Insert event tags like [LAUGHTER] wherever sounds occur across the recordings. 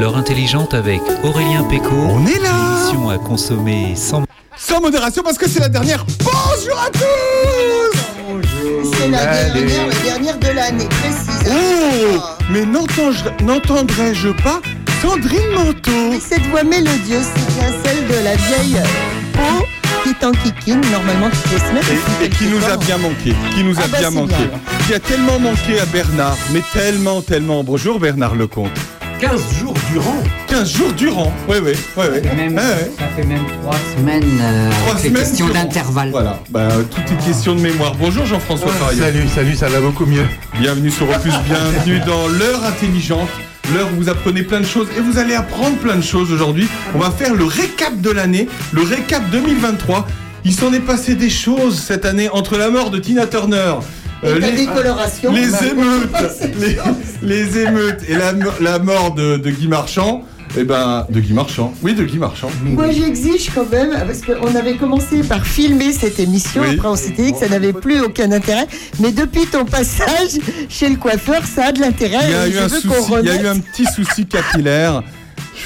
L'heure intelligente avec Aurélien Péco. On est là Émission à consommer sans... Sans modération parce que c'est la dernière. Bonjour à tous C'est la Allez. dernière, la dernière de l'année, précise. Oh. Mais n'entends-je- n'entendrais-je pas Sandrine Manteau Et cette voix mélodieuse, c'est bien celle de la vieille peau qui est en kikine, normalement toutes les semaines. et, et qui nous a bien manqué, qui nous a Ah bah, bien manqué, bien. qui a tellement manqué à Bernard, mais tellement, tellement. Bonjour Bernard Lecomte. 15 jours durant. 15 jours durant. Oui, oui, oui, oui. Même, Ouais, ouais. Ça fait même trois semaines euh, Trois avec les semaines questions durant. d'intervalle. Voilà, bah, tout est question de mémoire. Bonjour Jean-François Farion. Salut, salut, ça va beaucoup mieux. Bienvenue sur Opus, [LAUGHS] bienvenue dans l'heure intelligente. L'heure où vous apprenez plein de choses et vous allez apprendre plein de choses aujourd'hui. On va faire le récap de l'année, le récap 2023. Il s'en est passé des choses cette année entre la mort de Tina Turner, euh, les, décoloration. les bah, émeutes, [LAUGHS] les, les émeutes et la, la mort de, de Guy Marchand. Eh ben, de Guy Marchand. Oui, de Guy Marchand. Moi j'exige quand même, parce qu'on avait commencé par filmer cette émission, Oui. après on s'était dit que ça n'avait plus aucun intérêt, mais depuis ton passage chez le coiffeur, ça a de l'intérêt. Il y a eu un souci, il y a eu un petit souci capillaire.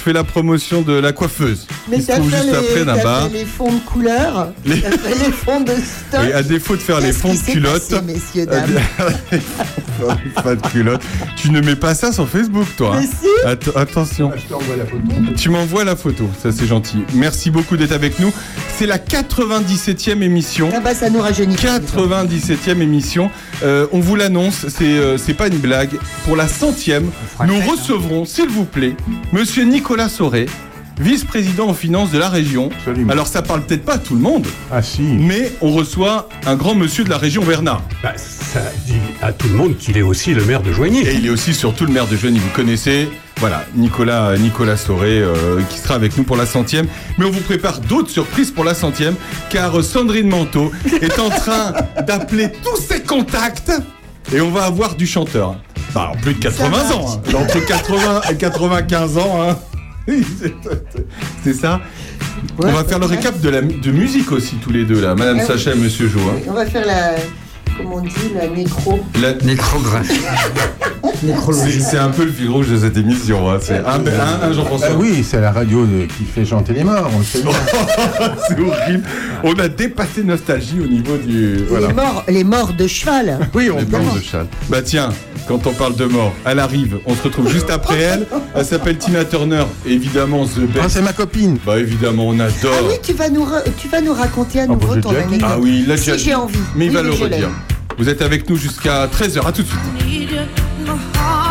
Je fais la promotion de la coiffeuse. Mais trouve fait, juste les, après là-bas. fait les fonds de couleur, Les- t'as fait les fonds de stock. Et à défaut de faire les fonds de culotte, passé, messieurs, dames [LAUGHS] pas de culotte. Tu ne mets pas ça sur Facebook, toi. hein. Mais si attention. Je t'envoie la photo. Tu m'envoies la photo, ça c'est gentil. Merci beaucoup d'être avec nous. C'est la 97e émission. Ah bah ça nous rajeunit. pas, 97e émission. Euh, on vous l'annonce, c'est euh, c'est pas une blague. Pour la centième, nous hein. recevrons, s'il vous plaît, Monsieur Nicolas Sauré, vice-président en finances de la région. Absolument. Alors ça parle peut-être pas à tout le monde, Ah si. mais on reçoit un grand monsieur de la région Bernard. Bah, ça dit à tout le monde qu'il est aussi le maire de Joigny. Et il est aussi surtout le maire de Joigny, vous connaissez. Voilà, Nicolas, Nicolas Sauré, euh, qui sera avec nous pour la centième. Mais on vous prépare d'autres surprises pour la centième, car Sandrine Manteau est en train [LAUGHS] d'appeler tous ses contacts, et on va avoir du chanteur. Bah, en plus de 80 Ça ans, hein. entre 80 et 95 ans. Hein. [LAUGHS] C'est- ça. Ouais, on va faire le récap de la de musique aussi, tous les deux, là. Madame Ah oui. Sacha et Monsieur Jo. hein. On va faire la, comment on dit, la nécro. La- Nécrographie. [LAUGHS] C'est Nécrologie. c'est un peu le fil rouge de cette émission. hein. C'est un, un, un Jean-François. Ah oui, c'est la radio de- qui fait chanter les morts. [LAUGHS] C'est horrible. On a dépassé nostalgie au niveau du. Voilà. Les, morts, les morts de cheval. [LAUGHS] Oui, on morts de Châle. Bah tiens, quand on parle de mort, elle arrive. On se retrouve juste après elle. Elle s'appelle Tina Turner. Évidemment, The Ah, Best. c'est ma copine. Bah évidemment, on Ah adore. oui, tu vas nous, tu vas nous raconter à bah, nouveau j'ai ton anecdote. Ah oui, là Si j'ai envie. Mais il Oui, va le redire. Vous êtes avec nous jusqu'à 13h. À tout de suite. heart.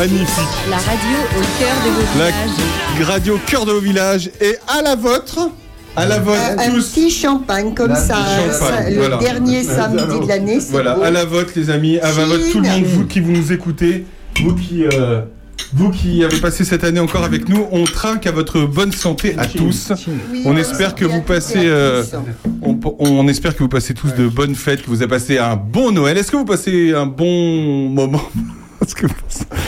Magnifique. La radio au cœur de vos La villages. radio cœur de vos villages et à la vôtre. À la vôtre Un, petit champagne comme La ça, le voilà. dernier samedi de l'année. Voilà, beau. à la vôtre les amis, à la vôtre tout le monde, vous qui vous nous écoutez, vous qui, euh, vous qui avez passé cette année encore avec nous, on trinque à votre bonne santé à tous. Oui, On espère que vous passez, euh, tous. On, on espère que vous passez tous de bonnes fêtes, que vous avez passé un bon Noël. Est-ce que vous passez un bon moment? [LAUGHS] Est-ce que, Avec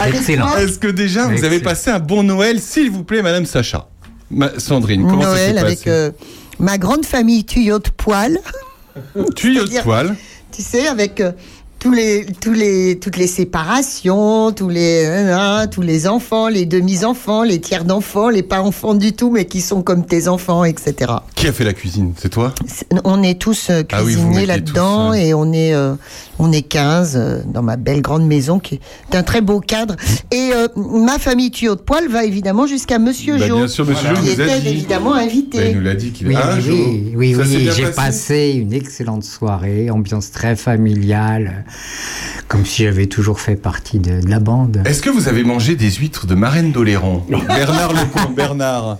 Excellent. est-ce que déjà vous avez passé un bon Noël, s'il vous plaît, Madame Sacha? Ma- Sandrine, comment ça s'est Noël avec passé? euh, ma grande famille tuyau de poil, Tuyau [LAUGHS] de poil. tu sais, avec euh, tous les, tous les, toutes les séparations, tous les, euh, hein, tous les enfants, les demi-enfants, les tiers d'enfants, les pas enfants du tout, mais qui sont comme tes enfants, etc. Qui a fait la cuisine? C'est toi? On est tous euh, Ah oui, mettez là-dedans tous, euh. et on est, euh, on est 15 euh, dans ma belle grande maison qui est un très beau cadre. Et euh, ma famille tuyau de poil va évidemment jusqu'à Monsieur Bah, Jo, Bien sûr, Monsieur Voilà. Qui était dit. évidemment Bah, invité. il nous l'a dit qu'il Oui, Ah, oui, oui, oui, oui, j'ai passé une excellente soirée, ambiance très familiale, comme si j'avais toujours fait partie de, de la bande. Est-ce que vous avez mangé des huîtres de Marraine d'Oléron Bernard Lecomte, [LAUGHS] Bernard.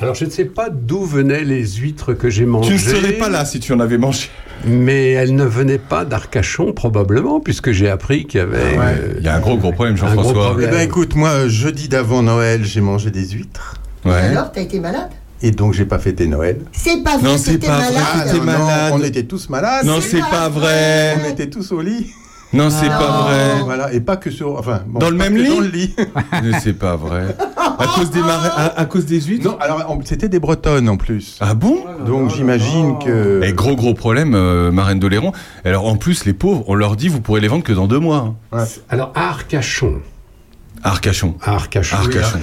Alors, je ne sais pas d'où venaient les huîtres que j'ai mangées. Tu ne serais pas là si tu en avais mangé. Mais elles ne venaient pas d'Arcachon, probablement, puisque j'ai appris qu'il y avait. Ouais. euh, Il y a un gros gros problème, Un gros Jean-François. Eh problème. ben écoute, moi, jeudi d'avant Noël, j'ai mangé des huîtres. Ouais. Alors, t'as été malade? Et donc, j'ai pas fêté Noël. C'est pas Non, vrai, c'est t'étais pas vrai, malade. non, malade. on était tous malades. Non, C'est c'est pas pas vrai. vrai. On était tous au lit. Non, c'est Ah. pas vrai. Voilà, et pas que sur. Enfin, bon, Dans le pas même lit Dans le lit. [LAUGHS] Mais c'est pas vrai. À [LAUGHS] cause des marins, à, à cause des huîtres non, alors, c'était des Bretonnes en plus. Ah bon? Donc, j'imagine que. Et gros gros problème, euh, Marraine d'Oléron. Alors en plus, les pauvres, on leur dit vous pourrez les vendre que dans deux mois. hein. Alors, à Arcachon. Arcachon. Arcachon. Arcachon.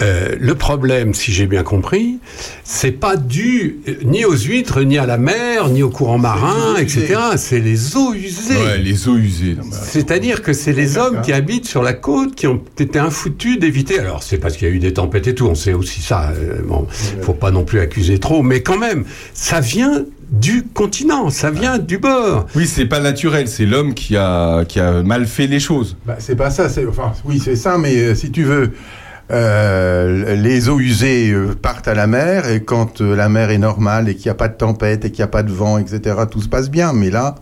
Euh, le problème, si j'ai bien compris, c'est pas dû euh, ni aux huîtres, ni à la mer, ni au courant marin, les eaux usées. etc. C'est les eaux usées. Ouais, les eaux usées. C'est-à-dire que c'est les hommes qui habitent sur la côte qui ont été infoutus d'éviter. Alors c'est parce qu'il y a eu des tempêtes et tout, on sait aussi ça. euh, bon, faut pas non plus accuser trop, mais quand même, ça vient du continent, ça vient du bord. Oui, c'est pas naturel, c'est l'homme qui a, qui a mal fait les choses. Bah, c'est pas ça, c'est enfin oui c'est ça, mais euh, si tu veux, euh, les eaux usées euh, partent à la mer et quand euh, la mer est normale et qu'il n'y a pas de tempête et qu'il n'y a pas de vent, etc., tout se passe bien. Mais là,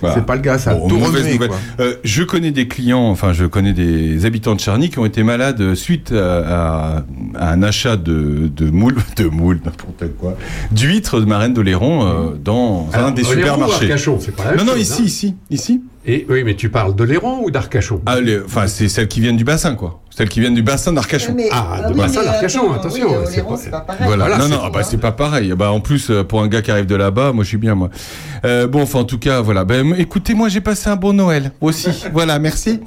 Voilà. c'est pas le cas, ça Bon, tout mauvaise remué. Euh, je connais des clients, enfin je connais des habitants de Charny qui ont été malades suite à, à- à un achat de, de moules, [LAUGHS] de moules, n'importe quoi, d'huîtres de Marraine d'Oléron euh, dans un des supermarchés. Arcachon, pas la Non, non, ici, hein. ici, ici. Et oui, mais tu parles de l'Héron ou d'Arcachon? Ah, enfin, c'est celles qui viennent du bassin, quoi. Celles qui viennent du bassin d'Arcachon. Mais- Ah, de oui, bassin d'Arcachon, attention, oui, c'est pas- pareil. Voilà, Voilà, non, non, ah bah, c'est pas pareil. Bah, en plus, euh, pour un gars qui arrive de là-bas, moi, je suis bien, moi. Euh, bon, enfin, en tout cas, voilà. Ben, écoutez, moi, j'ai passé un bon Noël aussi. [LAUGHS] voilà, merci.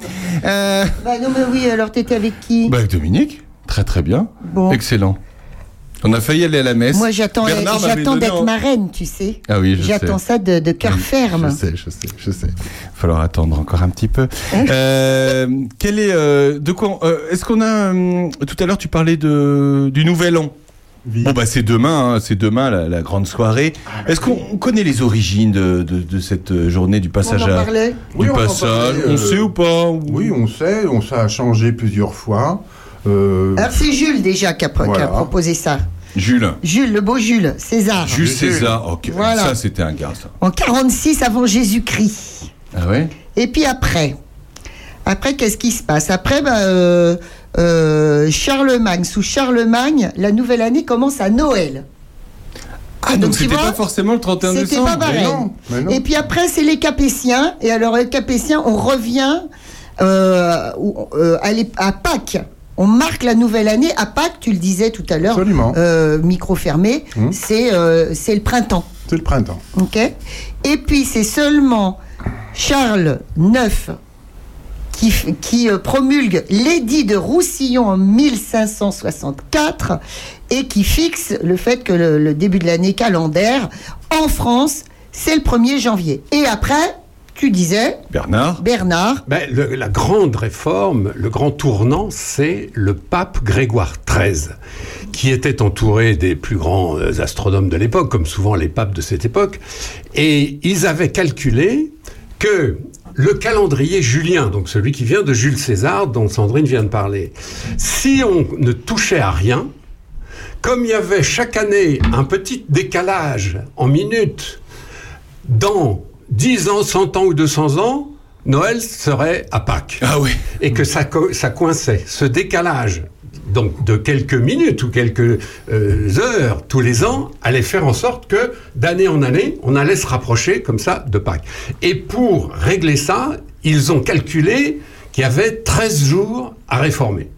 Euh, Bah non, mais oui, alors t'étais avec qui? Bah, avec Dominique, très très bien, Bon. excellent. On a failli aller à la messe. Moi, j'attends m'avait j'attends d'être en- marraine, tu sais. Ah oui, je J'attends sais. ça de, de cœur Oui, ferme. Je sais, je sais, je sais. Il va falloir attendre encore un petit peu. Euh, quel est, euh, de quoi, on- euh, est-ce qu'on a, tout à l'heure, tu parlais de, du nouvel an. Bon bah c'est demain, hein, c'est demain la, la grande soirée. Est-ce qu'on on connaît les origines de, de, de cette euh, journée du On passage en à. Oui, du on en passage? On euh, sait ou pas Oui, on sait, on ça a changé plusieurs fois. Euh, Alors c'est Jules déjà qui a, pro- qui a Voilà. proposé ça. Jules. Jules, le beau Jules, César. Jules César. Ok. Voilà. Ça c'était un gars ça. En 46 avant Jésus-Christ. Ah ouais? Et puis après, après qu'est-ce qui se passe? Après, bah, euh, euh, Charlemagne, sous Charlemagne, la nouvelle année commence à Noël. Ah donc c'était vois, pas forcément le 31 C'était décembre. pas pareil. mais non, mais non. Et puis après, c'est les Capétiens. Et alors, les Capétiens, on revient euh, euh, à Pâques. On marque la nouvelle année à Pâques, tu le disais tout à l'heure, euh, micro fermé, Hum. c'est euh, c'est le printemps. c'est le printemps. ok Et puis c'est seulement Charles IX qui euh, promulgue l'édit de Roussillon en 1564 et qui fixe le fait que le, le début de l'année calendaire en France, c'est le 1er janvier. Et après, tu disais, Bernard. Bernard, Ben, le- la grande réforme, le grand tournant, c'est le pape Grégoire XIII, qui était entouré des plus grands euh, astronomes de l'époque, comme souvent les papes de cette époque, et ils avaient calculé que le calendrier julien, donc celui qui vient de Jules César, dont Sandrine vient de parler. Si on ne touchait à rien, comme il y avait chaque année un petit décalage en minutes, dans 10 ans, 100 ans ou 200 ans, Noël serait à Pâques. Ah oui. Et que ça, co- ça coinçait. Ce décalage, donc de quelques minutes ou quelques euh, heures tous les ans, allait faire en sorte que d'année en année, on allait se rapprocher comme ça de Pâques. Et pour régler ça, ils ont calculé qu'il y avait 13 jours à réformer.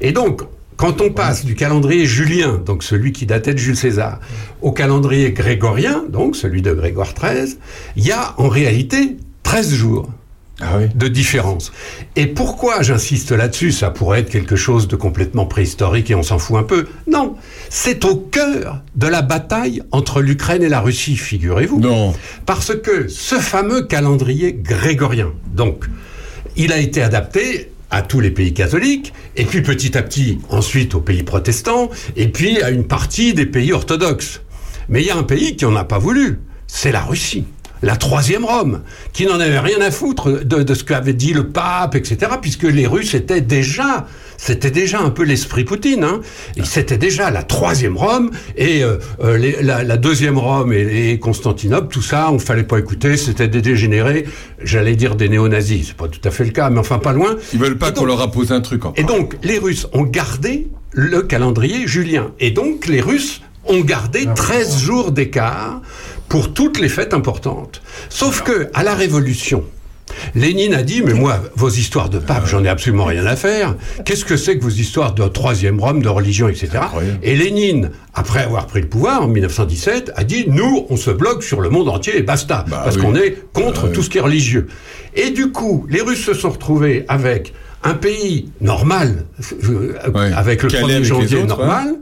Et donc, quand on passe du calendrier julien, donc celui qui datait de Jules César, au calendrier grégorien, donc celui de Grégoire XIII, il y a en réalité 13 jours Ah oui. de différence. Et pourquoi j'insiste là-dessus Ça pourrait être quelque chose de complètement préhistorique et on s'en fout un peu. Non, c'est au cœur de la bataille entre l'Ukraine et la Russie, figurez-vous. Non. Parce que ce fameux calendrier grégorien, donc, il a été adapté à tous les pays catholiques, et puis petit à petit, ensuite aux pays protestants, et puis à une partie des pays orthodoxes. Mais il y a un pays qui n'en a pas voulu, c'est la Russie. La troisième Rome, qui n'en avait rien à foutre de, de ce qu'avait dit le pape, etc., puisque les Russes étaient déjà, c'était déjà un peu l'esprit Poutine, hein, et c'était déjà la troisième Rome, et euh, euh, les- la, la deuxième Rome et, et Constantinople, tout ça, on fallait pas écouter, c'était des dégénérés, j'allais dire des néo-nazis, c'est pas tout à fait le cas, mais enfin pas loin. Ils veulent pas qu'on leur impose un truc encore. et donc, les Russes ont gardé le calendrier julien. Et donc, les Russes ont gardé 13 jours d'écart pour toutes les fêtes importantes. Sauf que, à la Révolution, Lénine a dit, mais moi, vos histoires de pape, j'en ai absolument rien à faire. Qu'est-ce que c'est que vos histoires de troisième Rome, de religion, etc. Et Lénine, après avoir pris le pouvoir en 1917, a dit, nous, on se bloque sur le monde entier et basta. Bah parce oui. qu'on est contre Bah tout ce qui est religieux. Et du coup, les Russes se sont retrouvés avec un pays normal, euh, Ouais. avec le Calé 1er avec les janvier autres, normal,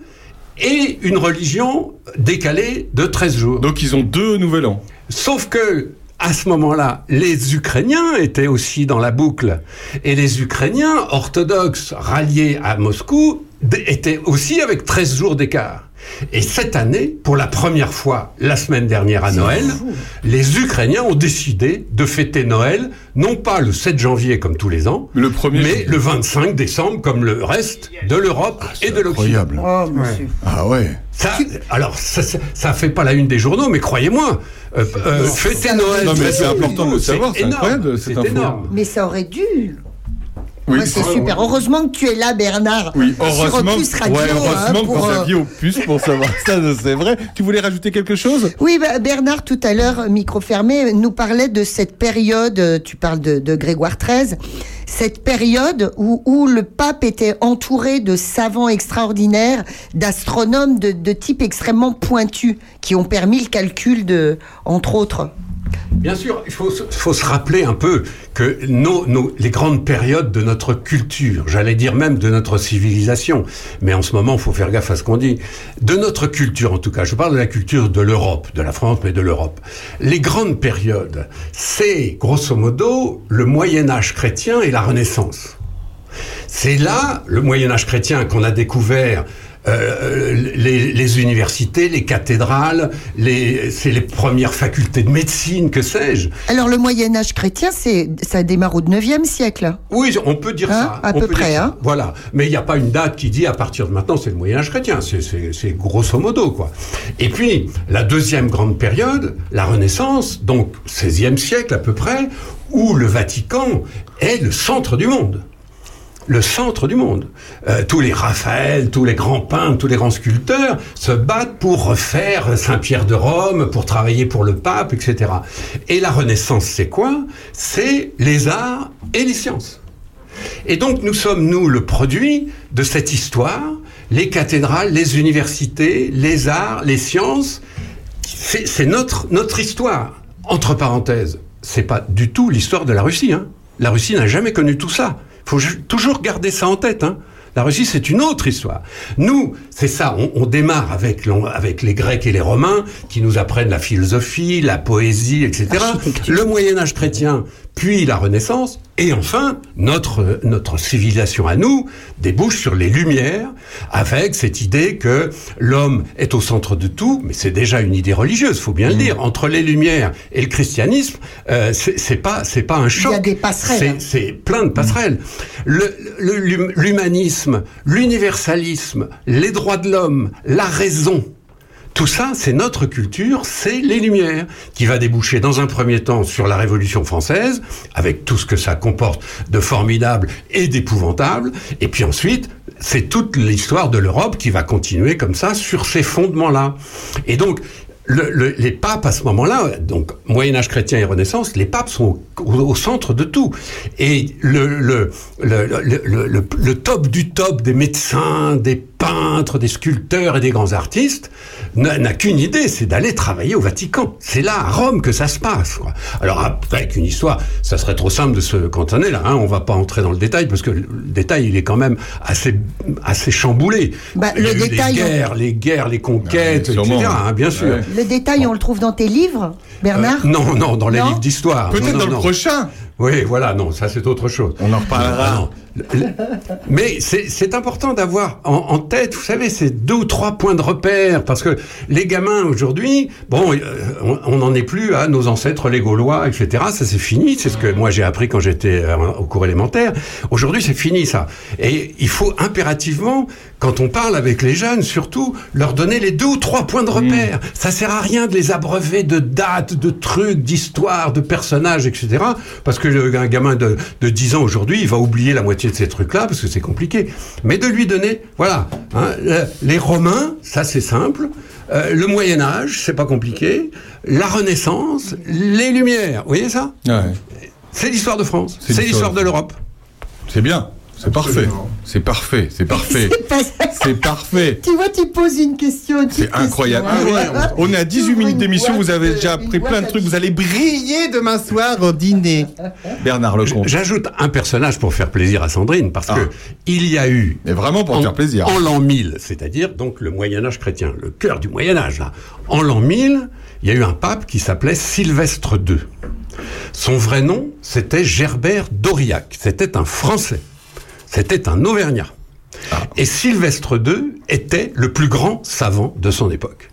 et une religion décalée de 13 jours. Donc ils ont deux nouvel an. Sauf que, à ce moment-là, les Ukrainiens étaient aussi dans la boucle. Et les Ukrainiens orthodoxes ralliés à Moscou étaient aussi avec 13 jours d'écart. Et cette année, pour la première fois, la semaine dernière à Noël, les Ukrainiens ont décidé de fêter Noël, non pas le 7 janvier comme tous les ans, Le premier mais janvier. le 25 décembre comme le reste de l'Europe et de l'Occident. Incroyable. Oh. Ah ouais. Ça, alors, ça, ça, ça fait pas la une des journaux, mais croyez-moi, euh, euh, fêter Noël. Non, mais très c'est important de le savoir, c'est énorme, incroyable, cette C'est énorme. Mais ça aurait dû. Oui, Ouais, c'est super. Heureusement que tu es là, Bernard. Oui, Sur heureusement, Opus Radio, ouais, hein, heureusement que pour, vous euh, Opus pour savoir [LAUGHS] ça, c'est vrai. Tu voulais rajouter quelque chose? Oui, bah, Bernard, tout à l'heure, micro fermé, nous parlait de cette période, tu parles de, de Grégoire XIII, cette période où, où le pape était entouré de savants extraordinaires, d'astronomes de, de type extrêmement pointu, qui ont permis le calcul de, entre autres. Bien sûr, il faut, se- rappeler un peu que les grandes périodes de notre culture, j'allais dire même de notre civilisation, mais en ce moment, il faut faire gaffe à ce qu'on dit, de notre culture en tout cas, je parle de la culture de l'Europe, de la France, mais de l'Europe. Les grandes périodes, c'est grosso modo le Moyen Âge chrétien et la Renaissance. C'est là, le Moyen Âge chrétien, qu'on a découvert euh, les, les universités, les cathédrales, les, c'est les premières facultés de médecine, que sais-je. Alors, le Moyen-Âge chrétien, c'est, ça démarre au 9e siècle. Oui, on peut dire Hein, ça. à on peu peut près, hein. Voilà. Mais il n'y a pas une date qui dit à partir de maintenant, c'est le Moyen Âge chrétien. C'est grosso modo, quoi. Et puis, la deuxième grande période, la Renaissance, donc 16e siècle à peu près, où le Vatican est le centre du monde. Le centre du monde. Euh, tous les Raphaël, tous les grands peintres, tous les grands sculpteurs se battent pour refaire Saint-Pierre de Rome, pour travailler pour le pape, etc. Et la Renaissance, c'est quoi? C'est les arts et les sciences. Et donc nous sommes, nous, le produit de cette histoire, les cathédrales, les universités, les arts, les sciences. C'est notre, notre histoire. Entre parenthèses, c'est pas du tout l'histoire de la Russie. Hein. La Russie n'a jamais connu tout ça. Faut toujours garder ça en tête. Hein. La Russie, c'est une autre histoire. Nous, c'est ça, on, on démarre avec, les Grecs et les Romains qui nous apprennent la philosophie, la poésie, etc. Le Moyen Âge chrétien, puis la Renaissance, Et enfin, notre, notre civilisation à nous débouche sur les Lumières, avec cette idée que l'homme est au centre de tout, mais c'est déjà une idée religieuse, faut bien le dire. Entre les Lumières et le christianisme, euh, c'est pas c'est pas un choc. Il y a des passerelles. hein. C'est- plein de passerelles. Le- le- l'hum- L'humanisme, l'universalisme, les droits de l'homme, la raison. Tout ça, c'est notre culture, c'est les Lumières, qui va déboucher dans un premier temps sur la Révolution française, avec tout ce que ça comporte de formidable et d'épouvantable, et puis ensuite, c'est toute l'histoire de l'Europe qui va continuer comme ça sur ces fondements-là. Et donc, le- le- les papes à ce moment-là, donc Moyen Âge chrétien et Renaissance, les papes sont au, centre de tout. Et le top du top des médecins, des peintres, des sculpteurs et des grands artistes n'a qu'une idée, c'est d'aller travailler au Vatican. C'est là, à Rome, que ça se passe. Quoi. Alors après, avec une histoire, ça serait trop simple de se cantonner là. Hein, on va pas entrer dans le détail parce que le détail, il est quand même assez, assez chamboulé. Bah, le détail, les guerres, les guerres, les conquêtes, Ah, etc. hein, bien sûr. Ouais. Le détail, on le trouve dans tes livres, Bernard Euh, non, non, dans les Non livres d'histoire. Peut-être non, dans le prochain. Oui, voilà, non, ça c'est autre chose. On en reparlera. Mais c'est important d'avoir en, en tête, vous savez, ces deux ou trois points de repère, parce que les gamins aujourd'hui, bon, euh, on- n'en est plus à nos ancêtres les Gaulois, etc. Ça c'est fini, c'est ce que moi j'ai appris quand j'étais euh, au cours élémentaire. Aujourd'hui c'est fini ça. Et il faut impérativement, quand on parle avec les jeunes, surtout leur donner les deux ou trois points de repère. Ça sert à rien de les abreuver de dates, de trucs, d'histoires, de personnages, etc. Parce que un gamin de, de 10 ans aujourd'hui, il va oublier la moitié de ces trucs-là parce que c'est compliqué. Mais de lui donner, voilà, hein, le- les Romains, ça c'est simple. Euh, le Moyen Âge, c'est pas compliqué. La Renaissance, les Lumières, vous voyez ça? Ouais. C'est l'histoire de France, C'est l'histoire de l'Europe. C'est bien. C'est parfait. C'est parfait. [LAUGHS] C'est parfait. C'est parfait. Tu vois, tu poses une question. C'est incroyable. question, hein. On est à 18 Ouvre minutes d'émission, vous avez déjà appris plein de trucs, vous allez briller demain soir au dîner. Bernard Lecomte. J'ajoute un personnage pour faire plaisir à Sandrine, parce Ah. que il y a eu Et vraiment pour en, faire plaisir. En l'an 1000, c'est-à-dire donc le Moyen Âge chrétien, le cœur du Moyen Âge. Là. En l'an 1000, il y a eu un pape qui s'appelait Sylvestre II. Son vrai nom, c'était Gerbert d'Aurillac. C'était un Français. C'était un Auvergnat. Ah. Et Sylvestre II était le plus grand savant de son époque.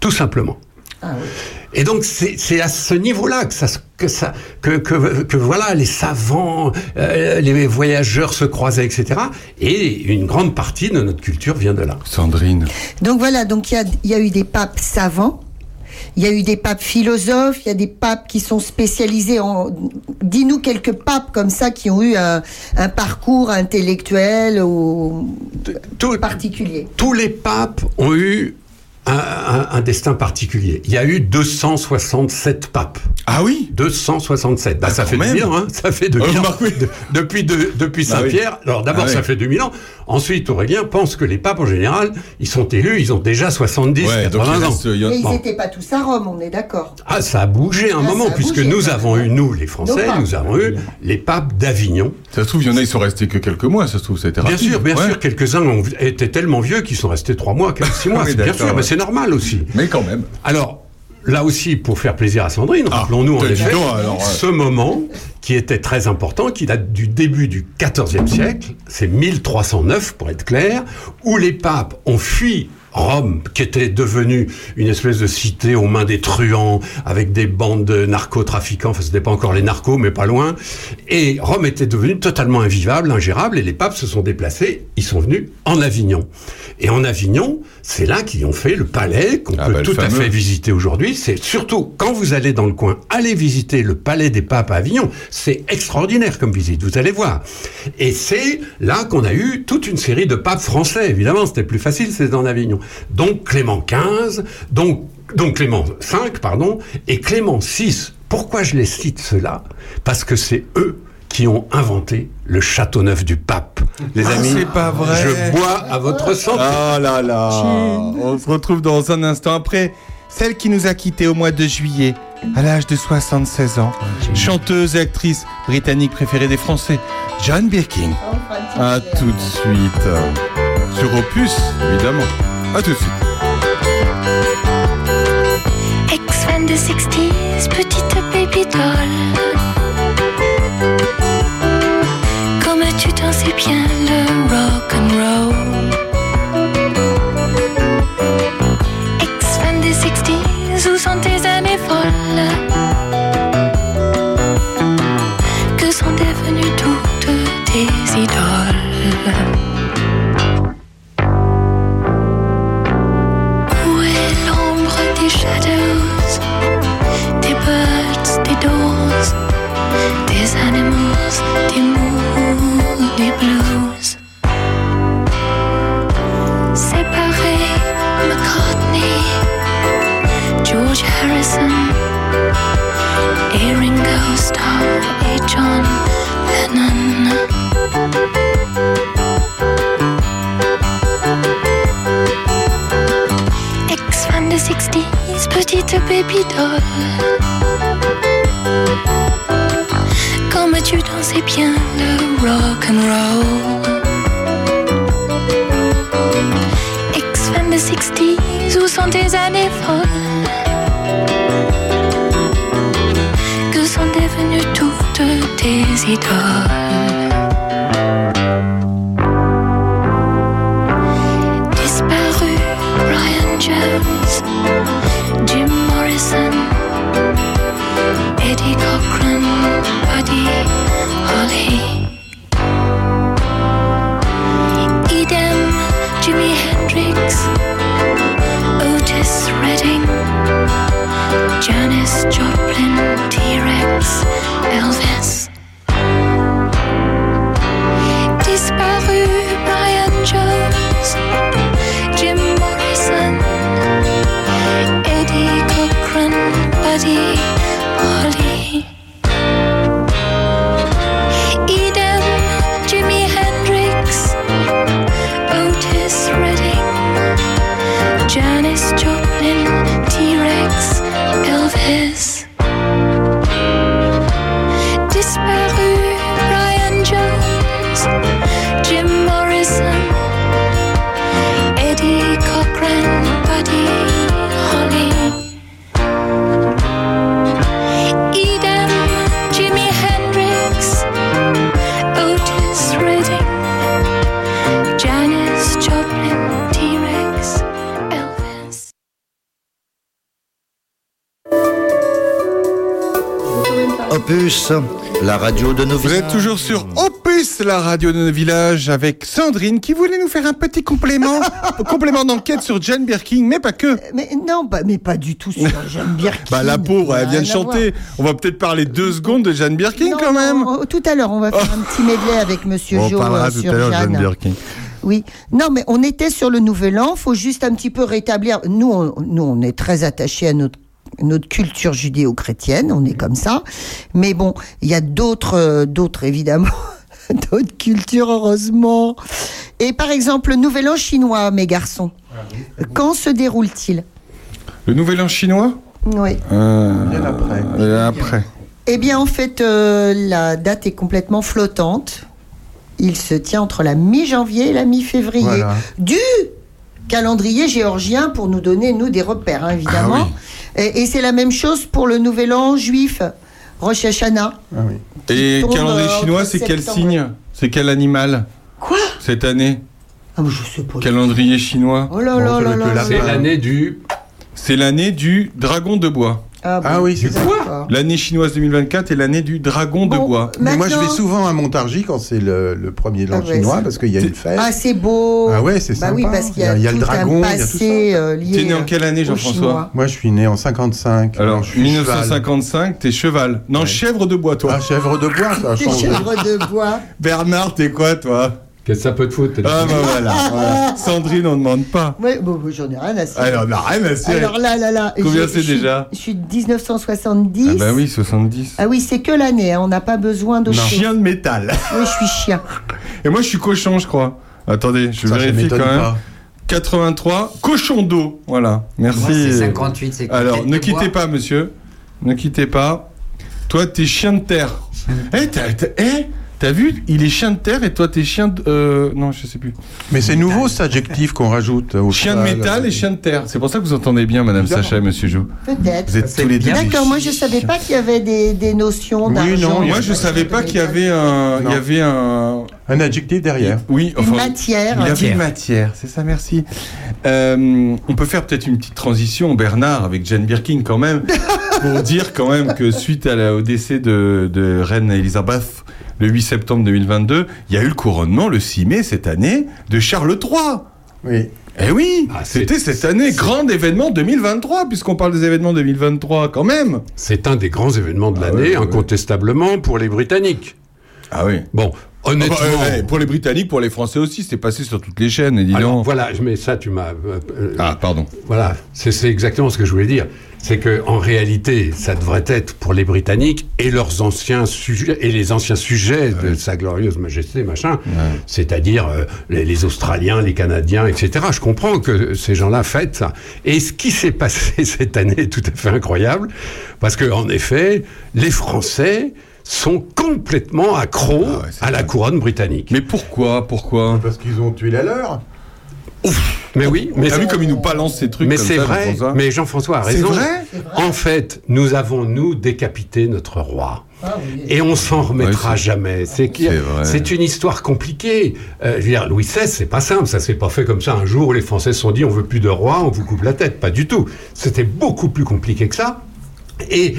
Tout simplement. Et donc c'est à ce niveau-là que ça que ça que, que, que voilà les savants, euh, les voyageurs se croisaient, etc. Et une grande partie de notre culture vient de là. Sandrine. Donc voilà, donc il y a, il y a eu des papes savants, il y a eu des papes philosophes, il y a des papes qui sont spécialisés en... Dis-nous quelques papes comme ça qui ont eu un, un parcours intellectuel ou Tout- particulier. tous les papes ont eu un, un- un destin particulier. Il y a eu 267 papes. Ah oui? 267. Bah, Ah, ça fait même. 2000 ans, hein. Ça fait 2000 Euh, ans. oui. De- depuis de- depuis Bah oui. Saint-Pierre. Alors d'abord, Ah ça oui. fait 2000 ans. Ensuite, Aurélien pense que les papes, en général, ils sont élus, ils ont déjà 70, Ouais, donc 80 il ans. a- Mais ils Bon. n'étaient pas tous à Rome, on est d'accord. Ah, ça a bougé un Ah, moment, puisque bougé, nous avons eu, nous, les Français, Nos nous avons eu les papes d'Avignon. Ça se trouve, il y en a, ils sont restés que quelques mois, ça se trouve, ça a été Bien rapide. sûr, bien Ouais. sûr, quelques-uns été tellement vieux qu'ils sont restés 3 mois, 6 mois. C'est bien sûr, ouais. mais c'est normal aussi. Mais quand même. Alors, là aussi, pour faire plaisir à Sandrine, Ah, rappelons-nous en dis effet alors, ce moment qui était très important, qui date du début du XIVe siècle, c'est 1309 pour être clair, où les papes ont fui Rome, qui était devenue une espèce de cité aux mains des truands, avec des bandes de narcotrafiquants, enfin c'était pas encore les narcos, mais pas loin, et Rome était devenue totalement invivable, ingérable, et les papes se sont déplacés, ils sont venus en Avignon. Et en Avignon, c'est là qu'ils ont fait le palais, qu'on Ah peut bah, tout à fait visiter aujourd'hui. C'est surtout quand vous allez dans le coin, allez visiter le palais des papes à Avignon. C'est extraordinaire comme visite, vous allez voir. Et c'est là qu'on a eu toute une série de papes français. Évidemment, c'était plus facile, c'était en Avignon. Donc Clément XV, donc donc Clément V, pardon, et Clément VI. Pourquoi je les cite ceux-là? Parce que c'est eux qui ont inventé le château neuf du pape. Les Ah, amis, c'est pas vrai. je bois à votre santé. Oh là là On se retrouve dans un instant après. Celle qui nous a quittés au mois de juillet, à l'âge de 76 ans. Chanteuse et actrice britannique préférée des Français, John Birkin. À tout de suite. Sur Opus, évidemment. À tout de suite. Ex-fan de 60s, petite baby doll. Des shadows, des birds, des doors, des animals, des tes Vous êtes toujours sur Opus, la radio de nos villages, avec Sandrine qui voulait nous faire un petit complément, [LAUGHS] complément d'enquête sur Jane Birkin, mais pas que. Mais non, bah, mais pas du tout sur [LAUGHS] Jeanne Birkin. Bah la pauvre, elle vient de à chanter. On va peut-être parler deux secondes de Jane Birkin Non, quand même. non, oh, tout à l'heure, on va faire un petit medley avec Monsieur On Jo parlera euh, tout sur à l'heure de Jane Jeanne. Birkin. Oui, non, mais on était sur le Nouvel An. Faut juste un petit peu rétablir. Nous, on, nous, on est très attachés à notre notre culture judéo-chrétienne. On est comme ça. Mais bon, il y a d'autres, euh, d'autres évidemment. [LAUGHS] D'autres cultures, heureusement. Et par exemple, le Nouvel An chinois, mes garçons. Quand se déroule-t-il? Le nouvel an chinois? Oui. euh, Bien après. euh, après. Eh bien, en fait, euh, la date est complètement flottante. Il se tient entre la mi-janvier et la mi-février. Voilà. Du calendrier géorgien pour nous donner, nous, des repères, hein, évidemment. Et, et c'est la même chose pour le nouvel an juif, Rosh Hashanah. Ah oui. Et calendrier euh, chinois, c'est quel signe C'est quel animal Quoi cette année ah, mais Je sais pas. Calendrier chinois. Oh là Bon, là là là. C'est l'année du. C'est l'année du dragon de bois. Ah, Ah oui, c'est ça. d'accord. L'année chinoise 2024 est l'année du dragon de bois. Mais moi, je vais souvent à Montargis quand c'est le, le premier de l'an Ah ouais, chinois, parce qu'il y a une fête. Ah, c'est beau. Ah ouais, c'est Bah sympa. oui, parce qu'il y a, Il y a le dragon, un il y a tout passé euh, lié. T'es né en quelle année, Jean-François. Moi, je suis né en 55. Alors, je suis cheval. 1955, t'es cheval. Non, Ouais. chèvre de bois, toi. Ah, chèvre de bois, ça a changé. chèvres de bois. Bernard, t'es quoi, toi? Qu'est-ce que ça peut te foutre Ah, bah voilà, voilà. Sandrine, on demande pas. Ouais, bon, bon, j'en ai rien à cirer. Alors, on a rien à cirer. Alors là, là, là. Combien c'est je suis- déjà Je suis de 1970. Ah, bah oui, 70. Ah oui, c'est que l'année, hein, on n'a pas besoin de. Chien de métal. Oui, je suis chien. Et moi, je suis cochon, je crois. Attendez, je Ça, vérifie quand même. pas. 83, cochon d'eau. Voilà, merci. Moi, c'est 58, c'est Alors, ne quittez bois. pas, monsieur. Ne quittez pas. Toi, t'es chien de terre. [LAUGHS] Eh, t'as, t'as- eh, t'as vu Il est chien de terre et toi, t'es chien de. euh, non, je sais plus. Mais c'est nouveau cet adjectif qu'on rajoute au Chien de métal et chien de terre. C'est pour ça que vous entendez bien, madame Bizarre. Sacha et monsieur Jo. Peut-être. Vous êtes tous les deux. des D'accord, moi je savais pas qu'il y avait des, des notions Oui, d'argent. non, Moi, je savais pas qu'il y avait un. Il y avait un. Un adjectif derrière. Oui, Une enfin. matière. Il avait une matière, c'est ça, merci. Euh, on peut faire peut-être une petite transition, Bernard, avec Jane Birkin quand même, [LAUGHS] pour dire quand même que suite à la- au décès de, de reine Elisabeth le 8 septembre 2022, il y a eu le couronnement le 6 mai cette année de Charles III. Oui. Eh oui, Ah, c'était cette année, grand événement 2023, puisqu'on parle des événements 2023 quand même. C'est un des grands événements de l'année, ouais, ouais. incontestablement, pour les Britanniques. Ah oui. Bon, honnêtement... Enfin, euh, ouais, pour les Britanniques, pour les Français aussi, c'était passé sur toutes les chaînes, et dis Alors, donc. voilà, mais ça, tu m'as... euh, euh, Ah, pardon. Voilà, c'est c'est exactement ce que je voulais dire. C'est que en réalité, ça devrait être pour les Britanniques et leurs anciens sujets et les anciens sujets de sa glorieuse Majesté, machin. C'est-à-dire euh, les, les Australiens, les Canadiens, etc. Je comprends que ces gens-là fêtent ça. Et ce qui s'est passé [LAUGHS] cette année est tout à fait incroyable, parce que en effet, les Français sont complètement accros Ah ouais, à la couronne britannique. Mais pourquoi Pourquoi? Parce qu'ils ont tué la leur. Mais oui, mais T'as vu comme ils nous balancent ces trucs Mais c'est vrai, mais Jean-François a C'est raison. vrai? En fait, nous avons, nous, décapité notre roi. Ah oui. Et on s'en remettra jamais. C'est c'est une histoire compliquée. Euh, je veux dire, Louis XVI, c'est pas simple. Ça s'est pas fait comme ça un jour où les Français se sont dit on veut plus de roi, on vous coupe la tête. Pas du tout. C'était beaucoup plus compliqué que ça. Et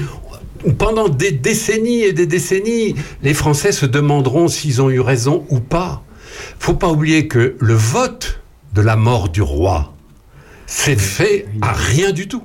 pendant des décennies et des décennies, les Français se demanderont s'ils ont eu raison ou pas. Faut pas oublier que le vote de la mort du roi s'est fait à rien du tout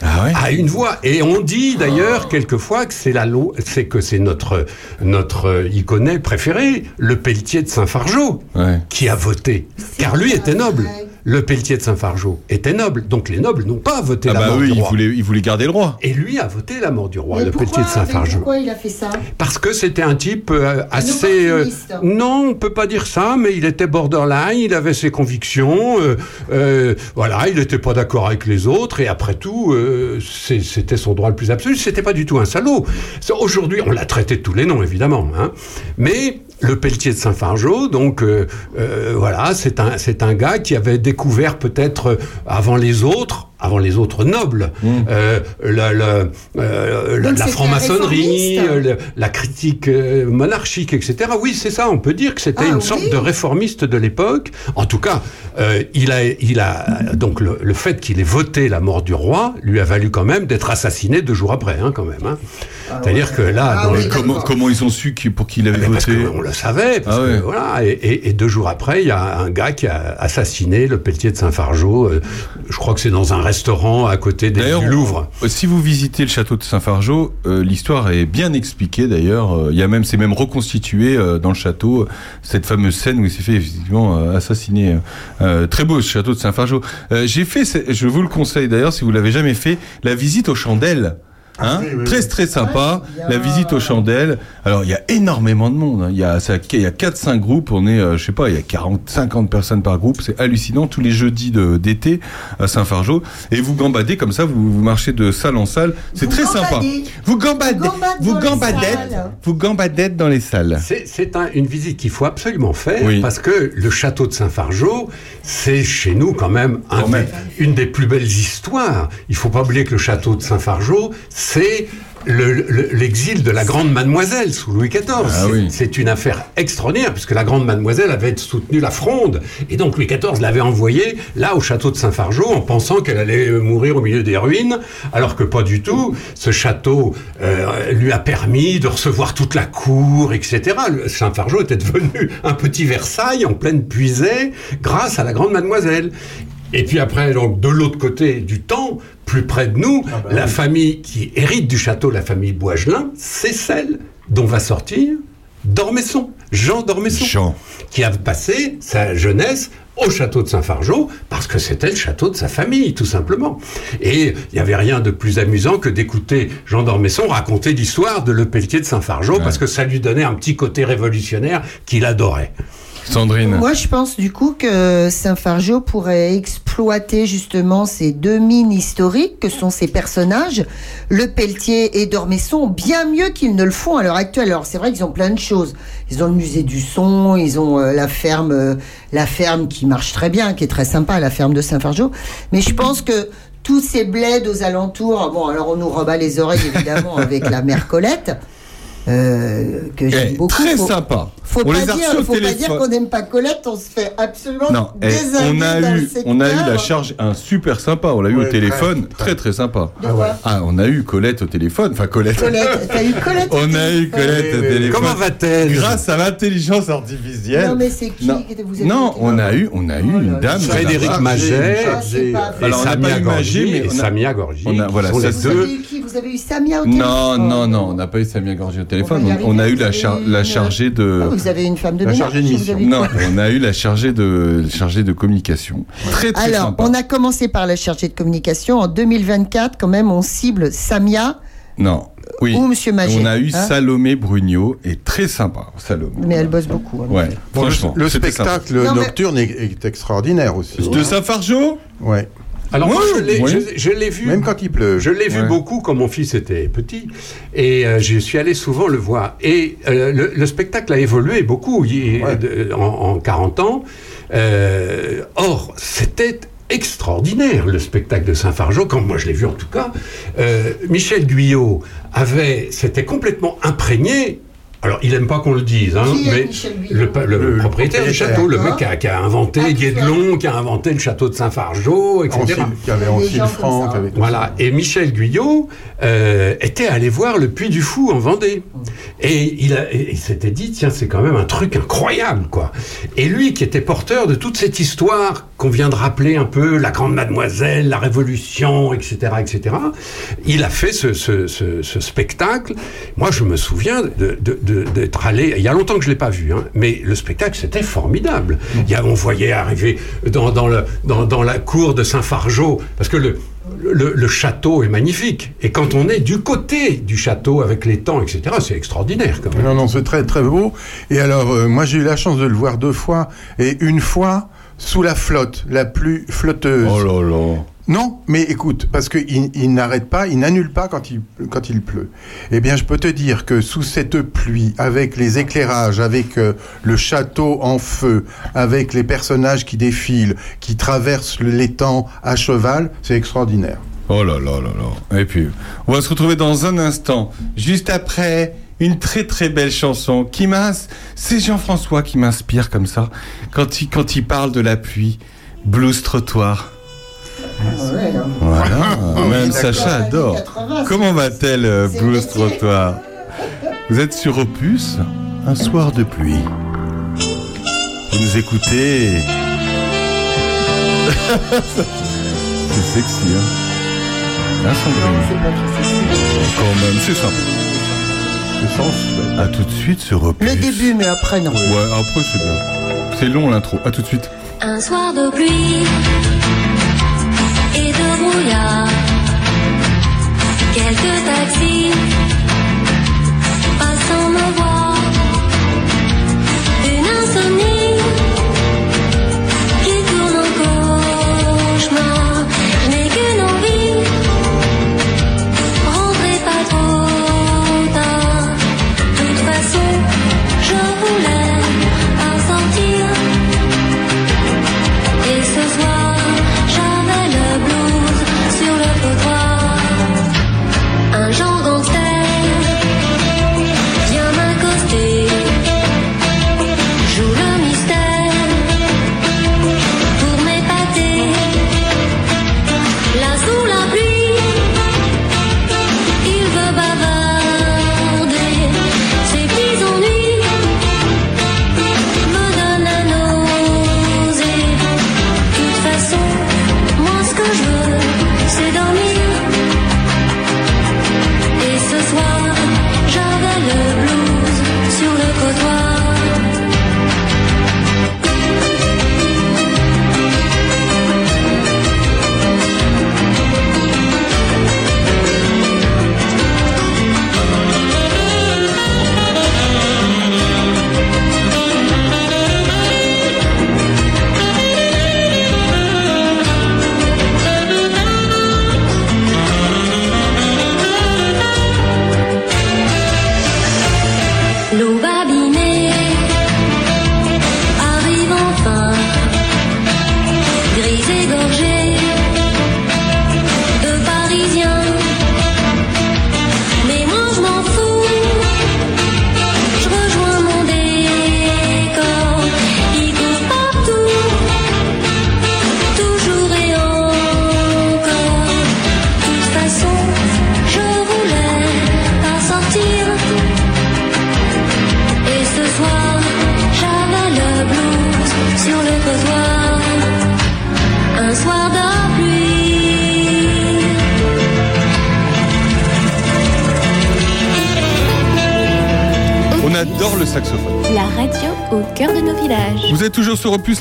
Ah ouais à une voix. Et on dit d'ailleurs quelquefois que c'est la loi, c'est que c'est notre notre iconet préféré, le Pelletier de Saint-Fargeau, Ouais. qui a voté, car lui était noble. Le Pelletier de Saint-Fargeau était noble, donc les nobles n'ont pas voté Ah la bah mort oui, du il roi. voulait, il voulait garder le roi. Et lui a voté la mort du roi, Mais le Pelletier de Saint-Fargeau. pourquoi il a fait ça? Parce que c'était un type euh, assez. euh, non, on peut pas dire ça, mais il était borderline, il avait ses convictions, euh, euh, voilà, il n'était pas d'accord avec les autres, et après tout, euh, c'était son droit le plus absolu. C'était pas du tout un salaud. Aujourd'hui, on l'a traité de tous les noms, évidemment, hein, mais. Le Pelletier de Saint-Fargeau, donc euh, euh, voilà, c'est un c'est un gars qui avait découvert peut-être euh, avant les autres, avant les autres nobles, euh, la, la, euh, la- franc-maçonnerie, euh, le- la critique euh, monarchique, etc. Oui, c'est ça, on peut dire que c'était Ah, une oui. sorte de réformiste de l'époque. En tout cas, euh, il a, il a donc le, le fait qu'il ait voté la mort du roi lui a valu quand même d'être assassiné deux jours après, hein, quand même. hein. C'est-à-dire que là, Ah dans oui, le- Mais comment, ils ont su qu'il- pour qu'il avait mais parce voté qu'on le savait, parce Ah que, ouais. voilà, et, et- et deux jours après, il y a un gars qui a assassiné le Pelletier de Saint-Fargeau. euh, je crois que c'est dans un restaurant à côté des, du Louvre. si vous visitez le château de Saint-Fargeau, euh, l'histoire est bien expliquée d'ailleurs. Euh, Il y a même, c'est même reconstitué euh, dans le château euh, cette fameuse scène où il s'est fait effectivement euh, assassiner. Euh, très beau ce château de Saint-Fargeau. Euh, J'ai fait, je vous le conseille d'ailleurs si vous l'avez jamais fait, la visite aux chandelles. Hein oui, oui, très très sympa, la visite aux chandelles. Alors il y a énormément de monde. hein. Il y a ça, il y a 4 5 groupes, on est euh, je sais pas, il y a 40 50 personnes par groupe, c'est hallucinant tous les jeudis de d'été à Saint-Fargeau et vous gambadez comme ça, vous, vous marchez de salle en salle, c'est très sympa. gambadez. Vous gambadez, Vous gambadez vous dans les gambadez, salles. vous gambadez dans les salles. C'est c'est un- une visite qu'il faut absolument faire Oui. parce que le château de Saint-Fargeau, c'est chez nous quand même, un Quand même. une des plus belles histoires. Il faut pas oublier que le château de Saint-Fargeau, c'est le- le- l'exil de la grande mademoiselle sous Louis XIV. Ah C'est- oui. Une affaire extraordinaire puisque la grande mademoiselle avait soutenu la fronde et donc Louis XIV l'avait envoyée là au château de Saint-Fargeau en pensant qu'elle allait euh, mourir au milieu des ruines alors que pas du tout. Ce château euh, lui a permis de recevoir toute la cour, etc. Saint-Fargeau était devenu un petit Versailles en pleine puisée grâce à la grande mademoiselle. Et puis après, donc, de l'autre côté du temps, plus près de nous, bah la oui. famille qui hérite du château, la famille Boigelin, c'est celle dont va sortir Dormesson, Jean Dormesson, Jean. qui a passé sa jeunesse au château de Saint-Fargeau, parce que c'était le château de sa famille, tout simplement. Et il n'y avait rien de plus amusant que d'écouter Jean Dormesson raconter l'histoire de Le Pelletier de Saint-Fargeau, parce que ça lui donnait un petit côté révolutionnaire qu'il adorait. Moi, je pense du coup que Saint-Fargeau pourrait exploiter justement ces deux mines historiques que sont ces personnages, le Pelletier et Dormesson, bien mieux qu'ils ne le font à l'heure actuelle. Alors, c'est vrai qu'ils ont plein de choses. Ils ont le musée du son, ils ont euh, la ferme, euh, la ferme qui marche très bien, qui est très sympa, la ferme de Saint-Fargeau. Mais je pense que tous ces bleds aux alentours, bon, alors on nous rebat les oreilles évidemment avec la mère Colette. Euh, que j'aime Eh, beaucoup. très Faut- sympa. Faut on pas les a dire, faut pas dire qu'on n'aime pas Colette, on se fait absolument Non, eh, on a dans le eu, on a eu la charge, un super sympa. On l'a eu Ouais, au téléphone, très, très très, sympa. De quoi Ah, on a eu Colette au téléphone, enfin Colette. Colette, t'as eu Colette on a eu Colette Oui, au oui. téléphone. Comment va-t-elle Grâce à l'intelligence artificielle. Non, mais c'est qui Non, que vous avez Non, on a eu, on a eu Oh une dame. Frédéric. Maget Ah, c'est et Samia Gorgi et Samia Gorgi. on a- voilà, Vous deux. avez eu qui Vous avez eu Samia au Non, téléphone non, non, on n'a pas eu Samia Gorgi au téléphone. On, on a eu la, char- chargée de. Ah, Vous avez une femme de La ménage chargée de vous mission. avez eu Non, quoi on a eu la chargée de, chargée de communication. Très très Alors, sympa. on a commencé par la chargée de communication. En 2024, quand même, on cible Samia Non, oui. ou Monsieur Magé. On a eu hein. Salomé Brugnot et très sympa, Salomé. Mais elle bosse beaucoup. hein. Ouais, le- franchement. le, spectacle Non, mais- nocturne est, extraordinaire aussi. De Saint-Fargeau Ouais. Alors moi, je l'ai- oui. vu. Même quand il pleut. Je l'ai vu beaucoup quand mon fils était petit et euh, je suis allé souvent le voir. Et euh, le, le spectacle a évolué beaucoup il- Ouais. de- en, en 40 ans. Euh, or, c'était extraordinaire le spectacle de Saint-Fargeau, quand moi je l'ai vu en tout cas. Euh, Michel Guyot avait, s'était complètement imprégné. Alors, il aime pas qu'on le dise, hein, mais le, propriétaire du château, le mec qui a, qui a inventé Ah, Guédelon, qui a inventé le château de Saint-Fargeau, etc. Qui avait Il y a des Ancille gens comme Franck. avec Voilà. Et Michel Guyot euh, était allé voir le Puy du Fou en Vendée. Et il, il s'était dit, tiens, c'est quand même un truc incroyable, quoi. Et lui, qui était porteur de toute cette histoire qu'on vient de rappeler un peu, la Grande Mademoiselle, la Révolution, etc., etc., il a fait ce, ce- ce- ce spectacle. Moi, je me souviens de- d'être allé, il y a longtemps que je l'ai pas vu, hein, mais le spectacle, c'était formidable. Il y a, on voyait arriver dans, dans, le, dans, dans la cour de Saint-Fargeau, parce que le, le, le château est magnifique. Et quand on est du côté du château avec l'étang, etc., c'est extraordinaire quand même. Non, non, c'est très très beau. Et alors, euh, moi j'ai eu la chance de le voir deux fois, et une fois sous la flotte, la plus flotteuse. Oh là là. Non, mais écoute, parce qu'il il, n'arrête pas, il n'annule pas quand il, quand il pleut. Eh bien, je peux te dire que sous cette pluie, avec les éclairages, avec euh, le château en feu, avec les personnages qui défilent, qui traversent l'étang à cheval, c'est extraordinaire. Oh là là là là. Et puis, on va se retrouver dans un instant, juste après une très très belle chanson qui. C'est Jean-François qui m'inspire comme ça quand il quand il parle de la pluie. Blues trottoir. Ouais, hein. Voilà. Même Sacha adore. 80, Comment va-t-elle, euh, Blues trottoir Vous êtes sur Opus, un soir de pluie. Vous nous écoutez. [LAUGHS] c'est sexy, hein Hein, Sandrine C'est pas très sexy. Quand même, c'est sensuel. À tout de suite sur Opus. Le début, mais après, non. Ouais, après c'est bien. C'est long l'intro. À tout de suite. Un soir de pluie et de brouillard. Quelques taxis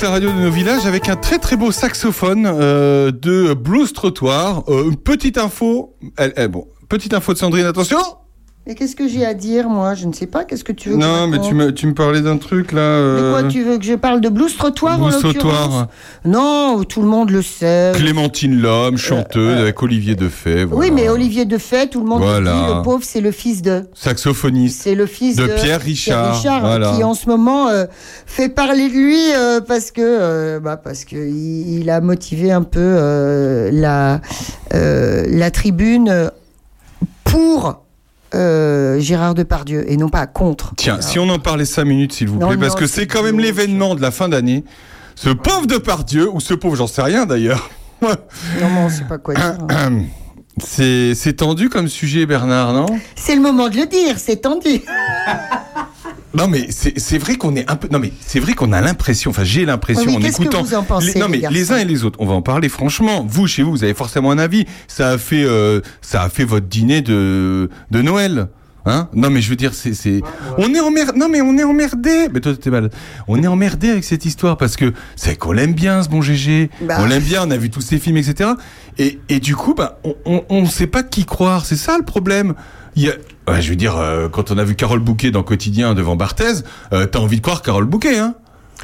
la radio de nos villages, avec un très très beau saxophone euh, de Blues Trottoir. Euh, une petite info, elle- bon, petite info de Sandrine, attention qu'est-ce que j'ai à dire, moi? Je ne sais pas. Qu'est-ce que tu veux que je Non, mais raconte? tu me, tu me parlais d'un truc là. Mais euh, quoi, tu veux que je parle de blues trottoir Blues en Trottoir. Non, tout le monde le sait. Clémentine Lhomme, chanteuse, avec Olivier Defay. Oui, voilà. mais Olivier Defay, tout le monde Voilà. le dit, le pauvre, c'est le fils de. Saxophoniste. C'est le fils De de, Pierre Richard, voilà. qui en ce moment euh, fait parler de lui euh, parce que euh, bah, parce que il, il a motivé un peu euh, la euh, la tribune euh, pour euh, Gérard Depardieu et non pas contre. Tiens, si on en parlait 5 minutes, s'il vous Non, plaît, parce non, que c'est quand même l'événement de la fin d'année. Ce pauvre Depardieu, ou ce pauvre, j'en sais rien d'ailleurs. [LAUGHS] Non, mais on sait pas quoi dire. [CLEARS THROAT] C'est c'est tendu comme sujet, Bernard, non? C'est le moment de le dire, c'est tendu. [LAUGHS] Non, mais c'est c'est vrai qu'on est un peu. Non, mais c'est vrai qu'on a l'impression. Enfin, j'ai l'impression Oui, en qu'est-ce que écoutant. vous en pensez, les, non, mais les uns et les autres. On va en parler franchement. Vous, chez vous, vous avez forcément un avis. Ça a fait, euh, ça a fait votre dîner de de Noël. Hein? Non mais je veux dire c'est c'est on est emmerdé non mais on est emmerdé mais toi t'es mal on est emmerdé avec cette histoire parce que c'est qu'on l'aime bien ce bon GG Bah. on l'aime bien on a vu tous ces films etc et et du coup bah on on, on sait pas qui croire c'est ça le problème il y a ouais, je veux dire euh, quand on a vu Carole Bouquet dans Quotidien devant Barthez euh, t'as envie de croire Carole Bouquet hein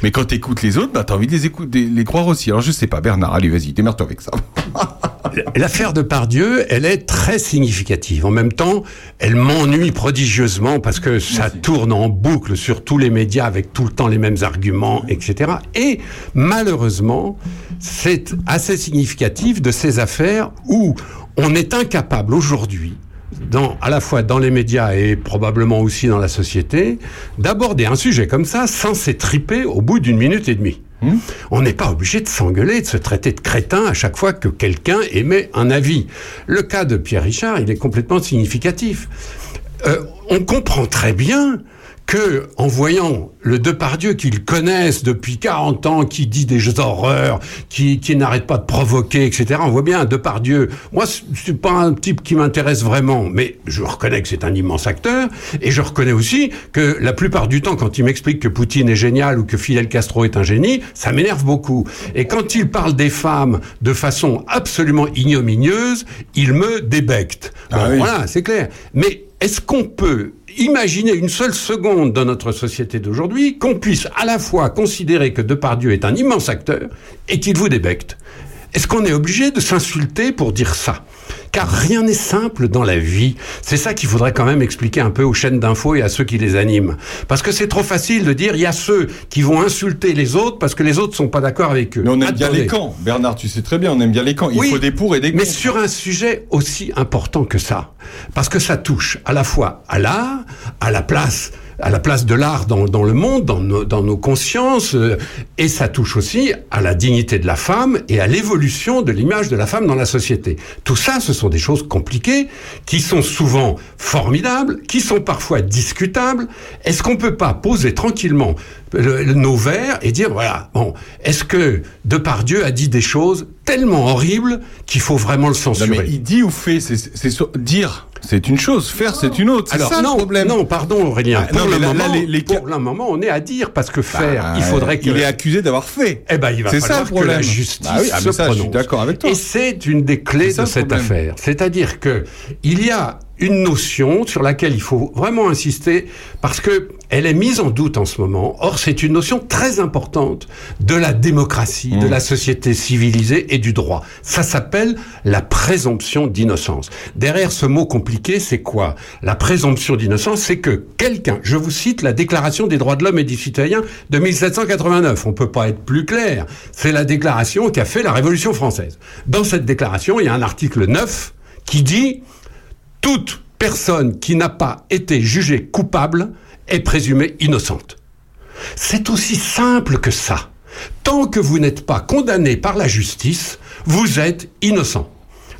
mais quand t'écoutes les autres bah t'as envie de les écouter les croire aussi alors je sais pas Bernard allez vas-y démerde-toi avec ça [LAUGHS] L'affaire de Pardieu, elle est très significative. En même temps, elle m'ennuie prodigieusement parce que ça tourne en boucle sur tous les médias avec tout le temps les mêmes arguments, etc. Et malheureusement, c'est assez significatif de ces affaires où on est incapable aujourd'hui dans, à la fois dans les médias et probablement aussi dans la société, d'aborder un sujet comme ça sans s'étriper au bout d'une minute et demie. On n'est pas obligé de s'engueuler, de se traiter de crétin à chaque fois que quelqu'un émet un avis. Le cas de Pierre Richard, il est complètement significatif. Euh, on comprend très bien que, en voyant le Depardieu qu'ils connaissent depuis 40 ans, qui dit des horreurs, qui, qui n'arrête pas de provoquer, etc., on voit bien Depardieu. Moi, c'est pas un type qui m'intéresse vraiment, mais je reconnais que c'est un immense acteur, et je reconnais aussi que la plupart du temps, quand il m'explique que Poutine est génial ou que Fidel Castro est un génie, ça m'énerve beaucoup. Et quand il parle des femmes de façon absolument ignominieuse, il me débecte. Ah oui. Voilà, c'est clair. Mais est-ce qu'on peut imaginer une seule seconde dans notre société d'aujourd'hui qu'on puisse à la fois considérer que Depardieu est un immense acteur et qu'il vous débecte. Est-ce qu'on est obligé de s'insulter pour dire ça? Car rien n'est simple dans la vie. C'est ça qu'il faudrait quand même expliquer un peu aux chaînes d'infos et à ceux qui les animent. Parce que c'est trop facile de dire il y a ceux qui vont insulter les autres parce que les autres sont pas d'accord avec eux. mais on aime bien les camps Bernard tu sais très bien on aime bien les camps il Oui, faut des pour et des Mais contre. sur un sujet aussi important que ça, parce que ça touche à la fois à l'art, à la place à la place de l'art dans, le monde, dans nos, consciences, euh, et ça touche aussi à la dignité de la femme et à l'évolution de l'image de la femme dans la société. Tout ça, ce sont des choses compliquées, qui sont souvent formidables, qui sont parfois discutables. Est-ce qu'on peut pas poser tranquillement le- le- nos verres et dire, voilà, bon, est-ce que Depardieu a dit des choses tellement horribles qu'il faut vraiment le Non, censurer? mais il dit ou fait, c'est dire, c'est une chose, faire c'est une autre. Alors ça non, le problème. non, pardon Aurélien. Ah, pour non, le là- moment, là, les- les pour le moment, on est à dire parce que faire, Bah, il faudrait que il est accusé d'avoir fait. Eh ben, il va C'est falloir ça le que problème. la justice Bah oui, ah, se ça, je suis prononce. d'accord avec toi. Et c'est une des clés de cette affaire. C'est-à-dire que il y a une notion sur laquelle il faut vraiment insister parce que elle est mise en doute en ce moment. Or, c'est une notion très importante de la démocratie, Mmh. de la société civilisée et du droit. Ça s'appelle la présomption d'innocence. Derrière ce mot compliqué, c'est quoi? La présomption d'innocence, c'est que quelqu'un, je vous cite la Déclaration des droits de l'homme et du citoyen de 1789. On peut pas être plus clair. C'est la déclaration qui a fait la Révolution française. Dans cette déclaration, il y a un article 9 qui dit toute personne qui n'a pas été jugée coupable est présumée innocente. C'est aussi simple que ça. Tant que vous n'êtes pas condamné par la justice, vous êtes innocent.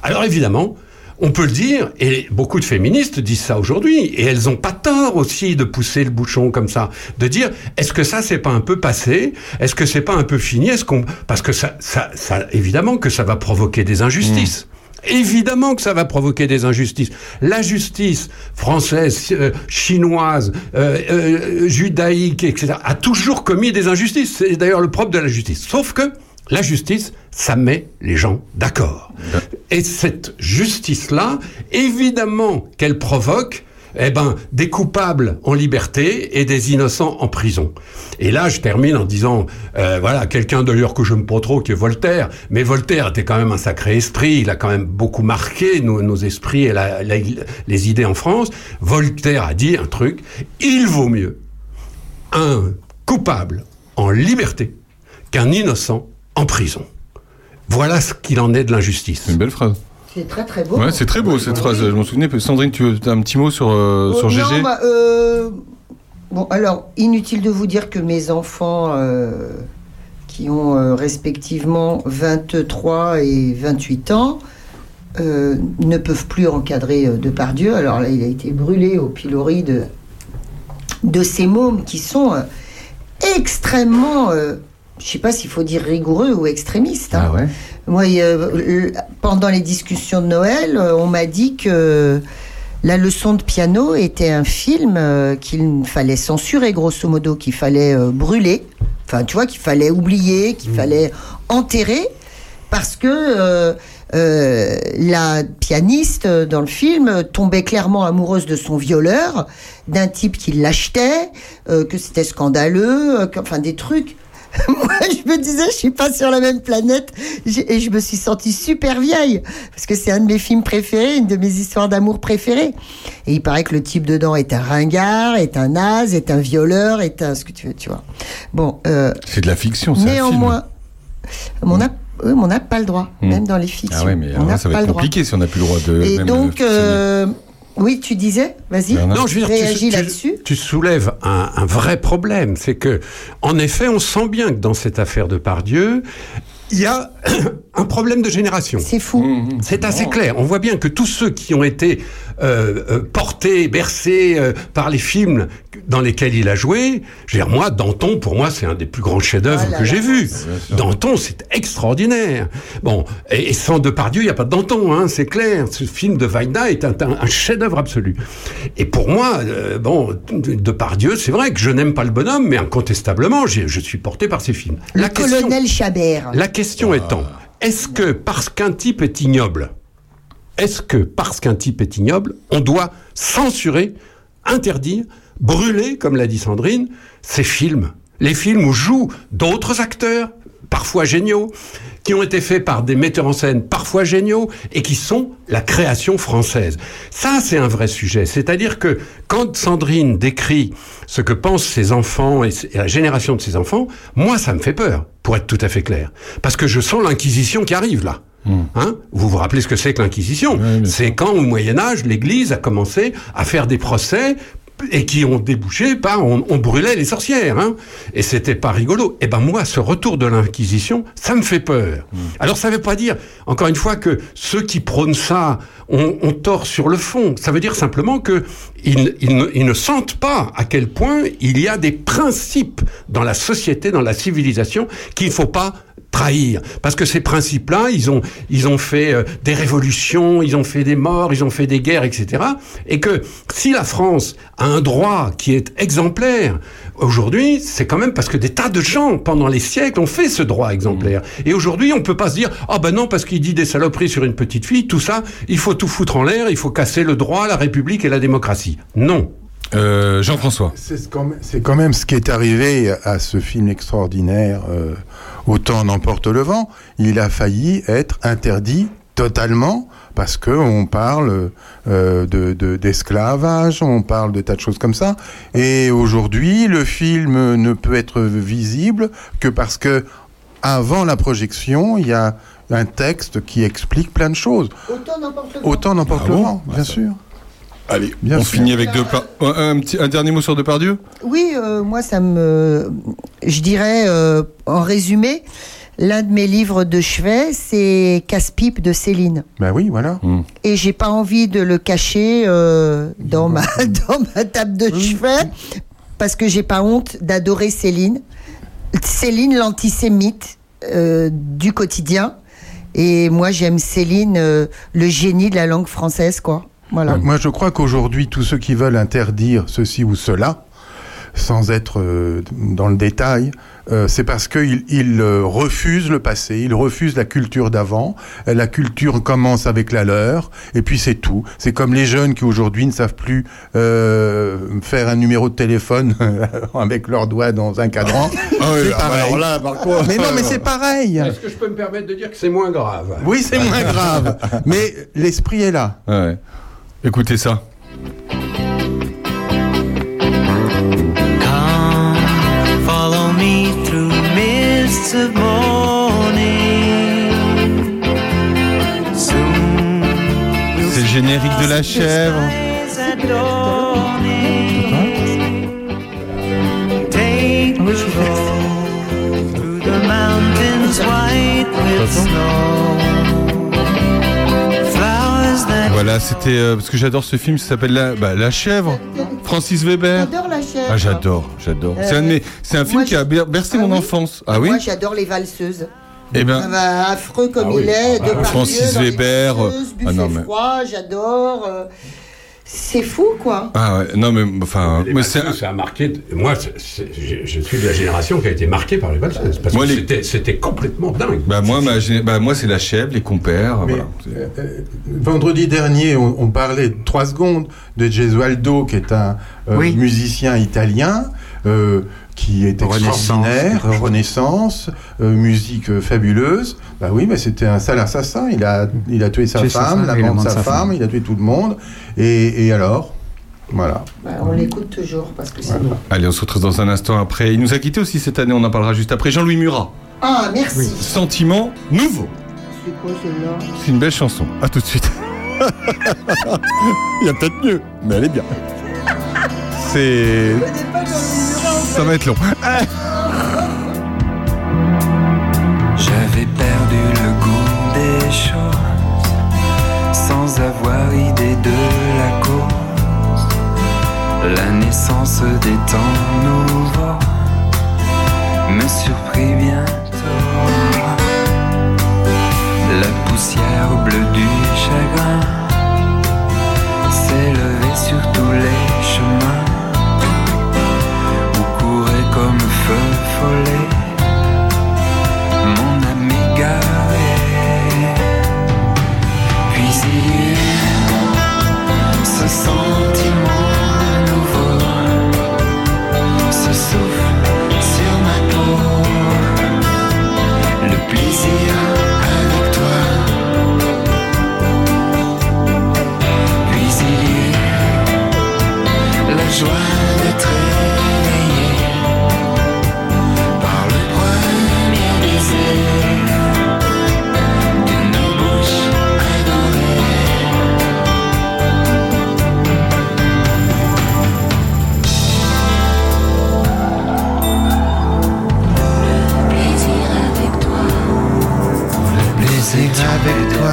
Alors évidemment, on peut le dire, et beaucoup de féministes disent ça aujourd'hui, et elles n'ont pas tort aussi de pousser le bouchon comme ça, de dire est-ce que ça c'est pas un peu passé, est-ce que c'est pas un peu fini, est-ce qu'on parce que ça, ça, ça, évidemment que ça va provoquer des injustices. Évidemment que ça va provoquer des injustices. La justice française, euh, chinoise, euh, euh, judaïque, etc., a toujours commis des injustices. C'est d'ailleurs le propre de la justice. Sauf que la justice, ça met les gens d'accord. Et cette justice-là, évidemment qu'elle provoque eh ben, des coupables en liberté et des innocents en prison. Et là, je termine en disant, euh, voilà, quelqu'un d'ailleurs que j'aime pas trop, qui est Voltaire, mais Voltaire était quand même un sacré esprit, il a quand même beaucoup marqué nos, esprits et les idées en France. Voltaire a dit un truc, il vaut mieux un coupable en liberté qu'un innocent en prison. Voilà ce qu'il en est de l'injustice. Une belle phrase. C'est très très beau. Ouais, c'est très beau cette phrase. Je m'en souvenais. Sandrine, tu as un petit mot sur, euh, Oh, sur non, GG bah, euh, Bon, alors, inutile de vous dire que mes enfants, euh, qui ont euh, respectivement 23 et 28 ans, euh, ne peuvent plus encadrer euh, Depardieu. Alors là, il a été brûlé au pilori de, de ces mômes qui sont euh, extrêmement, euh, je sais pas s'il faut dire rigoureux ou extrémistes. hein. Ah ouais Moi, euh, pendant les discussions de Noël, euh, on m'a dit que la leçon de piano était un film euh, qu'il fallait censurer, grosso modo, qu'il fallait euh, brûler. Enfin, tu vois, qu'il fallait oublier, qu'il fallait enterrer, parce que euh, la pianiste dans le film tombait clairement amoureuse de son violeur, d'un type qui l'achetait, que c'était scandaleux, que- enfin des trucs. [LAUGHS] Moi, je me disais, je suis pas sur la même planète, et je me suis sentie super vieille parce que c'est un de mes films préférés, une de mes histoires d'amour préférées. Et il paraît que le type dedans est un ringard, est un naze, est un violeur, est un ce que tu veux, tu vois. Bon, euh, C'est de la fiction, c'est néanmoins, on oui, on n'a pas le droit, Hmm. même dans les fictions. Ah ouais, mais on n'a va être le droit. compliqué si on n'a plus le droit de. Et même, donc, euh, euh, oui, tu disais, vas-y, Non, je veux dire, là-dessus. tu soulèves un, un vrai problème. C'est que, en effet, on sent bien que dans cette affaire de Pardieu, il y a [COUGHS] un problème de génération. C'est fou. C'est assez clair. On voit bien que tous ceux qui ont été euh, euh, portés, bercés euh, par les films dans lesquels il a joué, je veux dire, moi, Danton, pour moi, c'est un des plus grands chefs-d'œuvre Ah que j'ai vus. sûr. Danton, c'est extraordinaire. Bon, et, et sans Depardieu, il n'y a pas de Danton, hein, c'est clair. Ce film de Weida est un, un- un chef-d'œuvre absolu. Et pour moi, euh, bon, Depardieu, c'est vrai que je n'aime pas le bonhomme, mais incontestablement, je suis porté par ses films. Le colonel Chabert. La question étant, est-ce que parce qu'un type est ignoble, est-ce que parce qu'un type est ignoble, on doit censurer, interdire, brûler, comme l'a dit Sandrine, ces films Les films où jouent d'autres acteurs, parfois géniaux, qui ont été faits par des metteurs en scène parfois géniaux et qui sont la création française. Ça, c'est un vrai sujet. C'est-à-dire que quand Sandrine décrit ce que pensent ses enfants et la génération de ses enfants, moi, ça me fait peur, pour être tout à fait clair. Parce que je sens l'inquisition qui arrive là. Hein? Vous vous rappelez ce que c'est que l'inquisition? C'est quand au Moyen Âge, l'Église a commencé à faire des procès et qui ont débouché par on, on brûlait les sorcières, hein, et c'était pas rigolo. Et ben moi, ce retour de l'inquisition, ça me fait peur. Alors ça veut pas dire, encore une fois, que ceux qui prônent ça ont, tort sur le fond. Ça veut dire simplement que ils, ils ne, ils ne sentent pas à quel point il y a des principes dans la société, dans la civilisation, qu'il faut pas trahir. Parce que ces principes-là, ils ont, ils ont fait euh, des révolutions, ils ont fait des morts, ils ont fait des guerres, etc. Et que si la France a un droit qui est exemplaire, aujourd'hui, c'est quand même parce que des tas de gens, pendant les siècles, ont fait ce droit exemplaire. Et aujourd'hui, on peut pas se dire, ah ben non, parce qu'il dit des saloperies sur une petite fille, tout ça, il faut tout foutre en l'air, il faut casser le droit, la République et la démocratie. Non. Euh, Jean-François. C'est ce quand même- c'est quand même ce qui est arrivé à ce film extraordinaire, euh, Autant n'emporte le vent. Il a failli être interdit totalement parce que on parle euh, de de- d'esclavage, on parle de tas de choses comme ça. Et aujourd'hui, le film ne peut être visible que parce que avant la projection, il y a un texte qui explique plein de choses. Autant n'importe quoi. Autant n'emporte Ah le bon? vent, bien sûr. Allez, Bien on sûr. finit avec deux par... un, un petit, un dernier mot sur Depardieu? Oui, euh, moi, ça me. Je dirais, euh, en résumé, l'un de mes livres de chevet, c'est Casse-pipe de Céline. Ben oui, voilà. Et j'ai pas envie de le cacher euh, dans, ma, [LAUGHS] [LAUGHS] dans ma table de chevet, parce que j'ai pas honte d'adorer Céline. Céline, l'antisémite euh, du quotidien. Et moi, j'aime Céline, euh, le génie de la langue française, quoi. Voilà. Moi, je crois qu'aujourd'hui, tous ceux qui veulent interdire ceci ou cela, sans être euh, dans le détail, euh, c'est parce qu'ils ils, euh, refusent le passé, ils refusent la culture d'avant. La culture commence avec la leur, et puis c'est tout. C'est comme les jeunes qui aujourd'hui ne savent plus euh, faire un numéro de téléphone [LAUGHS] avec leurs doigts dans un cadran. [LAUGHS] Ah oui, C'est ah pareil. alors là, par contre- mais non, mais c'est [LAUGHS] pareil. Est-ce que je peux me permettre de dire que c'est moins grave? Oui, c'est moins grave. Mais l'esprit est là. Ouais. Écoutez ça. Come, follow me through mists of morning. C'est le générique de la chèvre. Take the road through the mountains white with snow. Voilà, c'était euh, parce que j'adore ce film. Ça s'appelle la, bah, la chèvre. Francis Weber. J'adore la chèvre. Ah, j'adore, j'adore. C'est un, de mes- c'est un film moi, qui a ber- bercé Ah mon oui enfance. Ah oui Moi, j'adore les valseuses. Eh Ah ben, bah, affreux comme Ah oui. il est, Ah de bah, Francis Weber, valseuses, euh, Buffet ah non, mais- froid, j'adore. euh, c'est fou, quoi. ah ouais, non mais enfin, c'est ça a marqué. Moi, c'est- c'est- je, je suis de la génération qui a été marquée par les valseuses. Parce Moi, que les- c'était- c'était complètement dingue. bah moi, ma gé- bah moi c'est la chèvre, les compères. Mais, voilà. euh, euh, vendredi dernier, on, on parlait trois secondes de Gesualdo, qui est un euh, Oui. musicien italien. euh, qui est Renaissance, extraordinaire. Renaissance, euh, musique euh, fabuleuse. Bah oui, mais c'était un sale assassin. Il a, il a tué sa femme, et l'amant de sa, femme, il a tué tout le monde. Et, et alors? Voilà. Bah, on l'écoute toujours parce que c'est nous. Allez, on se retrouve dans un instant après. Il nous a quitté aussi cette année. On en parlera juste après. Jean-Louis Murat. Ah, merci. Sentiment nouveau. C'est quoi celle-là? C'est une belle chanson. À tout de suite. [LAUGHS] Il y a peut-être mieux, mais elle est bien. [LAUGHS] C'est. Ça va être long. J'avais perdu le goût des choses sans avoir idée de la cause. La naissance des temps nouveaux me surprit bientôt. La poussière bleue du chagrin levée sur tous les chemins feu follet avec toi.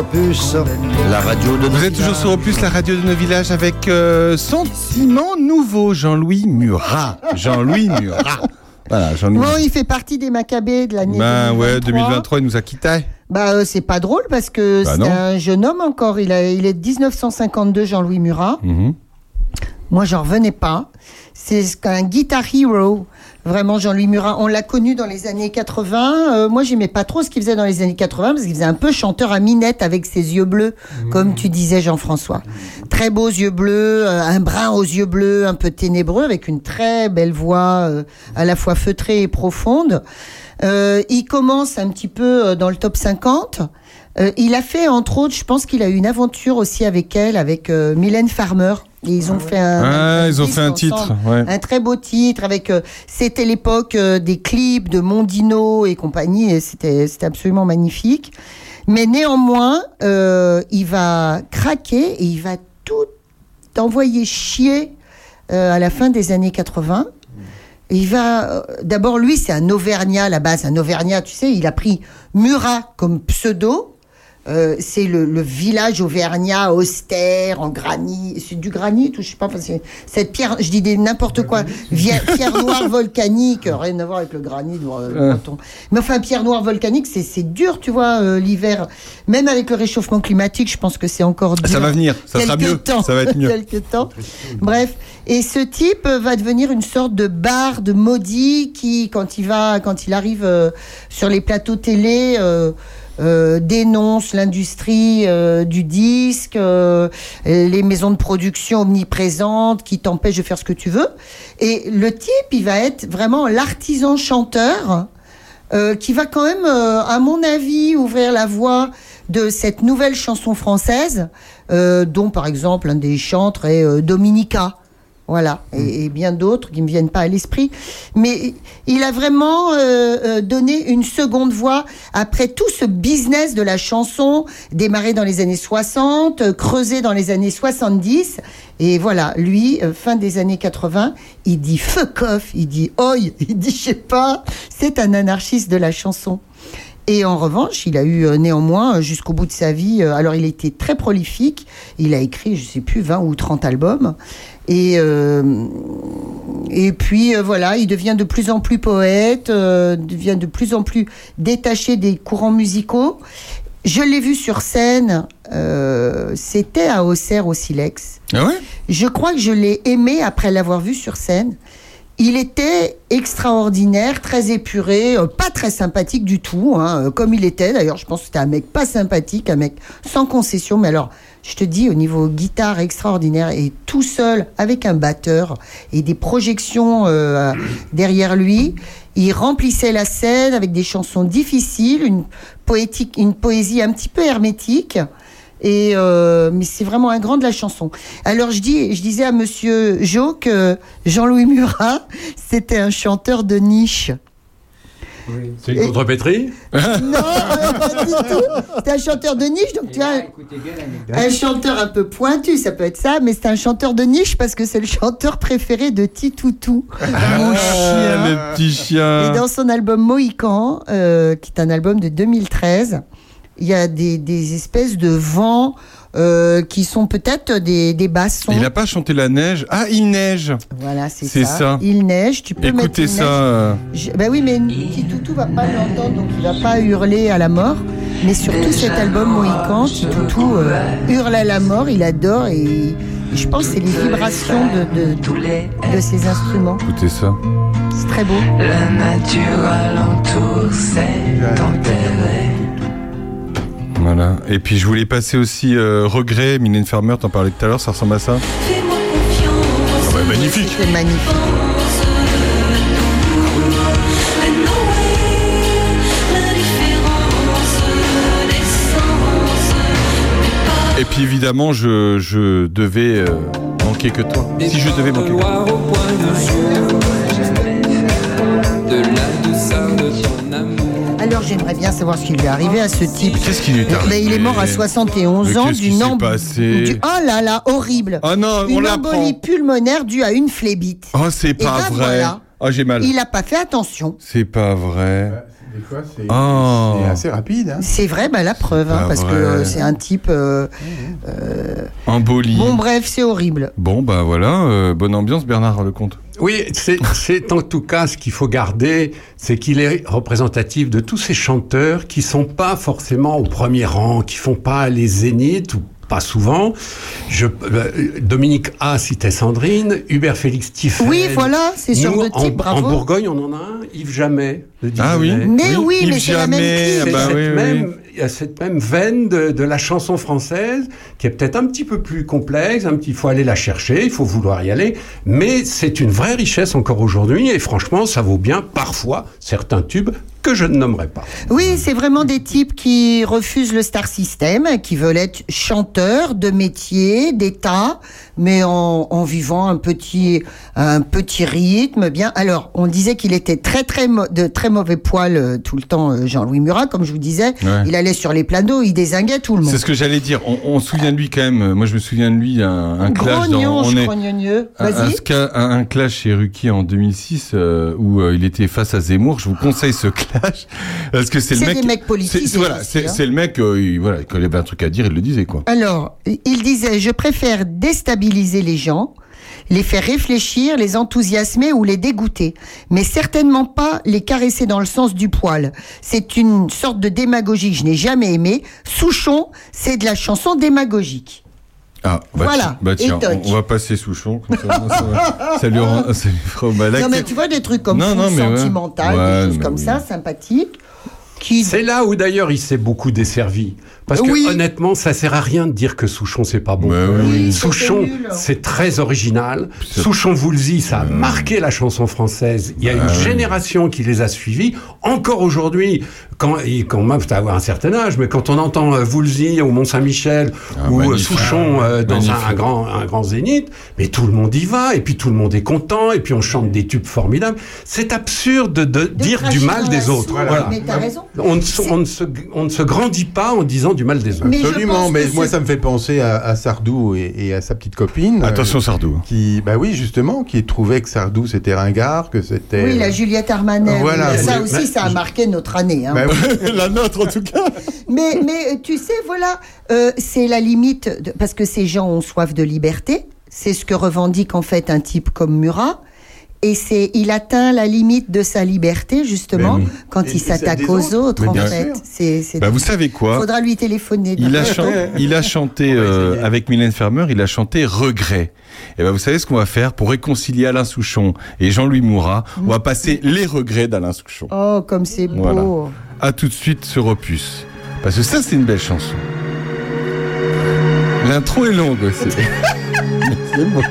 Opus, la radio de nos Vous êtes toujours sur Opus, la radio de nos villages, avec euh, Sentiment nouveau. Jean-Louis Murat. Jean-Louis Murat. Voilà, Jean-Louis. Bon, il fait partie des Macabées de l'année Ben 2023. ouais, 2023, il nous a quittés. Bah, euh, c'est pas drôle parce que Bah c'est non. un jeune homme encore. Il, a, il est de 1952, Jean-Louis Murat. Mhm. Moi, j'en revenais pas. C'est un guitar hero. Vraiment, Jean-Louis Murat. On l'a connu dans les années 80. Euh, moi, j'aimais pas trop ce qu'il faisait dans les années 80 parce qu'il faisait un peu chanteur à minette avec ses yeux bleus, comme tu disais, Jean-François. Très beaux yeux bleus, euh, un brun aux yeux bleus, un peu ténébreux, avec une très belle voix, euh, à la fois feutrée et profonde. Euh, il commence un petit peu euh, dans le top 50. Euh, il a fait, entre autres, je pense qu'il a eu une aventure aussi avec elle, avec euh, Mylène Farmer. Et ils ont fait un, Ah, un ils ont fait un titre, ouais. Un très beau titre avec. euh, c'était l'époque euh, des clips de Mondino et compagnie, et c'était c'était absolument magnifique. Mais néanmoins, il va craquer et il va tout envoyer chier à la fin des années 80. Et il va. D'abord, lui, c'est un Auvergnat à la base. Un Auvergnat, tu sais, il a pris Murat comme pseudo. Euh, c'est le, le village auvergnat austère en granit. C'est du granit ou je sais pas. enfin, cette pierre, je dis des- n'importe quoi. Pierre noire volcanique, euh, rien à voir avec le granit. euh, breton. Mais enfin, pierre noire volcanique, c'est c'est dur, tu vois, euh, l'hiver. Même avec le réchauffement climatique, je pense que c'est encore dur. Ça va venir, ça sera mieux, temps. ça va être mieux. Temps. Bref, et ce type va devenir une sorte de barde maudit qui, quand il va, quand il arrive euh, sur les plateaux télé, euh, dénonce l'industrie euh, du disque, euh, les maisons de production omniprésentes qui t'empêchent de faire ce que tu veux. Et le type, il va être vraiment l'artisan chanteur euh, qui va quand même, euh, à mon avis, ouvrir la voie de cette nouvelle chanson française, euh, dont par exemple un des chantres est Dominica. Voilà, et, et bien d'autres qui ne me viennent pas à l'esprit. Mais il a vraiment euh, euh, donné une seconde voie après tout ce business de la chanson, démarré dans les années 60, euh, creusé dans les années 70. Et voilà, lui, fin des années 80, il dit fuck off, il dit oi, [LAUGHS] il dit je sais pas, c'est un anarchiste de la chanson. Et en revanche, il a eu euh, néanmoins, euh, jusqu'au bout de sa vie, euh, alors il était très prolifique, il a écrit, je sais plus, 20 ou 30 albums. Et, euh, et puis euh, voilà, il devient de plus en plus poète, euh, devient de plus en plus détaché des courants musicaux. Je l'ai vu sur scène, c'était à Auxerre au Silex. Ah ouais? Je crois que je l'ai aimé après l'avoir vu sur scène. Il était extraordinaire, très épuré, euh, pas très sympathique du tout, hein, euh, comme il était. D'ailleurs, je pense que c'était un mec pas sympathique, un mec sans concession. Mais alors, je te dis, au niveau guitare extraordinaire et tout seul avec un batteur et des projections euh, derrière lui, il remplissait la scène avec des chansons difficiles, une poétique, une poésie un petit peu hermétique. Et euh, mais c'est vraiment un grand de la chanson. Alors je dis, je disais à Monsieur Jo que Jean-Louis Murat, [LAUGHS] c'était un chanteur de niche. C'est une contrepétrie [LAUGHS] Non, euh, pas du tout. C'est un chanteur de niche, donc tu as un chanteur un peu pointu, ça peut être ça, mais c'est un chanteur de niche parce que c'est le chanteur préféré de Titoutou, mon [LAUGHS] chien. Ah, le petit chien. Et dans son album Mohican, euh, qui est un album de 2013, il y a des, des espèces de vents euh, qui sont peut-être des, des bassons. Il n'a pas chanté la neige. Ah, il neige. Voilà, c'est ça. ça. Il neige, tu peux mettre Écoutez ça. euh, Je- bah oui, mais Titoutou va pas l'entendre, donc il va pas hurler à la mort. Mais surtout cet album Mohican, Titoutou euh, hurle à la mort, il adore et, je pense que c'est les vibrations de, de, de, de ses instruments. Écoutez ça. C'est très beau. La nature alentour s'est enterrée. Voilà. Et puis je voulais passer aussi euh, Regret, Mylène Farmer, t'en parlais tout à l'heure, ça ressemble à ça Fais-moi confiance. Ah ouais, magnifique. C'est magnifique. Et puis évidemment, je, je devais euh, manquer que toi. Si je devais manquer que toi. J'aimerais bien savoir ce qui lui est arrivé à ce type. Qu'est-ce qui lui est Eh arrivé ben, il est mort à 71 Mais ans d'une s'est emb- passé du- Oh là là, horrible. Ah non, on Une embolie pulmonaire due à une phlébite. Oh, c'est pas ben vrai. voilà. Oh, j'ai mal. Il n'a pas fait attention. C'est pas vrai. Des fois, c'est Oh. c'est assez rapide. hein. C'est vrai, bah, la preuve, hein, parce que euh, c'est un type. euh, Embolie. Bon, bref, c'est horrible. Bon, bah voilà, euh, bonne ambiance, Bernard Lecomte. Oui, c'est c'est en tout cas ce qu'il faut garder, c'est qu'il est représentatif de tous ces chanteurs qui sont pas forcément au premier rang, qui font pas les zéniths ou pas souvent. Je, euh, Dominique A citait Sandrine, Hubert Félix Tiffel. Oui, voilà, c'est ce genre Nous, de type, en, en bravo. Bourgogne, on en a un, Yves Jamais. le Ah oui. Mais oui, Yves mais c'est la même ah C'est bah cette oui, oui. même, il y a cette même veine de, de la chanson française qui est peut-être un petit peu plus complexe, un petit, il faut aller la chercher, il faut vouloir y aller, mais c'est une vraie richesse encore aujourd'hui et franchement, ça vaut bien parfois certains tubes que je ne nommerai pas. Oui, c'est vraiment des types qui refusent le star system, qui veulent être chanteurs de métier, d'état, mais en, en vivant un petit, un petit rythme. Bien. Alors, on disait qu'il était très, très, de très mauvais poil euh, tout le temps, euh, Jean-Louis Murat, comme je vous disais. Ouais. Il allait sur les plateaux, il désinguait tout le monde. C'est ce que j'allais dire. On, on se souvient de lui quand même. Moi, je me souviens de lui, un, un clash dans. On est, un, un, clash chez Ruquier en 2006 euh, où il était face à Zemmour. Je vous conseille ce [LAUGHS] clash. Parce que c'est le mec. des mecs politisés c'est- Voilà, c'est hein. c'est le mec, il, voilà, quand il avait un truc à dire, il le disait, quoi. Alors, il disait, je préfère déstabiliser les gens, les faire réfléchir, les enthousiasmer ou les dégoûter, mais certainement pas les caresser dans le sens du poil. C'est une sorte de démagogie que je n'ai jamais aimée. Souchon, c'est de la chanson démagogique. Ah, bah, Voilà, ti- bah tiens, on, on va passer Souchon, comme ça, [LAUGHS] ça, lui rend, ça lui fera au malade. non mais tu vois des trucs comme Non, non, ouais. sentimental, Ouais, des choses comme oui. ça, sympathiques. Qui... C'est là où d'ailleurs il s'est beaucoup desservi. Parce que Oui. honnêtement, ça sert à rien de dire que Souchon c'est pas bon. Bah oui. Souchon, c'est très original. Souchon Voulzy, ça a marqué la chanson française. Il y a une Bah oui. génération qui les a suivis. Encore aujourd'hui, quand, quand même, faut avoir un certain âge, mais quand on entend euh, Voulzy au Mont-Saint-Michel Ah, ou euh, magnifique. Souchon euh, dans un, grand, un grand zénith, mais tout le monde y va, et puis tout le monde est content, et puis on chante des tubes formidables. C'est absurde de, de dire du mal des autres. Voilà. Mais t'as raison. On ne, se, on, ne se, on ne se grandit pas en disant du mal des autres. Absolument, mais moi ça me fait penser à, à Sardou et, et à sa petite copine. euh, Attention, Sardou. qui, bah oui, justement, qui trouvait que Sardou c'était ringard, que c'était. Oui, la Juliette Armanet. Voilà, ça mais- aussi, mais- ça a marqué notre année. hein. Bah oui. [LAUGHS] la nôtre, en tout cas. Mais, mais euh, tu sais, voilà, euh, c'est la limite, de- parce que ces gens ont soif de liberté. C'est ce que revendique en fait un type comme Murat. Et c'est, il atteint la limite de sa liberté justement oui. quand Et- il s'attaque aux autres. en fait, c'est, c'est. Bah, vous savez quoi Faudra lui téléphoner. Il a, d'ailleurs. chan- il a chanté euh, avec Mylène Farmer, il a chanté Regret. Et ben vous savez ce qu'on va faire pour réconcilier Alain Souchon et Jean-Louis Moura On va passer les regrets d'Alain Souchon. Oh, comme c'est beau. Voilà. À tout de suite sur Opus. Parce que ça c'est une belle chanson. L'intro est longue aussi. [LAUGHS] Mais c'est bon.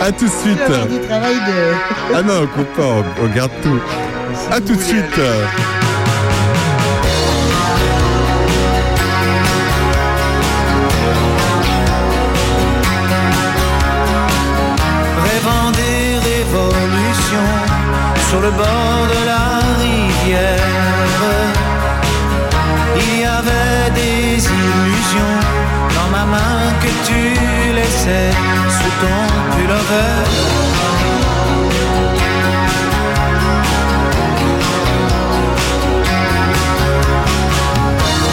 À tout de suite. J'avais du travail de. Ah non, on coupe pas, on, on garde tout. À tout de suite. rêvant des révolutions sur le bord de la rivière. Il y avait des illusions dans ma main que tu laissais.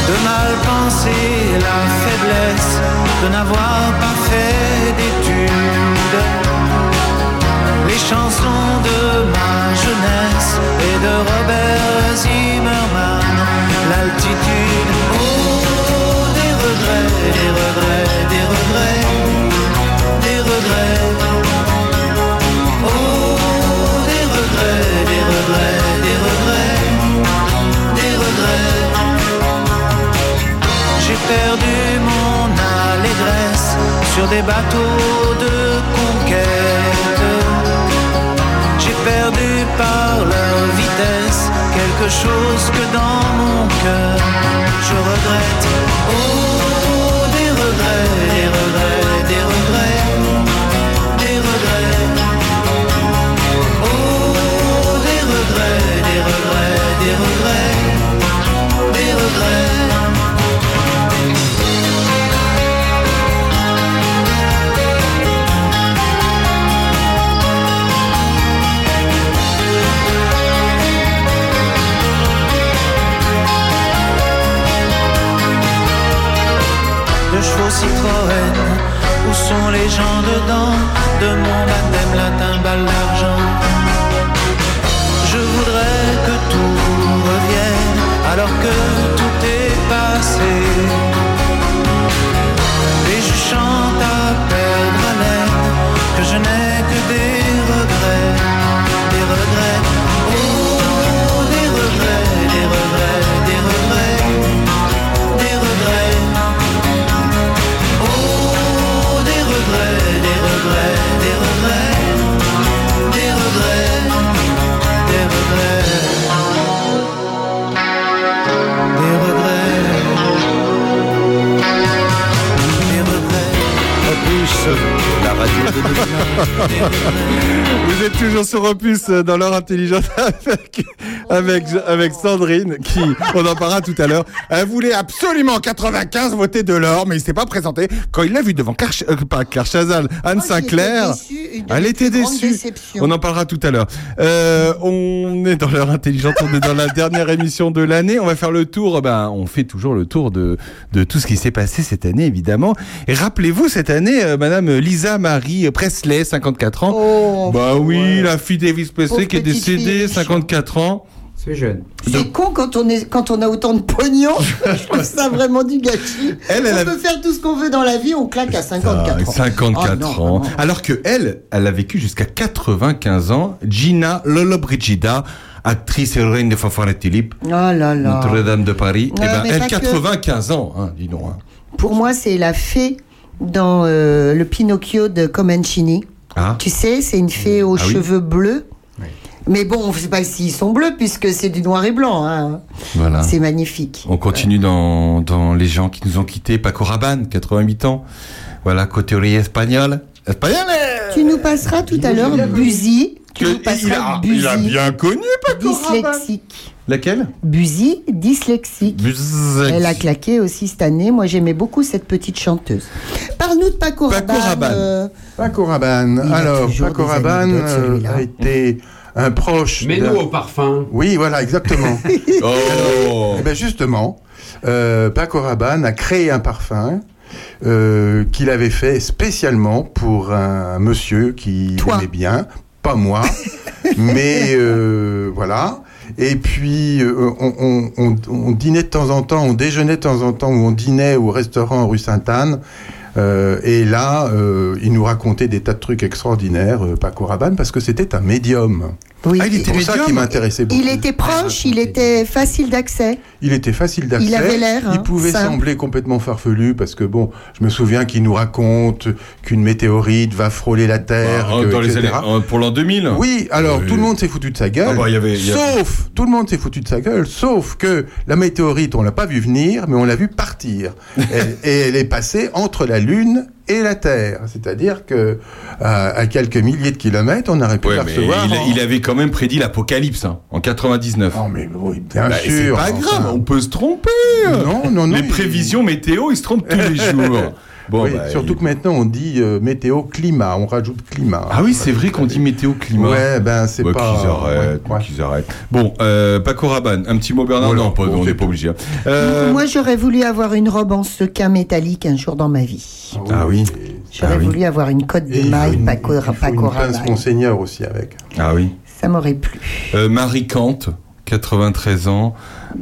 De mal penser la faiblesse de n'avoir pas fait d'études les chansons de ma jeunesse et de Robert Zimmerman, l'altitude. Sur des bateaux de conquête. J'ai perdu par leur vitesse quelque chose que dans mon cœur je regrette. Chevaux Citroën. Où sont les gens dedans? De mon baptême latin balle d'argent. Je voudrais que tout revienne Alors que tout est passé toujours sur Opus euh, dans l'heure intelligente [LAUGHS] avec, avec, avec Sandrine qui, on en parlera tout à l'heure. Elle voulait absolument en 95 voter de l'or, mais il s'est pas présenté. Quand il l'a vu devant Karch, euh, pas Karchazal, Anne Sinclair, elle était déçue. On en parlera tout à l'heure. Euh, on est dans l'heure intelligente, on est dans la dernière émission de l'année. On va faire le tour, ben, on fait toujours le tour de, de tout ce qui s'est passé cette année, évidemment. Et rappelez-vous, cette année, euh, Madame Lisa Marie Presley, 54 ans. bah oui, la fille d'Elvis Presley qui est décédée, fille. 54 ans. C'est jeune. C'est con quand on, est, quand on a autant de pognon. [LAUGHS] Je trouve ça vraiment du gâchis. Elle, elle on a- peut faire tout ce qu'on veut dans la vie, on claque à 54 ans. 54 Ah, non, ans. vraiment. Alors que elle, elle a vécu jusqu'à 95 ans. Gina Lollobrigida, actrice et héroïne de Fanfare et Tulip, Oh là là. Notre-Dame de Paris. Ouais, eh ben, elle, pas que. 95 ans, hein, dis donc. hein. Pour moi, c'est la fée dans euh, le Pinocchio de Comencini. Ah. Tu sais, c'est une fée aux Ah oui. cheveux bleus. Mais bon, on ne sait pas s'ils sont bleus puisque c'est du noir et blanc. hein. Voilà. C'est magnifique. On continue dans, dans les gens qui nous ont quittés. Paco Rabanne, 88 ans. Voilà, côté espagnol. Espagnol Tu nous passeras tout à l'heure Buzy. Tu nous passeras il, a, Buzy. il a bien connu Paco Rabanne. Laquelle? Buzy, dyslexique. Buzz- Elle a claqué aussi cette année. Moi, j'aimais beaucoup cette petite chanteuse. Parle-nous de Paco, Paco Rabanne. Euh, Paco Rabanne. A Alors, toujours Paco Rabanne anecdotes, euh, a été un proche. Mais nous, au parfum. Oui, voilà, exactement. [LAUGHS] Oh Eh ben justement, euh, Paco Rabanne a créé un parfum euh, qu'il avait fait spécialement pour un monsieur qui Toi. aimait bien, pas moi, [LAUGHS] mais euh, voilà. Et puis euh, on, dînait de temps en temps, on déjeunait de temps en temps, ou on dînait au restaurant rue Sainte-Anne. Euh, et là, euh, il nous racontait des tas de trucs extraordinaires, Paco Rabanne, parce que c'était un médium. Oui. Ah, il était pour ça qui m'intéressait beaucoup. Il était proche, il était facile d'accès. Il était facile d'accès. Il avait l'air, hein, Il pouvait simple. sembler complètement farfelu parce que bon, je me souviens qu'il nous raconte qu'une météorite va frôler la Terre, Ah, que- dans les etc. années, euh, pour l'an 2000 Oui, alors Oui. tout le monde s'est foutu de sa gueule. Ah bah, il y avait- il y avait- Sauf, tout le monde s'est foutu de sa gueule, sauf que la météorite, on l'a pas vu venir, mais on l'a vu partir. [LAUGHS] et, et elle est passée entre la Lune et la Terre. C'est-à-dire que à, à quelques milliers de kilomètres, on aurait pu Ouais, recevoir. il, en- il avait quand même prédit l'apocalypse hein, en 99. Non, mais oui, bien Bah, c'est sûr. pas enfin. grave, on peut se tromper. Non, non, non. Les il- prévisions météo, ils se trompent tous les [LAUGHS] jours. Bon, Oui, bah, surtout il- que maintenant on dit euh, météo climat, on rajoute climat. Ah oui, c'est vrai qu'on dit météo climat. Ouais, ben c'est Bah, pas. qu'ils arrêtent, ouais, qu'ils arrêtent. Bon, euh, Paco Rabanne, un petit mot Bernard Voilà, Non, pas- bon, on n'est pas obligé. hein. Euh, Moi, j'aurais voulu avoir une robe en sequin métallique un jour dans ma vie. Ah oui. J'aurais Ah oui. voulu avoir une cote de il maille Paco, il faut Paco une pince Rabanne. Monseigneur aussi avec. Ah oui. Ça m'aurait plu. Euh, Marie Kant, 93 ans.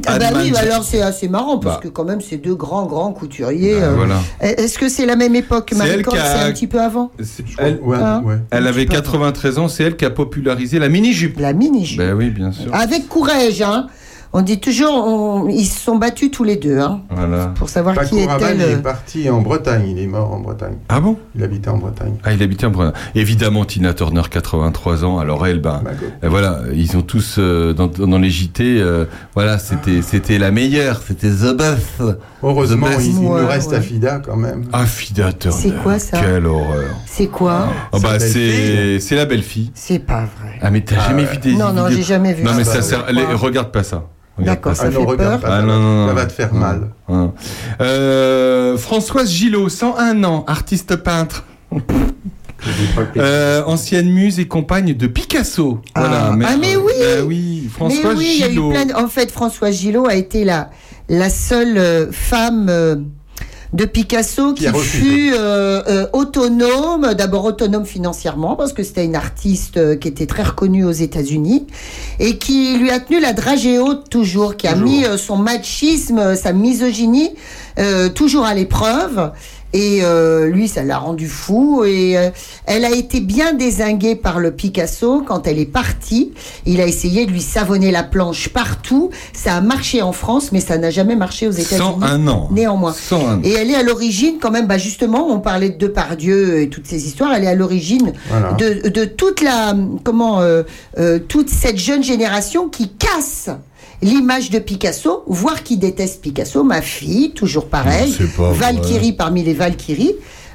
Ah bah oui, Manz- alors c'est assez marrant parce Bah. que quand même c'est deux grands grands couturiers. Bah, euh, voilà. Est-ce que c'est la même époque C'est Marie elle Kant, qui a- c'est un petit peu avant? Elle, ouais, ouais. elle Un avait petit peu 93 ans, c'est elle qui a popularisé la mini-jupe. La mini-jupe. Ben oui, bien sûr. Avec courage, hein. On dit toujours, on- ils se sont battus tous les deux, hein, Voilà. pour savoir Paco qui était Rabanne il est le. parti en Bretagne, il est mort en Bretagne. Ah bon? Il habitait en Bretagne. Ah, il habitait en Bretagne. Évidemment, Tina Turner, 83 ans. Alors elle, ben, euh, voilà, ils ont tous euh, dans, dans les JT, euh, voilà, c'était c'était la meilleure, c'était The Best. Heureusement, il, il nous reste ouais. Afida quand même. Ah, Fida Turner. C'est quoi, ça Quelle horreur. C'est quoi Ah bah Sa c'est belle-fille. c'est la belle fille. C'est pas vrai. Ah mais t'as Ah jamais ouais. vu des Non, non, j'ai jamais vu Non mais ça. bah, sert. regarde pas ça. D'accord, ça ah non, fait regarde peur. pas Ah ça. non, non, non. Ça va te faire mal. Hein. Euh, Françoise Gillot, 101 ans, artiste peintre. [LAUGHS] Euh, ancienne muse et compagne de Picasso. Ah. Voilà. Ah, mais oui Bah oui, Mais Françoise oui, il y a eu Gillot. plein. de- En fait, Françoise Gillot a été la, la seule euh, femme euh, de Picasso Qui a fut euh, euh, autonome, d'abord autonome financièrement, parce que c'était une artiste euh, qui était très reconnue aux États-Unis, et qui lui a tenu la dragée haute toujours, qui a mis euh, son machisme, euh, sa misogynie euh, toujours à l'épreuve. Et euh, lui, ça l'a rendu fou. Et euh, elle a été bien désinguée par le Picasso quand elle est partie. Il a essayé de lui savonner la planche partout. Ça a marché en France, mais ça n'a jamais marché aux États-Unis. 101 ans. Néanmoins. 101 ans. Et elle est à l'origine, quand même, bah justement, on parlait de Depardieu et toutes ces histoires. Elle est à l'origine Voilà. de, de toute la, comment, euh, toute cette jeune génération qui casse l'image de Picasso, voire qui déteste Picasso. Ma fille, toujours pareil. Pas. Valkyrie parmi les Valkyries.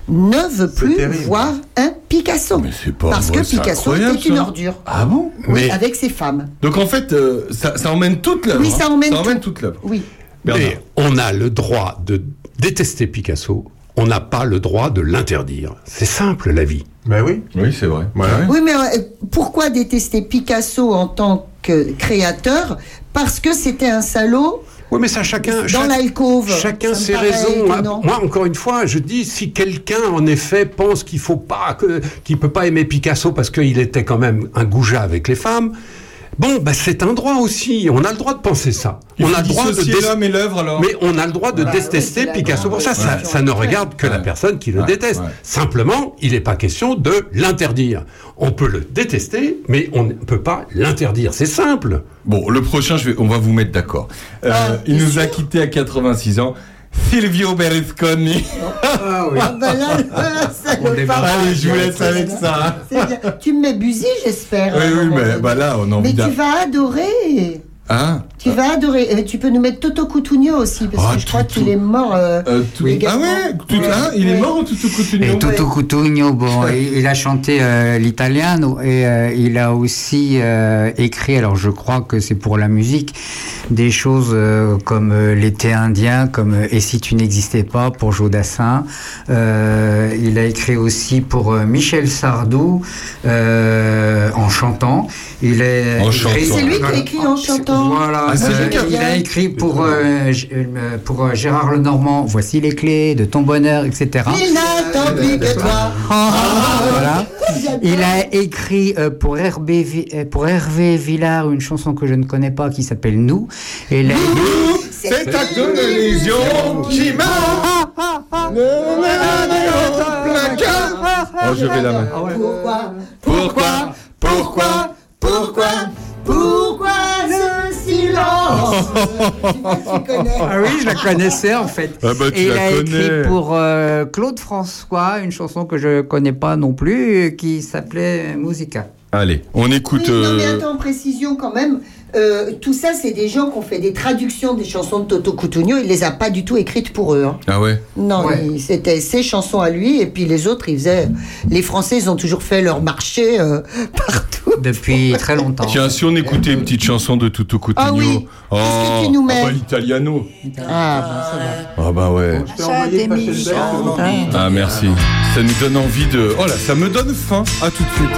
ne veut plus terrible. voir un Picasso. pas Parce vrai, que Picasso était une ordure. Ah bon Oui, Mais- avec ses femmes. Donc en fait, euh, ça, ça emmène toute l'œuvre. Oui, ça hein. emmène ça emmène tout. toute l'œuvre. Oui. Mais on a le droit de détester Picasso, on n'a pas le droit de l'interdire. C'est simple la vie. Ben oui. Oui, c'est vrai. Oui, mais euh, pourquoi détester Picasso en tant que créateur? Parce que c'était un salaud. Oui, mais ça, chacun. Dans chaque- l'alcôve. Chacun ses raisons. Moi, encore une fois, je dis si quelqu'un, en effet, pense qu'il faut pas, que, qu'il peut pas aimer Picasso parce qu'il était quand même un goujat avec les femmes. Bon, bah, c'est un droit aussi. On a le droit de penser ça. Il on a le droit de l'homme et l'œuvre, alors. Mais on a le droit de Voilà. détester Oui, Picasso pour ça. Ça, ne regarde que la personne qui le Ouais, déteste. ouais. Simplement, il n'est pas question de l'interdire. On peut le détester, mais on ne peut pas l'interdire. C'est simple. Bon, le prochain, je vais, on va vous mettre d'accord. Euh, Ah, il nous a quittés à 86 ans. Silvio Berlusconi. Ah bah là, là, ça On le parle. Allez, je vous laisse avec ça. Bien. Tu me mets j'espère. Oui, un oui, mais bah là, on a Mais envie tu d'un. vas adorer. Hein? Tu vas adorer. Euh, tu peux nous mettre Toto Cutugno aussi, parce Ah, que je crois qu'il est mort. euh, Euh. Ah ouais, tout, hein, il est mort, Tutu Coutinho Et Toto Cutugno, bon, [LAUGHS] il, il a chanté euh, l'italiano et euh, il a aussi euh, écrit, alors je crois que c'est pour la musique, des choses euh, comme euh, L'été indien, comme euh, Et si tu n'existais pas pour Jodassin. Euh, il a écrit aussi pour euh, Michel Sardou euh, en chantant. Il est En écrit- chantant. C'est lui qui a écrit en chantant. Voilà. Ah, Euh, il a écrit pour, euh, euh, pour euh, Gérard Lenormand, Voici les clés de ton bonheur, etc. Il n'attend plus que toi. Voilà. Il a écrit pour, Hervé, pour Hervé Villard une chanson que je ne connais pas qui s'appelle Nous. Et là, C'est ta qui m'a. Le placard. Oh, je vais la main. Pourquoi Pourquoi Pourquoi Pourquoi Pourquoi Ah oui, je la connaissais en fait. Ah bah, tu Et il a connais. écrit pour euh, Claude François une chanson que je connais pas non plus, qui s'appelait Musica. Allez, on écoute. Oui, non, mais euh, attends, précision quand même. Euh, tout ça, c'est des gens qui ont fait des traductions des chansons de Toto Cutugno. Il les a pas du tout écrites pour eux. hein. Ah ouais? Non, c'était ses chansons à lui, et puis les autres, ils faisaient. Les Français, ils ont toujours fait leur marché euh, [LAUGHS] partout. Depuis très longtemps. Tiens, si on écoutait une petite chanson de Tutu Coutinho. Ah oui. Oh, Qu'est-ce que tu nous mets ah bah, l'italiano. Ah, bah, ça va. Ah bah ouais. Ah merci. Ça nous donne envie de. Oh là, ça me donne faim. À tout de suite.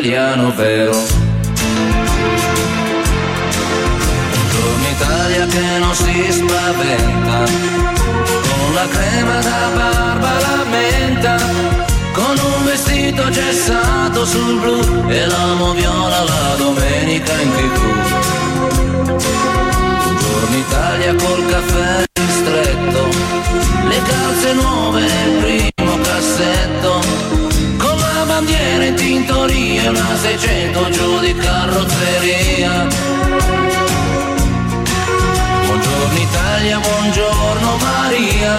Italiano vero. Buongiorno Italia che non si spaventa, con la crema da barba la menta, con un vestito gessato sul blu e l'amo viola la domenica in tv. Buongiorno Italia col caffè ristretto, le calze nuove nel primo cassetto, con la bandiera in tintoria una 600 giù di carrozzeria. Buongiorno Italia, buongiorno Maria,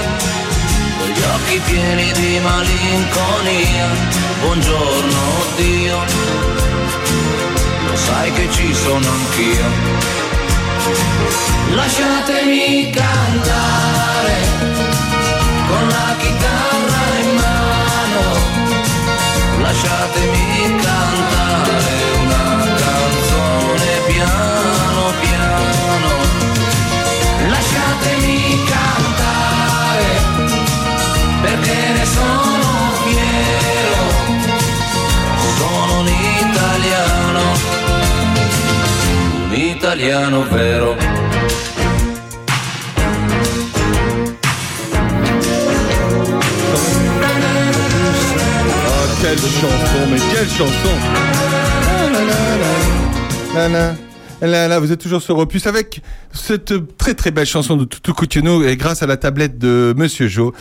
con gli occhi pieni di malinconia. Buongiorno Dio, lo sai che ci sono anch'io. Lasciatemi cantare con la chitarra in mano. Lasciatemi cantare una canzone piano piano. Lasciatemi cantare perché ne sono italiano vero? Ah, quelle chanson, mais quelle chanson Là, là, là, là, vous êtes toujours sur Opus avec cette très très belle chanson de Toutou Coutinho et grâce à la tablette de Monsieur Jo.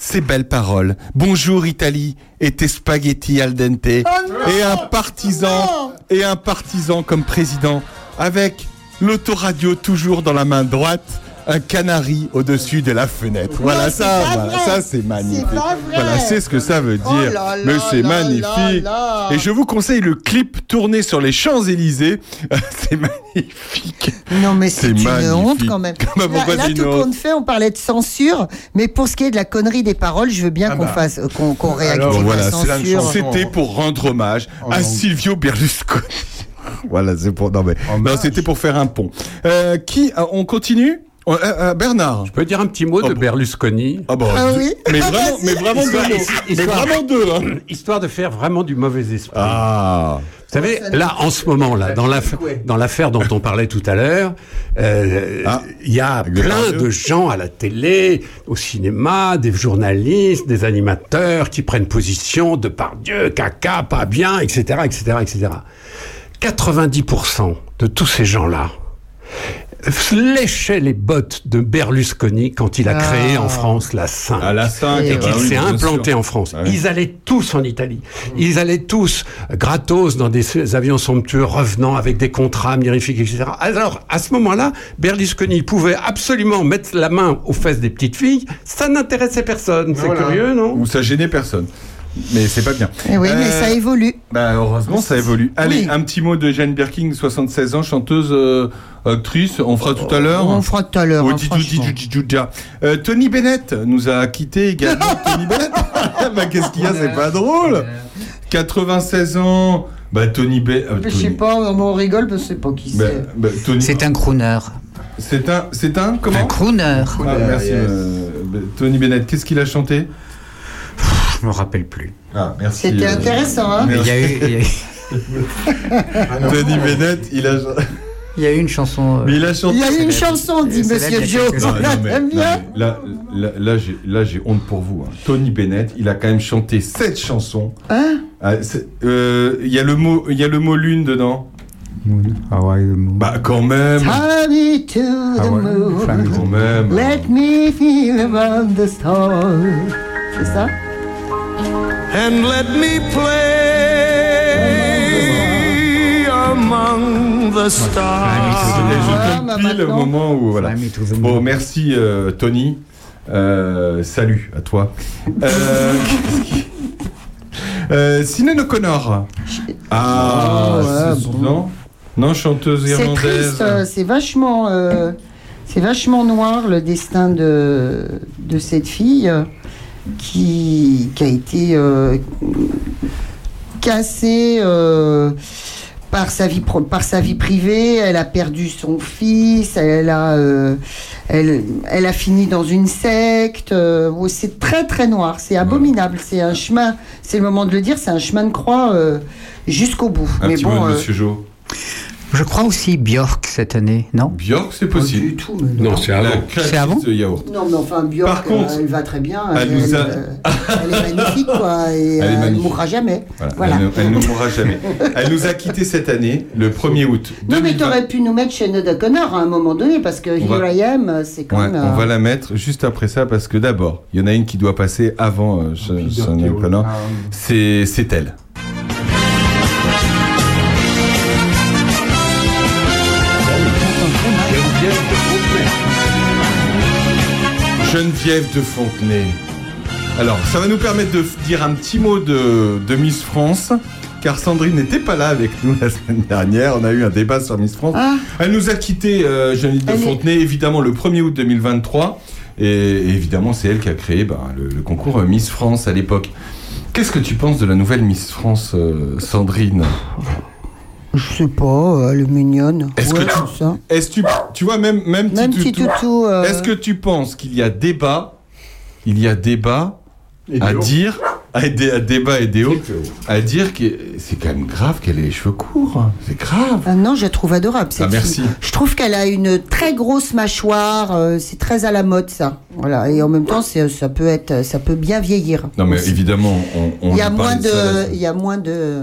Ces belles paroles. Bonjour Italie et tes spaghettis al dente. et un partisan, et un partisan comme président avec l'autoradio toujours dans la main droite. Un canari au-dessus de la fenêtre. Voilà ça, voilà, ça c'est magnifique. C'est pas vrai. Voilà, c'est ce que ça veut Oh dire. là Mais c'est magnifique. là là. Et je vous conseille le clip tourné sur les Champs-Élysées. [LAUGHS] c'est magnifique. Non, mais c'est une magnifique. honte quand même. [LAUGHS] Là, là, tout compte fait, on parlait de censure, mais pour ce qui est de la connerie des paroles, je veux bien qu'on bah. fasse, qu'on qu'on réactive la voilà, censure. c'était pour rendre hommage Oh, à non. Silvio Berlusconi. [LAUGHS] voilà, c'est pour. Non, mais non, c'était pour faire un pont. Euh, qui euh, On continue? Euh, euh, Bernard. Je peux dire un petit mot de Berlusconi? Ah bon, Ah oui mais vraiment, mais vraiment deux. Mais vraiment deux. Hein. [CLEARS THROAT] Histoire de faire vraiment du mauvais esprit. Ah. Vous savez, là, en ce moment, là, dans l'affaire, dans l'affaire dont on parlait tout à l'heure, euh, il y a plein de gens à la télé, au cinéma, des journalistes, des animateurs qui prennent position de par Dieu, caca, pas bien, etc., etc., etc. 90% de tous ces gens-là léchaient les bottes de Berlusconi quand il a Ah. créé en France la 5. Ah, la 5, et qu'il bah s'est implanté sûr. en France. Ah oui. Ils allaient tous en Italie. Ils allaient tous gratos dans des avions somptueux, revenant avec des contrats mirifiques, etc. Alors, à ce moment-là, Berlusconi pouvait absolument mettre la main aux fesses des petites filles. Ça n'intéressait personne. C'est Voilà. curieux, non? Ou ça gênait personne. Mais c'est pas bien. Eh oui, mais Euh, ça évolue. Bah heureusement ça évolue. Allez, Oui. un petit mot de Jane Birkin, 76 ans, chanteuse, euh, actrice. On fera tout à l'heure. On fera tout à l'heure, Oh, hein. Euh, Tony Bennett nous a quitté également. [LAUGHS] Tony Bennett. [LAUGHS] bah qu'est-ce qu'il y a C'est pas drôle. 96 ans. Bah Tony Bennett. Je sais pas, on rigole parce que je sais pas qui c'est. C'est un crooner. C'est un, c'est un comment Un crooner. Ah, merci. euh, bah, Tony Bennett, qu'est-ce qu'il a chanté? Je me rappelle plus. Ah, merci. C'était euh, intéressant, hein Mais il y a eu, y a eu- [LAUGHS] Tony Bennett, il a. il y a eu une chanson. euh, Mais il a chanté. Il y a eu une chanson, dit Monsieur Joe. quelques Non, années. non, mais- T'aimes non, bien mais là, là, là, j'ai, là, j'ai honte pour vous. hein. Tony Bennett, il a quand même chanté sept chansons. Hein Ah, euh, Il y a le mot, il y a le mot lune dedans. Hawaii the Moon. Bah quand même. Me to the Quand moon. même. Let me feel around the stars. C'est ça? And let me play among the stars. Tombe pile au moment où voilà. Bon, merci euh, Tony. Euh, salut à toi. Euh, euh, O'Connor. Ah, Oh, ouais, bon. non, non, chanteuse C'est irlandaise. triste, euh, c'est vachement, euh, c'est vachement noir le destin de, de cette fille euh, qui, qui a été euh, cassée euh, par, sa vie, pro- par sa vie privée. Elle a perdu son fils, elle a, euh, elle, elle a fini dans une secte. oh, c'est très très noir, c'est abominable. C'est un chemin, c'est le moment de le dire, c'est un chemin de croix jusqu'au bout. Un Mais petit bon, mot de Monsieur Jo. Je crois aussi Björk cette année, non? Björk, c'est possible. Non, c'est avant. La créatrice de yaourt. Non, mais enfin, Björk, Par contre, euh, elle va très bien. elle a- euh, elle est magnifique, quoi. Et [LAUGHS] Elle est euh, mourra jamais. Voilà, Voilà. Elle, ne, elle ne mourra jamais. Elle nous a quittés cette année, le 1er août. Non, mais 2020. t'aurais pu nous mettre chez Ned Connor à un moment donné, parce que On Here va- I Am, c'est quand Ouais, même. on euh, va la mettre juste après ça parce que d'abord, il y en a une qui doit passer avant euh, Sinéad O'Connor. C'est c'est elle. Geneviève de Fontenay. Alors, ça va nous permettre de dire un petit mot de, de Miss France, car Sandrine n'était pas là avec nous la semaine dernière. On a eu un débat sur Miss France. Elle nous a quitté, euh, Geneviève de Fontenay, évidemment, le 1er août 2023. Et, et évidemment, c'est elle qui a créé ben, le, le concours Miss France à l'époque. Qu'est-ce que tu penses de la nouvelle Miss France, euh, Sandrine? Je sais pas, euh, elle est mignonne. Est-ce Ouais, que tu, ça. est-ce tu, tu vois même même, Même petit toutou, toutou, euh, Est-ce que tu penses qu'il y a débat il y a débat Et à dire, à, dé- à débat et déo, à dire que c'est quand même grave qu'elle ait les cheveux courts. C'est grave. Ah non, je la trouve adorable. cette Ah, merci. fille. Je trouve qu'elle a une très grosse mâchoire. euh, c'est très à la mode, ça. Voilà. Et en même temps, ça peut être, ça peut bien vieillir. Non mais aussi. évidemment, on, on il y a moins de, il y a moins de,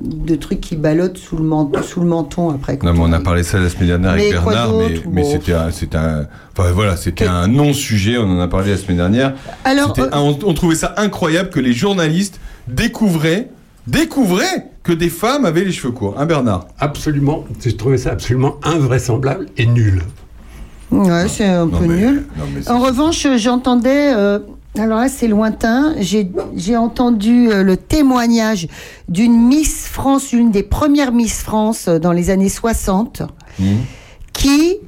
de trucs qui ballottent sous le menton, sous le menton après. Non, mais on on a parlé ça la semaine dernière avec Mais Bernard, mais, d'autre mais Bon. c'était un, c'était un, enfin voilà, c'était un non-sujet. On en a parlé la semaine dernière. Alors, euh, un- on, on trouvait ça incroyable que les journalistes découvraient, découvraient que des femmes avaient les cheveux courts. Hein, Bernard? Absolument. J'ai trouvé ça absolument invraisemblable et nul. Ouais, c'est un peu nul. En revanche, j'entendais. euh, alors là, c'est lointain. J'ai entendu euh, le témoignage d'une Miss France, une des premières Miss France euh, dans les années 60, qui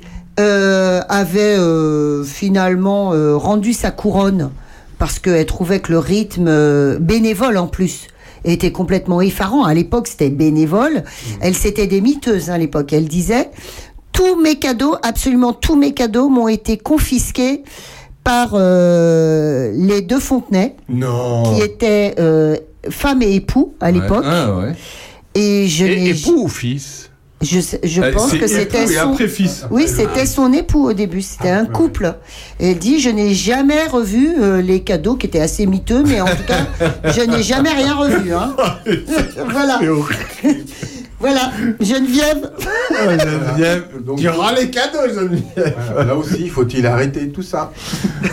euh, avait euh, finalement euh, rendu sa couronne parce qu'elle trouvait que le rythme bénévole en plus était complètement effarant. À l'époque, c'était bénévole. Elle s'était des miteuses hein, à l'époque. Elle disait tous mes cadeaux, absolument tous mes cadeaux m'ont été confisqués par euh, les deux Fontenay, Non. qui étaient euh, femme et époux à l'époque. Ah ouais. Et je Et n'ai époux ou fils je, je Euh, pense que c'était son... fils. Oui, c'était son époux au début. C'était un couple. Et elle dit, je n'ai jamais revu euh, les cadeaux qui étaient assez miteux, mais en tout cas, je n'ai jamais rien revu. hein. [LAUGHS] voilà. Voilà. Geneviève. [LAUGHS] Geneviève, tu rends les cadeaux, Geneviève. Là aussi, faut-il arrêter tout ça?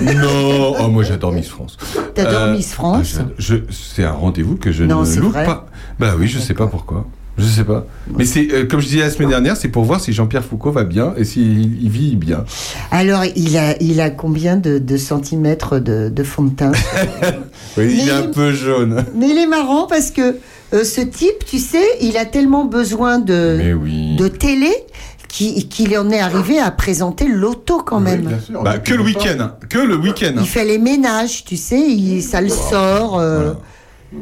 Non, oh, moi j'adore Miss France. T'adores Miss France? ah, je- C'est un rendez-vous que je Non, ne loupe vrai pas. Bah oui, je sais pas pourquoi. Je sais pas. Mais c'est euh, comme je disais la semaine dernière, c'est pour voir si Jean-Pierre Foucault va bien et s'il il vit bien. Alors, il a, il a combien de, de centimètres de, de fond de teint? [LAUGHS] Oui, il est un peu jaune. Mais il est marrant parce que euh, ce type, tu sais, il a tellement besoin de, oui. de télé qu'il en est arrivé à présenter l'auto quand même. Bah, que le week-end, hein. que le week-end. Il fait les ménages, tu sais, il, ça le sort. euh,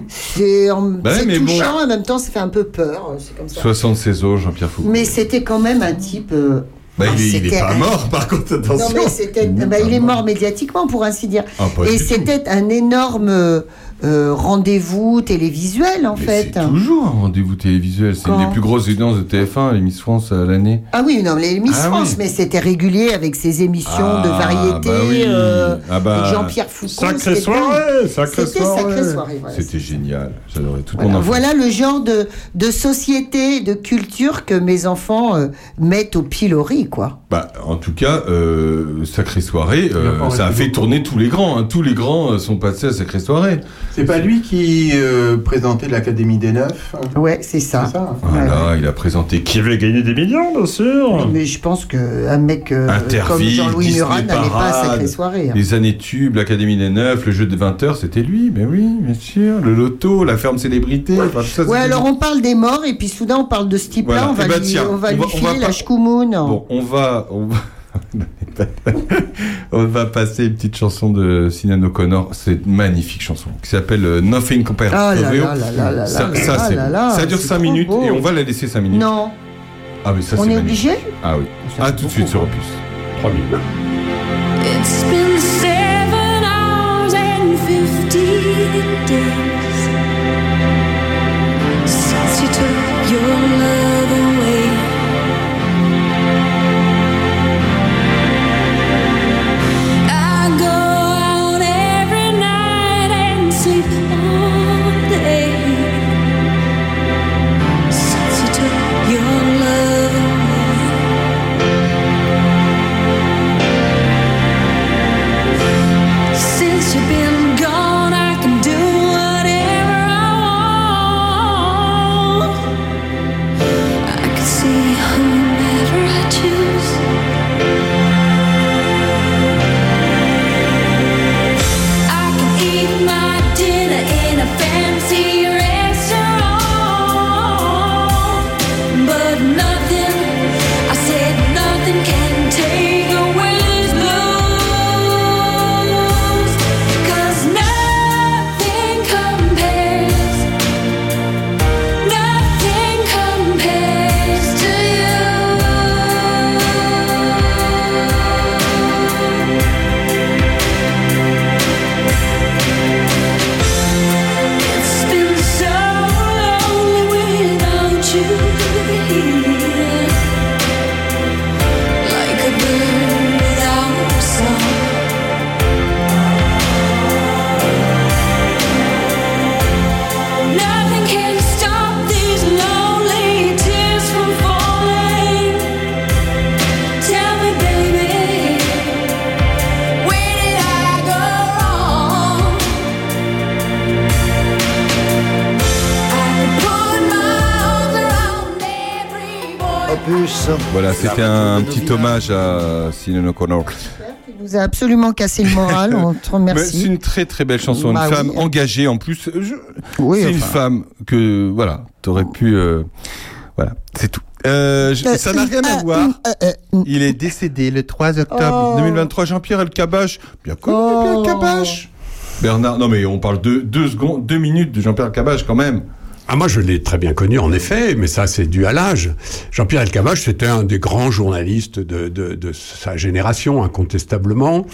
C'est en- Bah mais bon. touchant, en même temps, ça fait un peu peur. euh, comme ça. 76 ans, Jean-Pierre Foucault. Mais c'était quand même un type. euh, Bah, il, est, il est c'était pas un- mort, par contre, attention. Non, mais bah, il est mort médiatiquement, pour ainsi dire. Ah, Et c'était un énorme euh, euh, rendez-vous télévisuel, en fait. C'est toujours un rendez-vous télévisuel. C'est une des plus grosses audiences de TF1, les Miss France à l'année. Ah oui, non, les Miss Ah France, oui. mais c'était régulier avec ses émissions de Ah, variété. bah oui. euh, Ah bah, avec Jean-Pierre Foucault. sacrée soirée, sacrée soirée. sacrée soirée. voilà. C'était génial. J'adorais tout Voilà, mon voilà le genre de, de société de culture que mes enfants euh, mettent au pilori, quoi. Bah, en tout cas, euh, Sacrée Soirée, euh, ça a fait tourner tous les grands. hein. Tous les grands euh, sont passés à Sacrée Soirée. C'est pas lui qui euh, présentait l'Académie des Neufs hein? Ouais, c'est ça. Voilà, il a présenté qui avait gagné des millions, bien sûr. Mais je pense qu'un mec euh, comme Jean-Louis Murat n'allait pas à Sacrée Soirée. hein. Les années tubes, l'Académie des Neufs, le jeu de 20h, c'était lui. Mais oui, bien sûr. Le loto, la ferme célébrité. enfin, tout ça, Ouais, alors on parle des morts et puis soudain on parle de ce type-là, Voilà. on va lui, tiens, on va on lui va- on filer va la pas-. Bon, on va, on va, [LAUGHS] on va passer une petite chanson de Sinan O'Connor. C'est une magnifique chanson qui s'appelle euh, Nothing Compared Ah to là Ça, ça, là, ça dure c'est 5 trop minutes beau. et on va la laisser 5 minutes. Non, Ah oui, ça On est magnifique. obligé Ah oui. Ah tout de suite sur Opus. 3 minutes. It's been seven hours and fifty days since you took your love c'était un petit hommage à Sinead O'Connor. Tu nous a absolument cassé le moral, [LAUGHS] on te Mais C'est remercie. une très très belle chanson, Bah une femme oui. engagée en plus. Je- Oui, c'est une femme que voilà, t'aurais pu. euh, voilà, c'est tout. Euh, je- ça n'a rien à voir. Il est décédé le 3 octobre Oh. 2023. Jean-Pierre Elkabach, bien connu Oh. Jean-Pierre Elkabach. Bernard, non mais on parle de deux secondes, deux minutes de Jean-Pierre Elkabach quand même. Ah, moi, je l'ai très bien connu, en effet, mais ça, c'est dû à l'âge. Jean-Pierre Elkabbach, c'était un des grands journalistes de, de, de sa génération, incontestablement.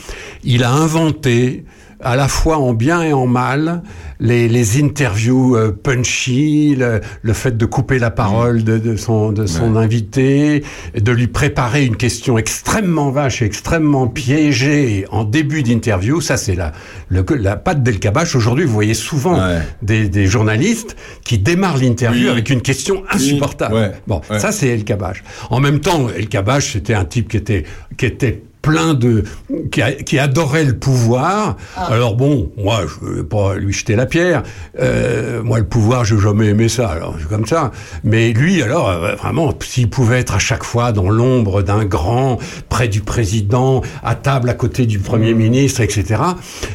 Il a inventé, à la fois en bien et en mal, les, les interviews euh, punchy, le, le fait de couper la parole de, de son, de son invité, de lui préparer une question extrêmement vache et extrêmement piégée en début d'interview. Ça, c'est la, le, la patte d'Elkabbach. Aujourd'hui, vous voyez souvent des, des journalistes qui démarrent l'interview Oui. avec une question insupportable. Ouais. Bon, ça c'est El Kabach. En même temps, El Kabach, c'était un type qui était qui était plein de qui, a- qui adorait le pouvoir. Alors bon, moi je veux pas lui jeter la pierre. Euh, moi le pouvoir, j'ai jamais aimé ça. Alors c'est comme ça. Mais lui alors euh, vraiment, s'il pouvait être à chaque fois dans l'ombre d'un grand, près du président, à table à côté du premier ministre, etc.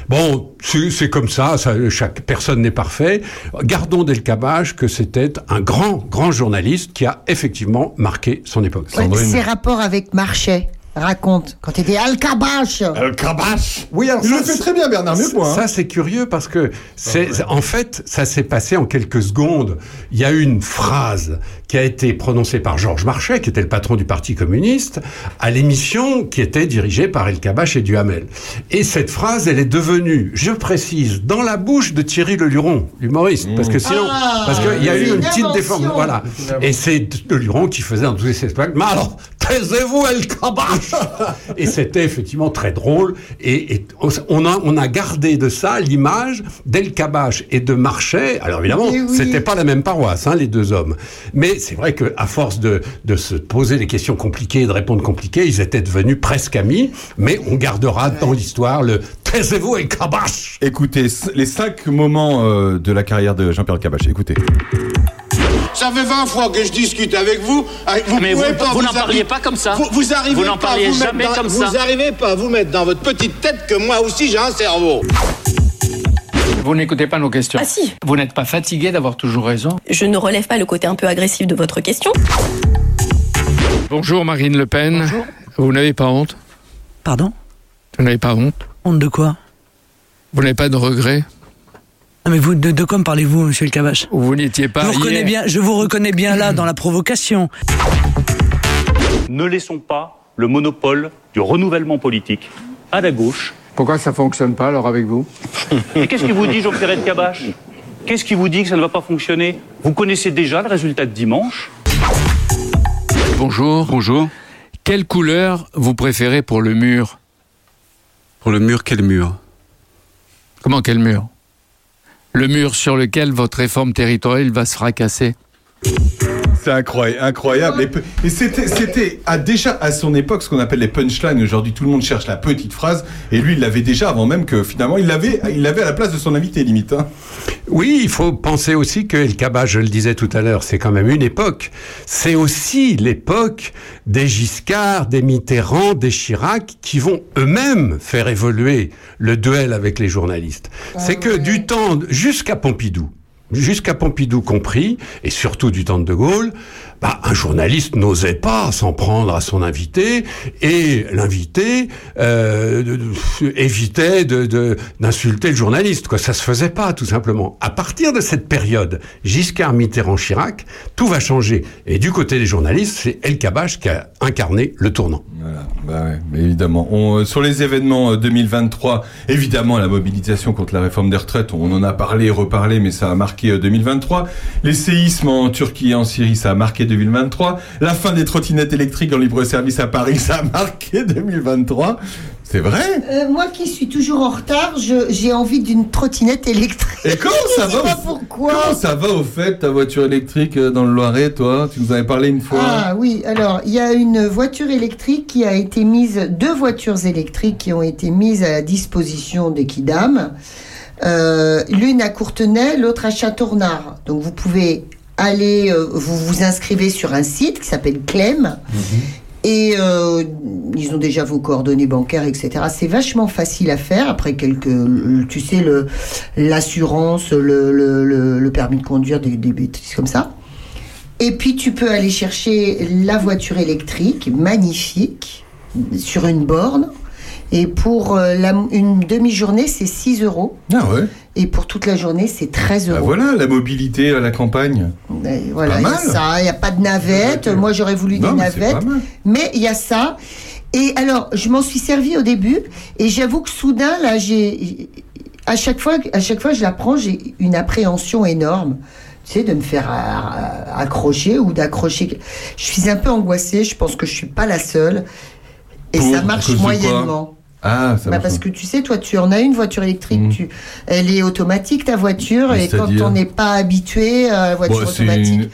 Bon, c'est c'est comme ça. ça chaque personne n'est parfait. Gardons d'El Kabach que c'était un grand, grand journaliste qui a effectivement marqué son époque. Ouais, ses rapports avec Marchais, raconte, quand tu étais Alcabache. Elkabach. Oui, alors Il ça, le fait très bien Bernard, mieux que moi. hein. Ça, c'est curieux parce que c'est, en fait, ça s'est passé en quelques secondes. Il y a eu une phrase qui a été prononcée par Georges Marchais, qui était le patron du Parti communiste, à l'émission qui était dirigée par El Kabach et Duhamel. Et cette phrase, elle est devenue, je précise, dans la bouche de Thierry Leluron, l'humoriste, parce que sinon, Ah, parce qu'il y a eu une petite déformation. Voilà. Et c'est Leluron qui faisait dans tous ses spectacles. Mais alors, taisez-vous, El Kabach [LAUGHS] Et c'était effectivement très drôle. Et, et on, a, on a gardé de ça l'image d'El Kabach et de Marchais. Alors évidemment, Eh oui. c'était pas la même paroisse, hein, les deux hommes. Mais c'est vrai qu'à force de, de se poser des questions compliquées et de répondre compliquées, ils étaient devenus presque amis. Mais on gardera dans l'histoire le taisez-vous, El Kabach Écoutez, les cinq moments euh, de la carrière de Jean-Pierre Elkabach. Écoutez. Ça fait 20 fois que je discute avec vous. Ah, Vous Mais pouvez vous- pas vous n'en parliez pas comme ça. Vous, vous arrivez Vous n'en pas à parliez vous mettre jamais dans- comme vous ça. arrivez pas à vous mettre dans votre petite tête que moi aussi j'ai un cerveau. Vous n'écoutez pas nos questions. Ah si. Vous n'êtes pas fatigué d'avoir toujours raison Je ne relève pas le côté un peu agressif de votre question. Bonjour Marine Le Pen. Vous n'avez pas honte Pardon Vous n'avez pas honte Honte de quoi Vous n'avez pas de regrets Non mais vous, de, de quoi me parlez-vous, monsieur le Cavache Vous n'étiez pas je vous, reconnais hier. bien, je vous reconnais bien là dans la provocation. Ne laissons pas le monopole du renouvellement politique à la gauche. Pourquoi ça fonctionne pas alors avec vous? Et qu'est-ce qui vous dit, Jean-Pierre Elkabbach Qu'est-ce qui vous dit que ça ne va pas fonctionner? Vous connaissez déjà le résultat de dimanche? Bonjour. Bonjour. Quelle couleur vous préférez pour le mur? Pour le mur, quel mur? Comment quel mur? Le mur sur lequel votre réforme territoriale va se fracasser. C'est incroyable, incroyable. Et, c'était, c'était à déjà à son époque ce qu'on appelle les punchlines. Aujourd'hui, tout le monde cherche la petite phrase, et lui, il l'avait déjà avant même que finalement, il l'avait, il l'avait à la place de son invité limite. hein. Oui, il faut penser aussi que El Kaba, je le disais tout à l'heure, c'est quand même une époque. C'est aussi l'époque des Giscard, des Mitterrand, des Chirac, qui vont eux-mêmes faire évoluer le duel avec les journalistes. c'est que du temps jusqu'à Pompidou, jusqu'à Pompidou compris, et surtout du temps de De Gaulle, bah, un journaliste n'osait pas s'en prendre à son invité, et l'invité euh, évitait d'insulter le journaliste. Quoi. Ça se faisait pas, tout simplement. À partir de cette période, Giscard, Mitterrand, Chirac, tout va changer. Et du côté des journalistes, c'est El Kabach qui a incarné le tournant. Voilà, bah évidemment. Euh, sur les événements euh, 2023, évidemment, la mobilisation contre la réforme des retraites, on en a parlé et reparlé, mais ça a marqué euh, 2023. Les séismes en Turquie et en Syrie, ça a marqué 2023. La fin des trottinettes électriques en libre-service à Paris, ça a marqué 2023. C'est vrai? Euh, moi qui suis toujours en retard, j'ai envie d'une trottinette électrique. Et comment ça [LAUGHS] Je sais va pas pourquoi. Comment ça va au fait, ta voiture électrique euh, dans le Loiret, toi? Tu nous avais parlé une fois. Ah oui, alors il y a une voiture électrique qui a été mise, deux voitures électriques qui ont été mises à la disposition des Kidam. Euh, L'une à Courtenay, l'autre à Châteaurnard. Donc vous pouvez allez, euh, vous vous inscrivez sur un site qui s'appelle Clem. Et euh, ils ont déjà vos coordonnées bancaires, etc. C'est vachement facile à faire. Après quelques, tu sais, le l'assurance, le, le, le- le permis de conduire, des, des bêtises comme ça. Et puis tu peux aller chercher la voiture électrique, magnifique, sur une borne. Et pour euh, la- une demi-journée, c'est 6 euros. Ah ouais. Et pour toute la journée, c'est 13 Bah euros. voilà, la mobilité à la campagne. Et voilà, il y a mal. ça, il n'y a pas de navette. Moi, j'aurais voulu Non, des mais navettes. Mais il y a ça. Et alors, je m'en suis servi au début. Et j'avoue que soudain, là, j'ai. À chaque fois, à chaque fois que je la prends, j'ai une appréhension énorme. Tu sais, de me faire euh, accrocher ou d'accrocher. Je suis un peu angoissée. Je pense que je suis pas la seule. Et Pour- ça marche moyennement. Ah, ça Bah parce que tu sais, toi, tu en as une voiture électrique, tu, elle est automatique ta voiture, Mais et quand on n'est pas habitué à la voiture Bon, c'est automatique, une,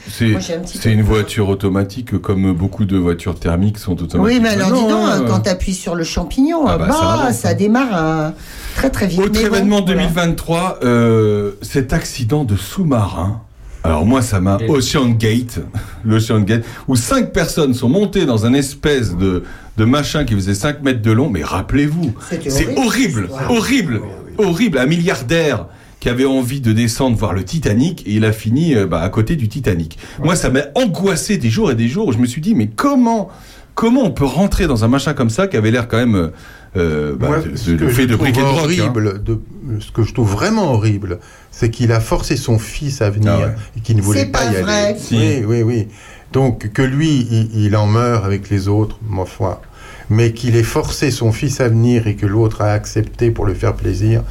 c'est- un une voiture automatique comme beaucoup de voitures thermiques sont automatiques. Oui, mais alors dis donc, hein. quand tu appuies sur le champignon, Ah bah, bah, ça ça, avance, hein. démarre hein, très très vite. Autre bon, événement voilà. 2023, euh, cet accident de sous-marin. Alors moi, ça m'a Ocean Gate, [LAUGHS] l'Ocean Gate, où cinq personnes sont montées dans un espèce de, de machin qui faisait 5 mètres de long. Mais rappelez-vous, c'est horrible, horrible. horrible, horrible. Un milliardaire qui avait envie de descendre voir le Titanic et il a fini euh, bah, à côté du Titanic. Moi, ça m'a angoissé des jours et des jours. où Je me suis dit, mais comment, comment on peut rentrer dans un machin comme ça qui avait l'air quand même euh, bah, Moi, de, ce de- que fait je de trouve briquet de hein. horrible, de, ce que je trouve vraiment horrible, c'est qu'il a forcé son fils à venir Ah ouais. et qu'il ne voulait C'est pas, pas y vrai. aller. Si. Oui, oui, oui. Donc que lui, il, il en meurt avec les autres, ma foi. Mais qu'il ait forcé son fils à venir et que l'autre a accepté pour lui faire plaisir.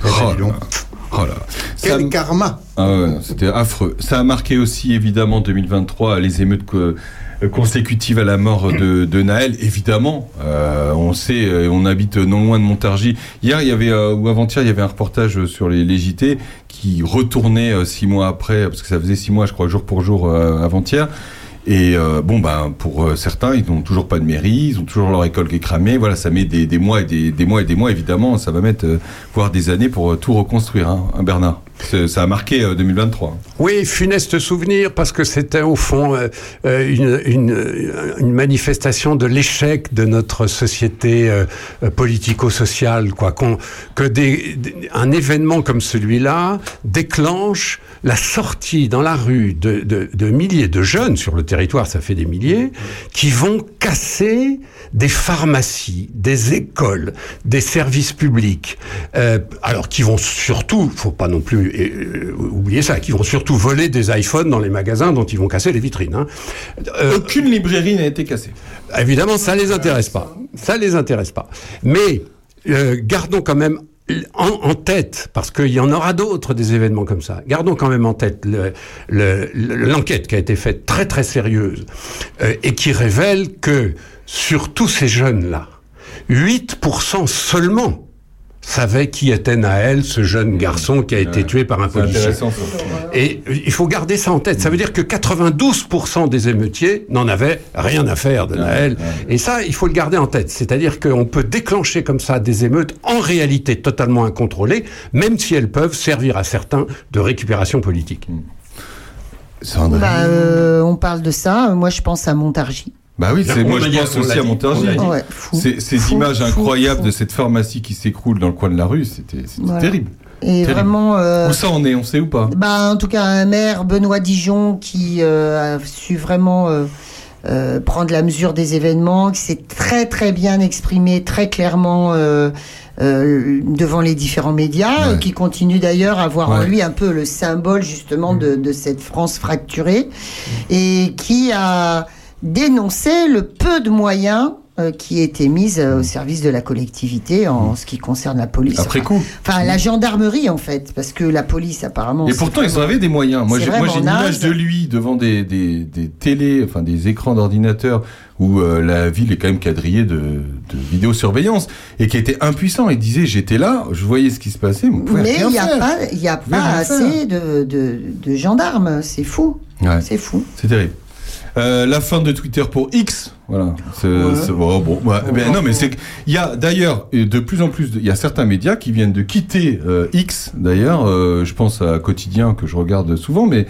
eh ben, Oh donc. Oh là. Quel Ça- karma Ah ouais, c'était affreux. Ça a marqué aussi évidemment 2023 les émeutes euh, consécutives à la mort de, de Naël. Évidemment, euh, on sait, euh, on habite non loin de Montargis. Hier, il y avait euh, ou avant-hier, il y avait un reportage sur les, les JT qui retournait euh, six mois après, parce que ça faisait six mois, je crois, jour pour jour avant-hier. Et euh, bon, ben pour euh, certains, ils n'ont toujours pas de mairie, ils ont toujours leur école qui est cramée. Voilà, ça met des, mois et des, des mois et des mois. Évidemment, ça va mettre euh, voire des années pour euh, tout reconstruire, hein, hein, Bernard. Ça a marqué euh, 2023. Oui, funeste souvenir, parce que c'était au fond euh, euh, une, une, manifestation de l'échec de notre société euh, euh, politico-sociale, quoi. Que des, un événement comme celui-là déclenche la sortie dans la rue de, de, milliers de jeunes sur le territoire, ça fait des milliers, qui vont casser des pharmacies, des écoles, des services publics, euh, alors qui vont surtout, faut pas non plus euh, oublier ça, qui vont surtout voler des iPhones dans les magasins dont ils vont casser les vitrines. hein. Euh, Aucune librairie n'a été cassée. Évidemment, ça les intéresse pas. Ça les intéresse pas. Mais euh, gardons quand même en, en tête, parce qu'il y en aura d'autres des événements comme ça. Gardons quand même en tête le- le- le- l'enquête qui a été faite très très sérieuse euh, et qui révèle que sur tous ces jeunes-là, 8% seulement savaient qui était Naël, ce jeune garçon qui a été tué par un policier. Et il faut garder ça en tête. Ça veut dire que 92% des émeutiers n'en avaient rien à faire de Naël. Et ça, il faut le garder en tête. C'est-à-dire qu'on peut déclencher comme ça des émeutes en réalité totalement incontrôlées, même si elles peuvent servir à certains de récupération politique. Bah, euh, on parle de ça. Moi, je pense à Montargis. Bah oui, c'est moi je pense aussi à Montargis. Ouais, Ces, ces fou, images fou, incroyables fou. de cette pharmacie qui s'écroule dans le coin de la rue, c'était Voilà. terrible. Et Terrible. vraiment. euh, Où ça en est, on sait ou pas? Bah, en tout cas, un maire, Benoît Dijon, qui euh, a su vraiment euh, euh, prendre la mesure des événements, qui s'est très très bien exprimé, très clairement euh, euh, devant les différents médias, Ouais. qui continue d'ailleurs à voir en lui un peu le symbole justement de, de cette France fracturée, et qui a dénoncé le peu de moyens euh, qui étaient mis euh, au service de la collectivité en ce qui concerne la police. Après Enfin, coup. Enfin, la gendarmerie en fait, parce que la police apparemment. Et pourtant, ils vraiment- avaient des moyens. Moi, j'ai une image de lui devant des, des, des télés, enfin des écrans d'ordinateur où euh, la ville est quand même quadrillée de, de vidéosurveillance et qui était impuissant. Il disait j'étais là, je voyais ce qui se passait, mais il n'y a faire. pas, y a pas assez de, de, de gendarmes, c'est fou. Ouais. C'est fou. C'est terrible. Euh, la fin de Twitter pour X, voilà. C'est- c'est- oh, bon, ouais. Ben non, mais c'est qu'il y a d'ailleurs de plus en plus, il y a certains médias qui viennent de quitter euh, X. D'ailleurs, euh, je pense à Quotidien que je regarde souvent, mais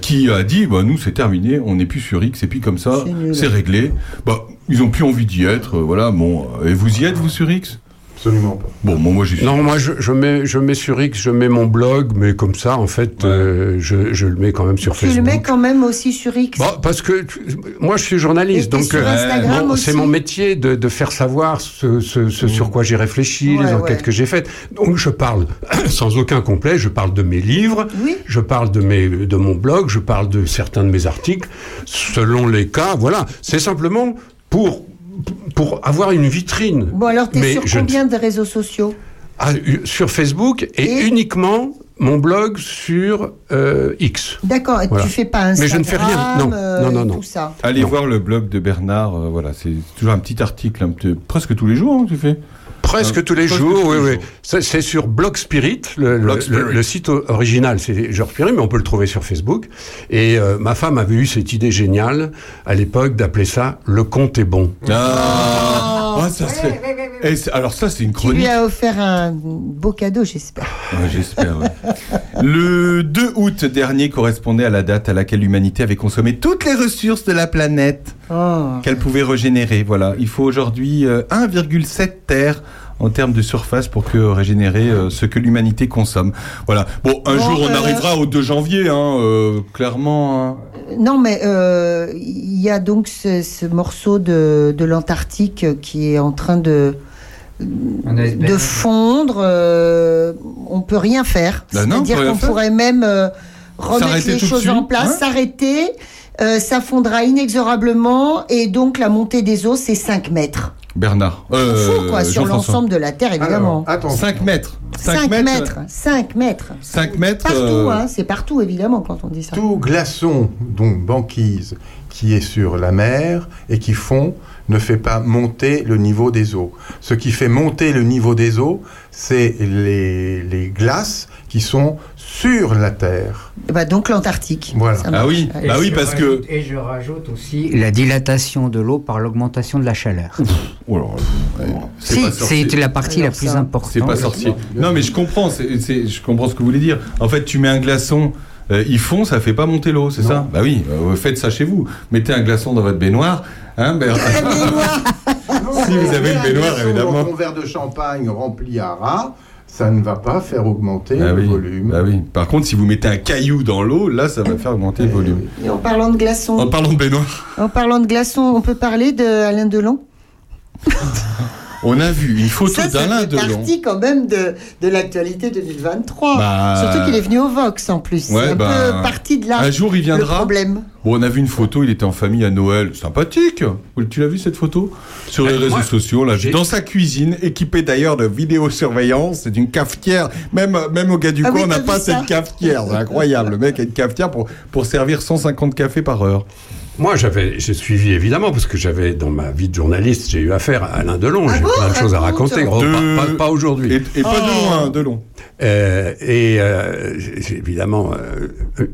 qui a dit, bah nous c'est terminé, on n'est plus sur X et puis comme ça, C'est réglé. Bah ils ont plus envie d'y être, voilà. Bon, et vous y êtes vous sur X? Absolument pas. Bon, bon, moi j'y suis. Non, moi je, je mets, je mets sur X, je mets mon blog, mais comme ça, en fait, euh, je, je le mets quand même sur Tu le Facebook. mets quand même aussi sur X. Bon, parce que tu- moi je suis journaliste, donc sur Instagram bon, aussi c'est mon métier de, de faire savoir ce, ce- ce sur quoi j'ai réfléchi, Ouais, les enquêtes ouais. que j'ai faites. Donc je parle [CLEARS THROAT] sans aucun complet, je parle de mes livres, je parle de, mes, de mon blog, je parle de certains de mes articles, selon les cas, voilà. C'est simplement pour, pour avoir une vitrine. Bon, alors, t'es Mais sur je combien de réseaux sociaux Ah, u- sur Facebook et, uniquement mon blog sur euh, X. D'accord, et Voilà. tu fais pas Instagram Mais je ne fais rien, non, euh, non, non, non. Tout ça. Allez voir le blog de Bernard, euh, voilà, c'est toujours un petit article, un petit- presque tous les jours, hein, tu fais Presque Euh, tous les presque jours, tous oui, les oui. C'est c'est sur Blog Spirit, le, le- Blog le- Spirit. le site original, c'est Georges Spirit, mais on peut le trouver sur Facebook. Et euh, ma femme avait eu cette idée géniale à l'époque d'appeler ça Le compte est bon. Ah, ah, ça serait- Eh, c'est- alors ça c'est une Tu lui chronique. as offert un beau cadeau, j'espère. Ouais, J'espère. ouais. Le 2 août dernier correspondait à la date à laquelle l'humanité avait consommé toutes les ressources de la planète Oh. qu'elle pouvait régénérer. Voilà, il faut aujourd'hui euh, 1,7 terre en termes de surface pour que régénérer euh, ce que l'humanité consomme. Voilà. Bon, un Bon, jour on euh, arrivera au 2 janvier, hein, euh, clairement. hein. Non, mais euh, il y a donc ce, ce morceau de, de l'Antarctique qui est en train de, de fondre. euh, on peut rien faire. On C'est-à-dire qu'on pourrait même euh, remettre les choses en place, hein s'arrêter. euh, ça fondra inexorablement et donc la montée des eaux, c'est 5 mètres. Bernard. Fou, Euh, quoi, sur l'ensemble de la Terre, évidemment. 5 mètres. 5 mètres. 5 mètres. 5 mètres. Partout, euh, hein, c'est partout, évidemment, quand on dit ça. Tout glaçon, donc banquise, qui est sur la mer et qui fond, ne fait pas monter le niveau des eaux. Ce qui fait monter le niveau des eaux, c'est les, les glaces qui sont sur la Terre. Bah, donc l'Antarctique. Voilà. Ça marche. Ouais. Bah oui, parce que- Et je rajoute aussi la dilatation de l'eau par l'augmentation de la chaleur. Si, c'est la partie la plus importante. C'est pas sorcier. Non, mais je comprends. je comprends ce que vous voulez dire. En fait, tu mets un glaçon. euh, il fond, ça fait pas monter l'eau, c'est ça? Bah oui, euh, faites ça chez vous. Mettez un glaçon dans votre baignoire. Hein, ben- [LAUGHS] si vous avez une baignoire, évidemment. ton verre de champagne rempli à ras, ça ne va pas faire augmenter Ah le oui, volume. bah oui. Par contre, si vous mettez un caillou dans l'eau, là, ça va faire augmenter le volume. Et en parlant de glaçons, En parlant de baignoire, en parlant de glaçons, on peut parler de Alain Delon? [LAUGHS] on a vu une photo Ça, ça d'Alain fait Delon. partie quand même de, de l'actualité 2023. Bah, Surtout qu'il est venu au Vox en plus. Ouais, c'est un bah, peu parti de là. Un jour, il viendra. Le problème. Bon, on a vu une photo, il était en famille à Noël. Sympathique. Tu l'as vu cette photo? Sur les Euh, réseaux moi, sociaux, là, dans sa cuisine, équipée d'ailleurs de vidéosurveillance. C'est une cafetière. Même, même au gars du Ah coin, oui, on n'a pas ça cette cafetière. C'est [LAUGHS] incroyable. Le mec a une cafetière pour, pour servir 150 cafés par heure. Moi, j'avais, j'ai suivi évidemment parce que j'avais dans ma vie de journaliste, j'ai eu affaire à Alain Delon. j'ai plein de choses à raconter. Oh, De- pas, pas- pas aujourd'hui. Et, et pas de loin, de long. Euh, et euh, j'ai évidemment euh, euh,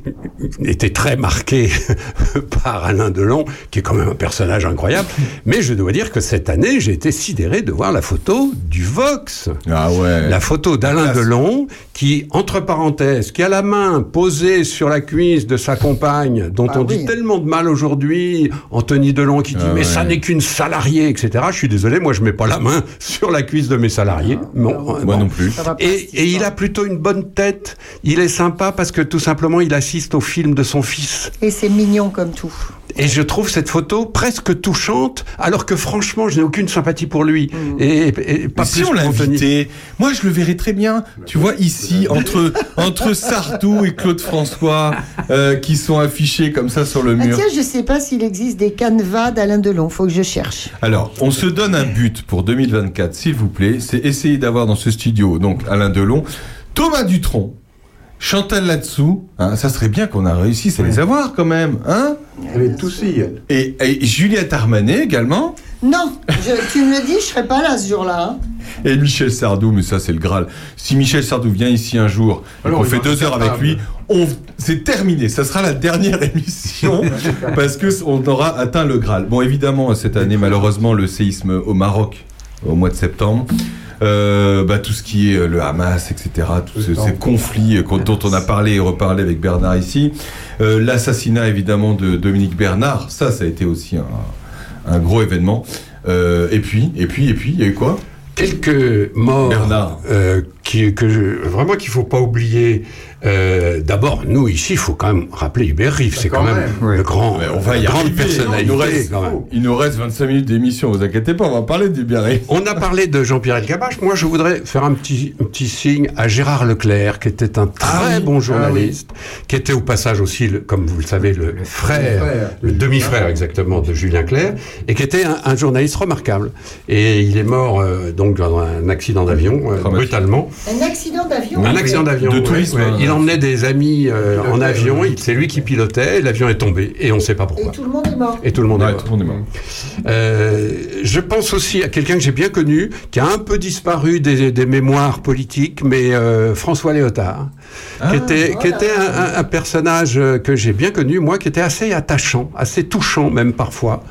été très marqué [LAUGHS] par Alain Delon, qui est quand même un personnage incroyable. Mais je dois dire que cette année, j'ai été sidéré de voir la photo du Vox. Ah ouais. La photo d'Alain Delon, qui, entre parenthèses, qui a la main posée sur la cuisse de sa compagne, dont Ah on oui. dit tellement de mal aujourd'hui, Anthony Delon qui dit Ah mais ouais. ça n'est qu'une salariée, etc. Je suis désolé, moi je mets pas la main sur la cuisse de mes salariés. Bon, Moi bon. non plus. Et, il a plutôt une bonne tête. Il est sympa parce que tout simplement il assiste au film de son fils. Et c'est mignon comme tout. Et je trouve cette photo presque touchante, alors que franchement je n'ai aucune sympathie pour lui. Et, et pas Mais si plus on pour Anthony. l'invitait, moi je le verrais très bien. Tu vois ici entre entre Sardou et Claude François euh, qui sont affichés comme ça sur le Ah mur. tiens, je sais pas s'il existe des canevas d'Alain Delon. Faut que je cherche. Alors, on se donne un but pour 2024, s'il vous plaît, c'est essayer d'avoir dans ce studio, donc Alain Delon, Thomas Dutronc, Chantal Latsou, hein, ça serait bien qu'on a réussi à les avoir quand même, hein Elle est elle. et, et Juliette Armanet également. Non, je- tu me le dis, je serai pas là ce jour-là. hein. Et Michel Sardou, mais ça c'est le Graal. Si Michel Sardou vient ici un jour et Alors, qu'on il fait deux heures avec lui, on... c'est terminé. Ça sera la dernière [LAUGHS] émission [LAUGHS] parce que on aura atteint le Graal. Bon, évidemment, cette année, malheureusement, le séisme au Maroc au mois de septembre. Euh, bah, tout ce qui est euh, le Hamas, etc., tous ce- ces conflits euh, dont on a parlé et reparlé avec Bernard ici, Euh, l'assassinat évidemment de Dominique Bernard, ça, ça a été aussi un, un gros événement. Euh, et puis, et puis, et puis, il y a eu quoi? Quelques morts Bernard. qui, que je- vraiment qu'il faut pas oublier. Euh, D'abord, nous ici, il faut quand même rappeler Hubert Riff, c'est quand, même, le grand, on va y la grande personnalité. Il nous, reste, quand même. il nous reste 25 minutes d'émission, vous inquiétez pas, on va parler du Biarritz. On a parlé de Jean-Pierre Elkabach. Moi, je voudrais faire un petit, un petit signe à Gérard Leclerc, qui était un très bon journaliste, qui était au passage aussi, le- comme vous le savez, le, frère, frère. le demi-frère exactement de Julien Clerc, et qui était un, un journaliste remarquable. Et il est mort euh, donc dans un accident d'avion, euh, brutalement. Un accident d'avion Un accident d'avion. De tourisme, ouais. hein. Il emmenait des amis euh, en avion. C'est lui qui pilotait. L'avion est tombé et on ne sait pas Et pourquoi. tout le monde est mort. Et tout le monde est mort. tout le monde est mort. Euh, je pense aussi à quelqu'un que j'ai bien connu, qui a un peu disparu des, des mémoires politiques, mais euh, François Léotard, qui était, qui était un, un- un personnage euh, que j'ai bien connu, moi, qui était assez attachant, assez touchant même parfois.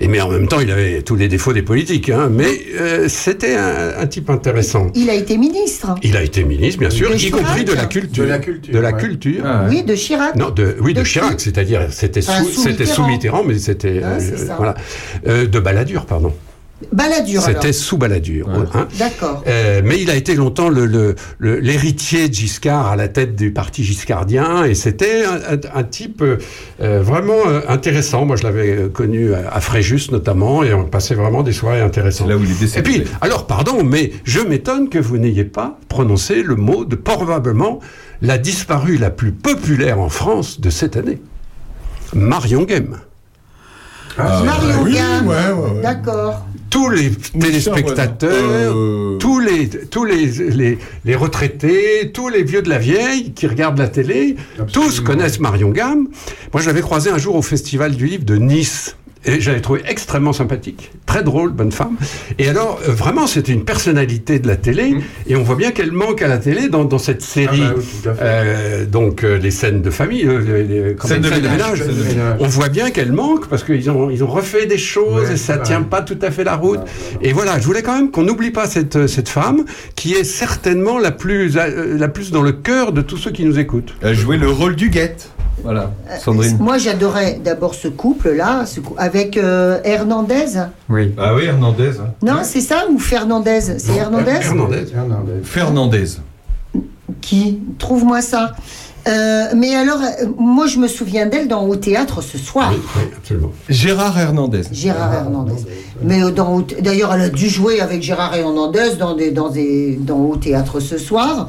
Et mais en même temps, il avait tous les défauts des politiques, hein, mais euh, c'était un, un type intéressant. Il a été ministre. Il a été ministre, bien sûr, De y Chirac. compris de la culture. De la culture, De la ouais. culture. Ah, ouais. Oui, de Chirac. Non, de, oui, de, De Chirac, c'est-à-dire c'était Enfin, sous, sous c'était sous Mitterrand. Mais c'était Ah, c'est euh, ça. voilà Euh, de Balladur, pardon. Balladur. C'était sous Balladur. hein. D'accord. Euh, mais il a été longtemps le- le- le- l'héritier de Giscard à la tête du parti giscardien et c'était un, un- un type euh, vraiment euh, intéressant. Moi, je l'avais connu à, à Fréjus notamment et on passait vraiment des soirées intéressantes. C'est là où il est décédé. Et puis, alors pardon, mais je m'étonne que vous n'ayez pas prononcé le mot de probablement la disparue la plus populaire en France de cette année. Marion Game. Mario oui, ouais, ouais, ouais. D'accord. tous les téléspectateurs, Euh, tous les tous les, les les retraités, tous les vieux de la vieille qui regardent la télé, tous connaissent Marion Gamme. Moi, je l'avais croisée un jour au Festival du Livre de Nice. Et j'avais trouvé extrêmement sympathique, très drôle, bonne femme. Et alors, euh, vraiment, c'était une personnalité de la télé. Et on voit bien qu'elle manque à la télé dans, dans cette série. Ah bah oui, à fait. Euh, donc, euh, les scènes de famille, euh, les, Scènes on de ménage, scènes de ménage. On voit bien qu'elle manque parce qu'ils ont, ils ont refait des choses Ouais, et ça c'est tient pas tout à fait la route. Et voilà, je voulais quand même qu'on n'oublie pas cette, cette femme qui est certainement la plus, la plus dans le cœur de tous ceux qui nous écoutent. Elle jouait le rôle du guette. Voilà, Sandrine. Moi, j'adorais d'abord ce couple-là, ce cou- avec euh, Hernandez. Oui. Ah oui, Hernandez. Non, c'est ça ou Fernandez C'est Hernandez Hernandez. Fernandez. Qui? Trouve-moi ça. Euh, mais alors, moi, je me souviens d'elle dans Au théâtre ce soir. Oui, oui, absolument. Gérard Hernandez. Gérard Hernandez. Mais euh, d'ailleurs, elle a dû jouer avec Gérard Hernandez dans des dans des dans Au théâtre ce soir.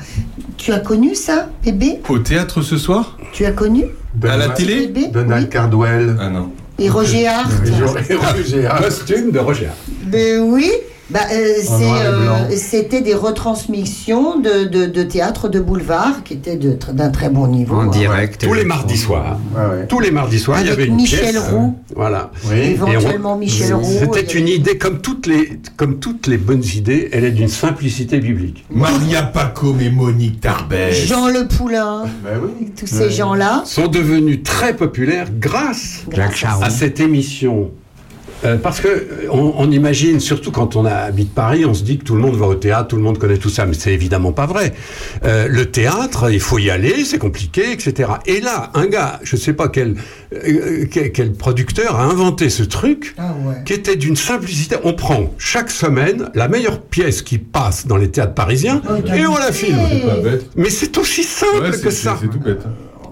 Tu as connu ça, bébé? Au théâtre ce soir? Tu as connu? À la télé? Bébé Donald Cardwell. Ah non. Et Roger Hart Roger Hart. Costume de Roger. Hart. Ben oui. Bah, euh, euh, c'était des retransmissions de, de, de théâtre de boulevard qui étaient d'un très bon niveau. En direct. Tous les mardis soirs. Ouais, ouais. Tous les mardis soirs, il y avait une Michel pièce. Roux. Voilà. Oui. Éventuellement on- Michel Roux. C'était une idée, comme toutes, les, comme toutes les bonnes idées, elle est d'une simplicité biblique. Maria Pacôme et Monique Tarbès. Jean Le Poulain, Ben oui. tous ces gens-là. sont devenus très populaires grâce à cette émission. Euh, parce que on, on imagine, surtout quand on habite Paris, on se dit que tout le monde va au théâtre, tout le monde connaît tout ça, mais c'est évidemment pas vrai. Euh, le théâtre, il faut y aller, c'est compliqué, etc. Et là, un gars, je sais pas quel, euh, quel, quel producteur a inventé ce truc, Ah ouais. qui était d'une simplicité. On prend chaque semaine la meilleure pièce qui passe dans les théâtres parisiens Oh, et on la filme. C'est pas bête. Mais c'est aussi simple Ouais, que ça. c'est c'est tout bête.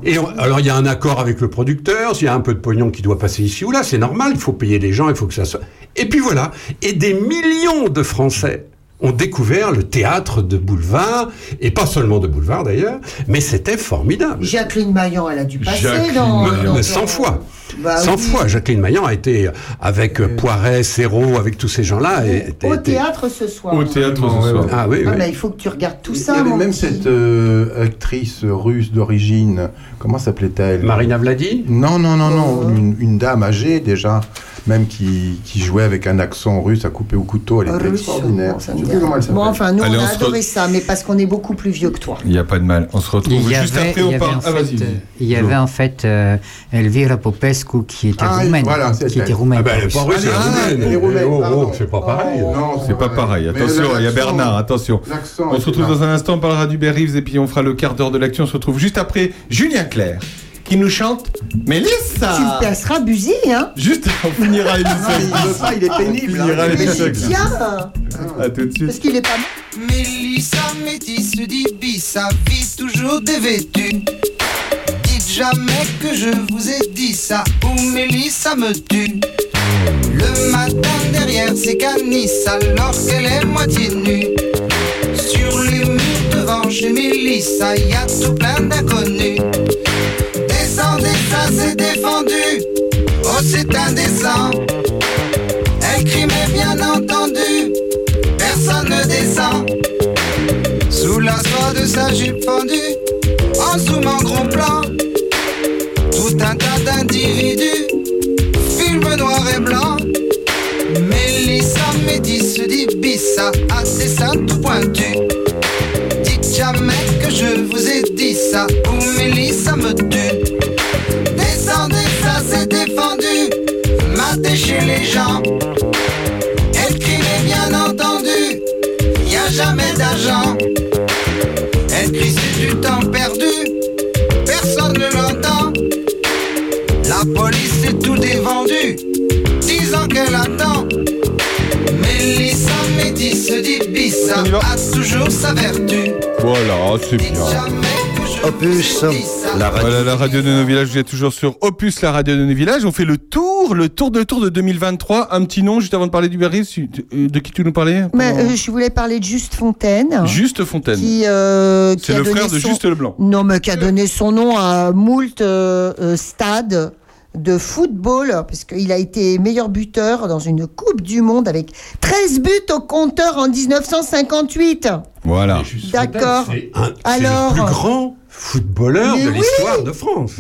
Et on- alors il y a un accord avec le producteur, s'il y a un peu de pognon qui doit passer ici ou là, c'est normal, il faut payer les gens, il faut que ça soit. Et puis voilà, et des millions de Français ont découvert le théâtre de boulevard, et pas seulement de boulevard d'ailleurs, mais c'était formidable. Jacqueline Maillan, elle a dû passer Jacqueline dans. Maillan. dans- Mais 100 fois. Bah 100 oui. fois. Jacqueline Maillan a été avec euh, Poiret, Serrault, avec tous ces gens-là. Au était- théâtre ce soir. Au théâtre ce soir. Ah oui, Ah, oui. mais il faut que tu regardes tout Il y ça, avait même petit. cette euh, actrice russe d'origine, comment s'appelait-elle? Marina Vladi? Non, non, non, Oh. non, une, une dame âgée déjà, même qui, qui jouait avec un accent russe à couper au couteau, elle était Russe, extraordinaire. bon, ça me comment elle. Bon, enfin, nous, Allez, on on a adoré re- ça, mais parce qu'on est beaucoup plus vieux que toi. Il n'y a pas de mal. On se retrouve Il juste avait, après. il On y avait parle. en Ah, vas-y. fait, euh, il y avait en fait euh, Elvira Popescu qui était Ah, roumaine, voilà, qui elle. était roumaine. Ah ben, elle est pas russe, elle est Ah, roumaine. elle est roumaine, Oh, oh, pardon. c'est pas pareil. Non, C'est pas pareil. Attention, il y a Bernard. Attention. On se retrouve dans un instant. On parlera du Reeves et puis on fera le quart d'heure de l'action. On se retrouve juste après Julien Clerc qui nous chante Mélissa. Tu le passeras busy, hein Juste, on finira Non, l'émission. il veut pas, il est pénible. On finira hein. Mais l'émission. c'est bien À tout de suite. Parce qu'il est pas Mélissa métisse d'Ibiza vit toujours dévêtue. Jamais que je vous ai dit ça ou Mélissa me tue. Le matin derrière ses canisses alors qu'elle est moitié nue. Sur les murs devant chez Mélissa, y a tout plein d'inconnus. Descendez, ça c'est défendu. Oh, c'est indécent. Elle crie, mais bien entendu, personne ne descend. Sous la soie de sa jupe fendue, zoom en gros plan, tout un tas d'individus, film noir et blanc. Mélissa métisse d'Ibissa a des seins tout pointus. Dites jamais que je vous ai dit ça, ou Mélissa me tue. Descendez, ça c'est défendu, matez chez les gens. Mais bien entendu, y a jamais d'argent. Elle crie, c'est du temps perdu, La police est tout dévendu, disant qu'elle attend. Mélissa On y va. a toujours sa vertu. Voilà, c'est bien. Opus, dit la radio. Voilà la radio de nos villages, vous êtes toujours sur Opus, la radio de nos villages. On fait le tour, le tour de tour de 2023. Un petit nom juste avant de parler du Berry. De qui tu nous parlais Mais, euh, je voulais parler de Juste Fontaine. Juste Fontaine. Qui, euh, qui C'est le frère de son- Juste Leblanc. Non, mais qui a donné son nom à moult euh, euh, stades de football, parce qu'il a été meilleur buteur dans une Coupe du Monde avec 13 buts au compteur en 1958. Voilà. D'accord. Alors le plus grand footballeur Mais de oui. l'histoire de France.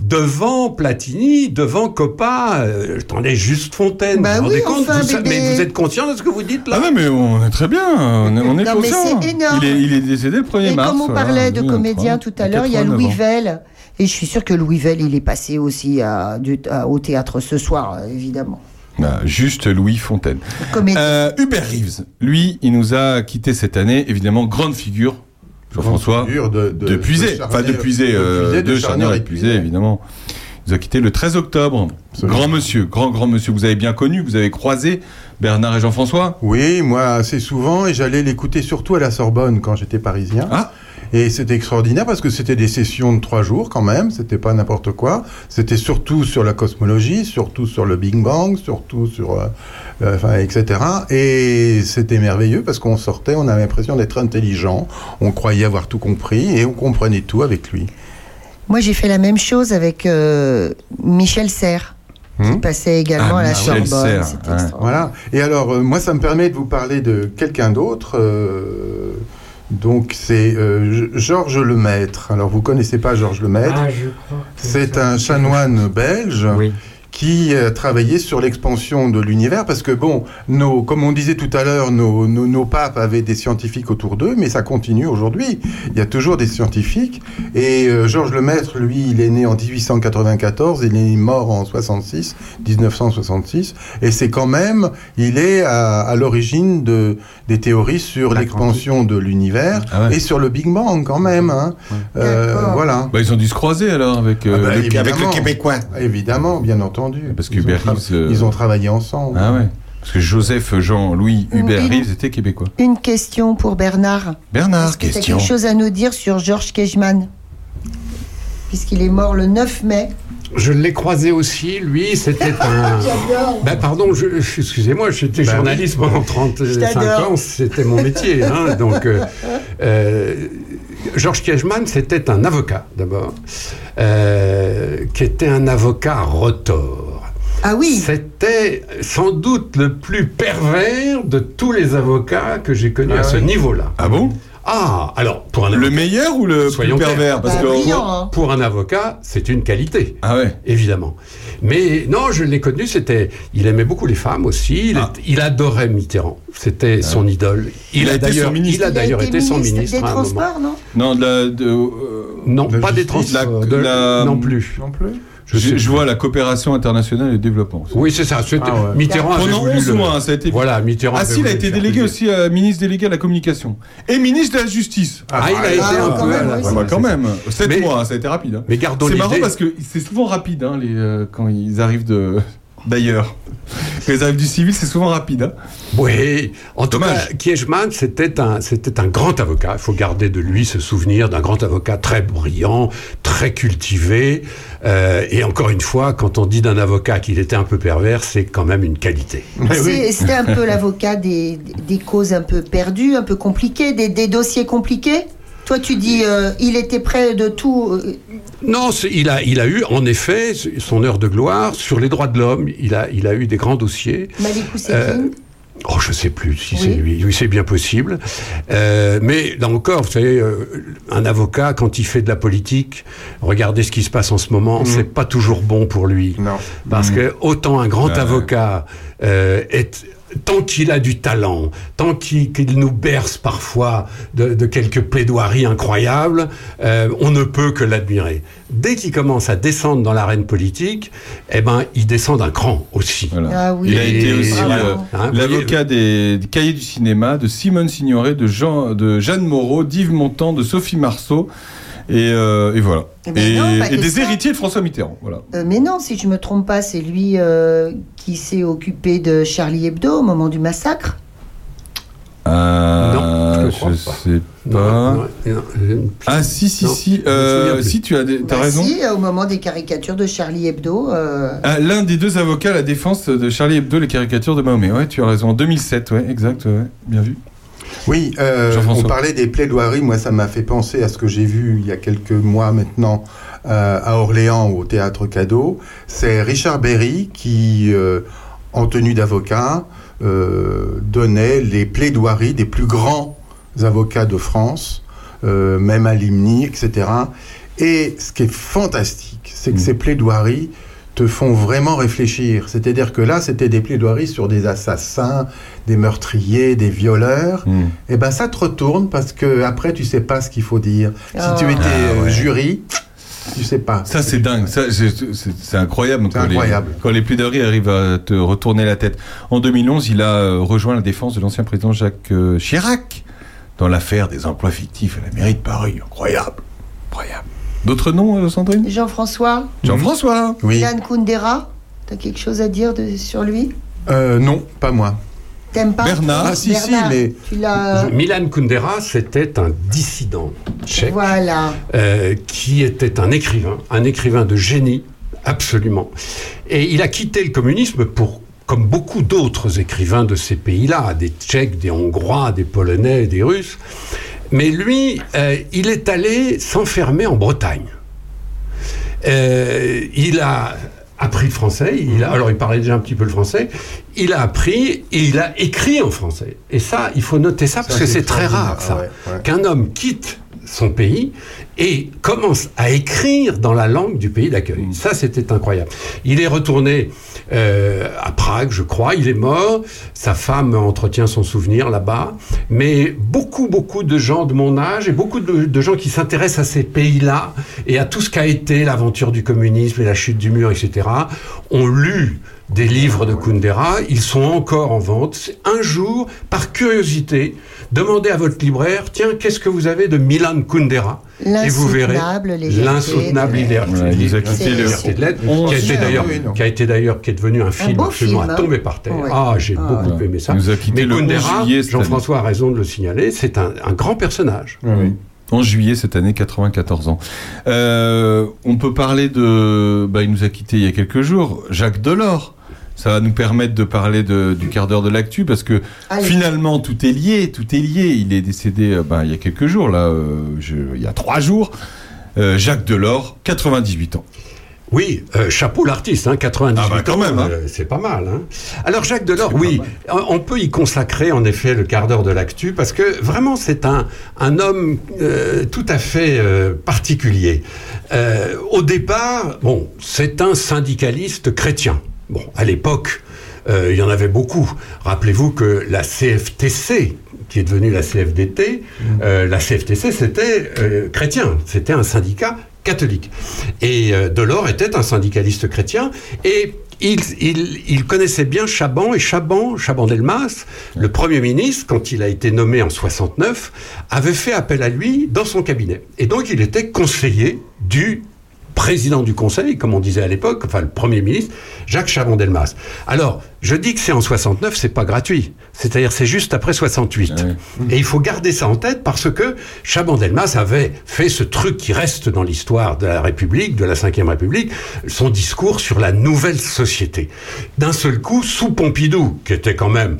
Devant Platini, devant Coppa, euh, attendez, juste Fontaine. Bah vous vous rendez oui, compte enfin, vous. Mais vous êtes conscient de ce que vous dites là? Ah ouais, mais on est très bien. On est, on est Non, mais conscient. c'est énorme. Il est, il est décédé le 1er Et mars. comme on voilà, parlait de 2023, comédiens tout à l'heure, il y a 89 Louis ans. Vell. Et je suis sûre que Louis Vell, il est passé aussi à- du- à- au théâtre ce soir, euh, évidemment. Ah, juste Louis Fontaine. Comédien. Euh, Hubert Reeves, lui, il nous a quitté cette année. Évidemment, grande figure. Jean-François. figure de- de- de Enfin, de Puisé. de euh, Charnier et Puisé, Puisé. évidemment. Il nous a quitté le 13 octobre. Grand monsieur, grand, grand monsieur. Vous avez bien connu, vous avez croisé Bernard et Jean-François? Oui, moi assez souvent, et j'allais l'écouter surtout à la Sorbonne quand j'étais parisien. Ah. Et c'était extraordinaire parce que c'était des sessions de trois jours quand même, c'était pas n'importe quoi. C'était surtout sur la cosmologie, surtout sur le Big Bang, surtout sur, euh, euh, enfin, etc. Et c'était merveilleux parce qu'on sortait, on avait l'impression d'être intelligent, on croyait avoir tout compris et on comprenait tout avec lui. Moi, j'ai fait la même chose avec euh, Michel Serres, qui Hmm? passait également Ah, à la Michel Sorbonne. Ouais. extraordinaire. Voilà. Et alors, euh, moi, ça me permet de vous parler de quelqu'un d'autre. euh, donc, c'est euh, Georges Lemaître. Alors, vous connaissez pas Georges Lemaître? Ah, je crois. C'est un chanoine belge qui a travaillé sur l'expansion de l'univers parce que, bon, nos, comme on disait tout à l'heure, nos, nos, nos papes avaient des scientifiques autour d'eux, mais ça continue aujourd'hui. Il y a toujours des scientifiques. Et euh, Georges Lemaître, lui, il est né en 1894, il est mort en 66, 1966. Et c'est quand même, il est à, à l'origine de, des théories sur l'expansion de l'univers Ah ouais. et sur le Big Bang quand même. hein. Euh, voilà. Bah, ils ont dû se croiser alors avec, euh, Ah bah, le, avec le. Québécois. Évidemment, bien entendu. Parce Ils ont qu'Hubert tra- Reeves. euh, Ils ont travaillé ensemble. Ah ouais. Parce que Joseph Jean-Louis Hubert Une- Reeves était québécois. Une question pour Bernard. Bernard, Est-ce que tu as question. quelque chose à nous dire sur Georges Kejman Puisqu'il est mort le 9 mai. Je l'ai croisé aussi, lui, c'était [LAUGHS] un... J'adore. Ben pardon, je, je- excusez-moi, j'étais Ben journaliste pendant 35 t'adore. ans, c'était mon métier. [LAUGHS] hein, donc, euh, euh, Georges Kiechman, c'était un avocat, d'abord, euh, qui était un avocat rotor. Ah oui C'était sans doute le plus pervers de tous les avocats que j'ai connus Ah à ce niveau-là. Ah bon? Ah, alors, pour un Le avocat- meilleur ou le plus pervers Parce Bah, que brillant, pour, hein. pour un avocat, c'est une qualité. ah ouais. Évidemment. Mais non, je l'ai connu, c'était. Il aimait beaucoup les femmes aussi. Il, Ah. est- il adorait Mitterrand. C'était son idole. Il, Il a a été son d'ailleurs ministre. il a Il a d'ailleurs été son ministre des à un moment. Transports, non? Non, de la, de, euh, Non, La pas des transports. de- Non plus. Non plus? Je, vois la coopération internationale et le développement. Oui, c'est ça. c'était- Ah ouais. Mitterrand Pendant voulu 11 le- mois, hein, ça a été. Voilà, Mitterrand. Ah si, il a été délégué aussi à ministre délégué à la communication et ministre de la justice. Ah, il a été Ah, un quand peu. même, Ah bah, quand même, 7 Mais- mois, ça a été rapide. hein. Mais gardons C'est marrant parce que c'est souvent rapide hein, les, euh, quand ils arrivent de d'ailleurs. Ils arrivent du civil, c'est souvent rapide. hein. Oui, en tout cas, Kiechman, c'était un, c'était un grand avocat. Il faut garder de lui ce souvenir d'un grand avocat très brillant, très cultivé. Euh, et encore une fois, quand on dit d'un avocat qu'il était un peu pervers, c'est quand même une qualité. C'était un peu l'avocat des, des causes un peu perdues, un peu compliquées, des, des dossiers compliqués? Toi, tu dis, euh, il était près de tout. euh, Non, il a, il a eu en effet son heure de gloire sur les droits de l'homme. Il a, il a eu des grands dossiers. Malik Euh, Oh, je sais plus si Oui. c'est lui. Oui, c'est bien possible. Euh, mais là encore, vous savez, un avocat, quand il fait de la politique, regardez ce qui se passe en ce moment, c'est pas toujours bon pour lui. Non. Parce que autant un grand avocat euh, est tant qu'il a du talent, tant qu'il nous berce parfois de, de quelques plaidoiries incroyables, euh, on ne peut que l'admirer. Dès qu'il commence à descendre dans l'arène politique, eh ben, il descend d'un cran aussi. Voilà. Ah oui. Il a été aussi euh, Hein, l'avocat des, des cahiers du cinéma, de Simone Signoret, de, Jean, de Jeanne Moreau, d'Yves Montand, de Sophie Marceau. Et, euh, et voilà. Eh ben et non, pas et que des ça. héritiers de François Mitterrand. Voilà. Euh, mais non, si je me trompe pas, c'est lui euh, qui s'est occupé de Charlie Hebdo au moment du massacre. Euh, Non, je ne pas. sais pas. Non, non, non, je- Ah si si Non, si. Euh, si tu as, des- t'as Bah raison. Si, au moment des caricatures de Charlie Hebdo. euh, Ah, L'un des deux avocats à la défense de Charlie Hebdo, les caricatures de Mahomet. Ouais, tu as raison. En 2007, ouais, exact, ouais, bien vu. Oui, euh, on parlait des plaidoiries. Moi, ça m'a fait penser à ce que j'ai vu il y a quelques mois maintenant euh, à Orléans au théâtre Cadeau. C'est Richard Berry qui, euh, en tenue d'avocat, euh, donnait les plaidoiries des plus grands avocats de France, euh, même à Limni, etc. Et ce qui est fantastique, c'est que ces plaidoiries te font vraiment réfléchir. C'est-à-dire que là, c'était des plaidoiries sur des assassins, des meurtriers, des violeurs. Hmm. Et ben ça te retourne parce que après tu sais pas ce qu'il faut dire. Ah. Si tu étais Ah, euh, ouais. jury, tu sais pas. Ça, c'est dingue. Ça, c'est- c'est c'est incroyable. C'est quand les- incroyable. quand les plaidoiries arrivent à te retourner la tête. En 2011, il a euh, rejoint la défense de l'ancien président Jacques euh, Chirac dans l'affaire des emplois fictifs à la mairie de Paris. Incroyable. Incroyable. D'autres noms, euh, Sandrine? Jean-François, Jean-François. Oui. Milan Kundera, t'as quelque chose à dire de- sur lui? Euh, non, pas moi. T'aimes pas Bernard. Ah, si, si, Bernard, mais- Tu l'as. Milan Kundera, c'était un dissident tchèque. Voilà. euh, qui était un écrivain, un écrivain de génie, absolument. Et il a quitté le communisme pour, comme beaucoup d'autres écrivains de ces pays-là, des Tchèques, des Hongrois, des Polonais, des Russes. Mais lui, euh, il est allé s'enfermer en Bretagne. Euh, il a appris le français, il a- alors il parlait déjà un petit peu le français, il a appris et il a écrit en français. Et ça, il faut noter ça, parce Ça, que c'est très rare, ça. Ah ouais, ouais. qu'un homme quitte son pays et commence à écrire dans la langue du pays d'accueil. Ça, c'était incroyable. Il est retourné euh, à Prague, je crois. Il est mort. Sa femme entretient son souvenir là-bas. Mais beaucoup, beaucoup de gens de mon âge et beaucoup de, de gens qui s'intéressent à ces pays-là et à tout ce qu'a été l'aventure du communisme et la chute du mur, etc., ont lu des livres de Kundera, ils sont encore en vente. Un jour, par curiosité, demandez à votre libraire, tiens, qu'est-ce que vous avez de Milan Kundera? Et vous verrez L'insoutenable liberté, Ouais, il nous a quitté le- liberté de l'être, qui a été d'ailleurs, qui a été d'ailleurs, qui est devenu un film absolument film, à hein. tomber par terre. Ah, j'ai Ah, beaucoup aimé ça. Il nous a quitté Mais le 11 Kundera, Jean-François a raison de le signaler, c'est un, un grand personnage. Oui. En juillet cette année, 94 ans. Euh, on peut parler de. Bah, il nous a quitté il y a quelques jours. Jacques Delors. Ça va nous permettre de parler de- du quart d'heure de l'actu parce que Allez. finalement tout est lié, tout est lié. Il est décédé euh, ben, il y a quelques jours, là, euh, je- il y a trois jours. Euh, Jacques Delors, 98 ans. Oui, euh, chapeau l'artiste, hein, 98 Ah bah, quand ans, même, hein. euh, c'est pas mal. hein. Alors Jacques Delors, oui, on on peut y consacrer en effet le quart d'heure de l'actu parce que vraiment c'est un, un homme euh, tout à fait euh, particulier. Euh, au départ, bon, c'est un syndicaliste chrétien. Bon, à l'époque, euh, il y en avait beaucoup. Rappelez-vous que la CFTC, qui est devenue la CFDT, euh, la CFTC c'était euh, chrétien, c'était un syndicat catholique. Et Delors était un syndicaliste chrétien et il, il- il connaissait bien Chaban et Chaban, Chaban-Delmas, le Premier ministre, quand il a été nommé en 69, avait fait appel à lui dans son cabinet. Et donc il était conseiller du président du Conseil, comme on disait à l'époque, enfin le Premier ministre, Jacques Chaban-Delmas. Alors, je dis que c'est en 69, c'est pas gratuit. C'est-à-dire c'est juste après 68. Et il faut garder ça en tête parce que Chaban-Delmas avait fait ce truc qui reste dans l'histoire de la République, de la Ve République, son discours sur la nouvelle société. D'un seul coup, sous Pompidou, qui était quand même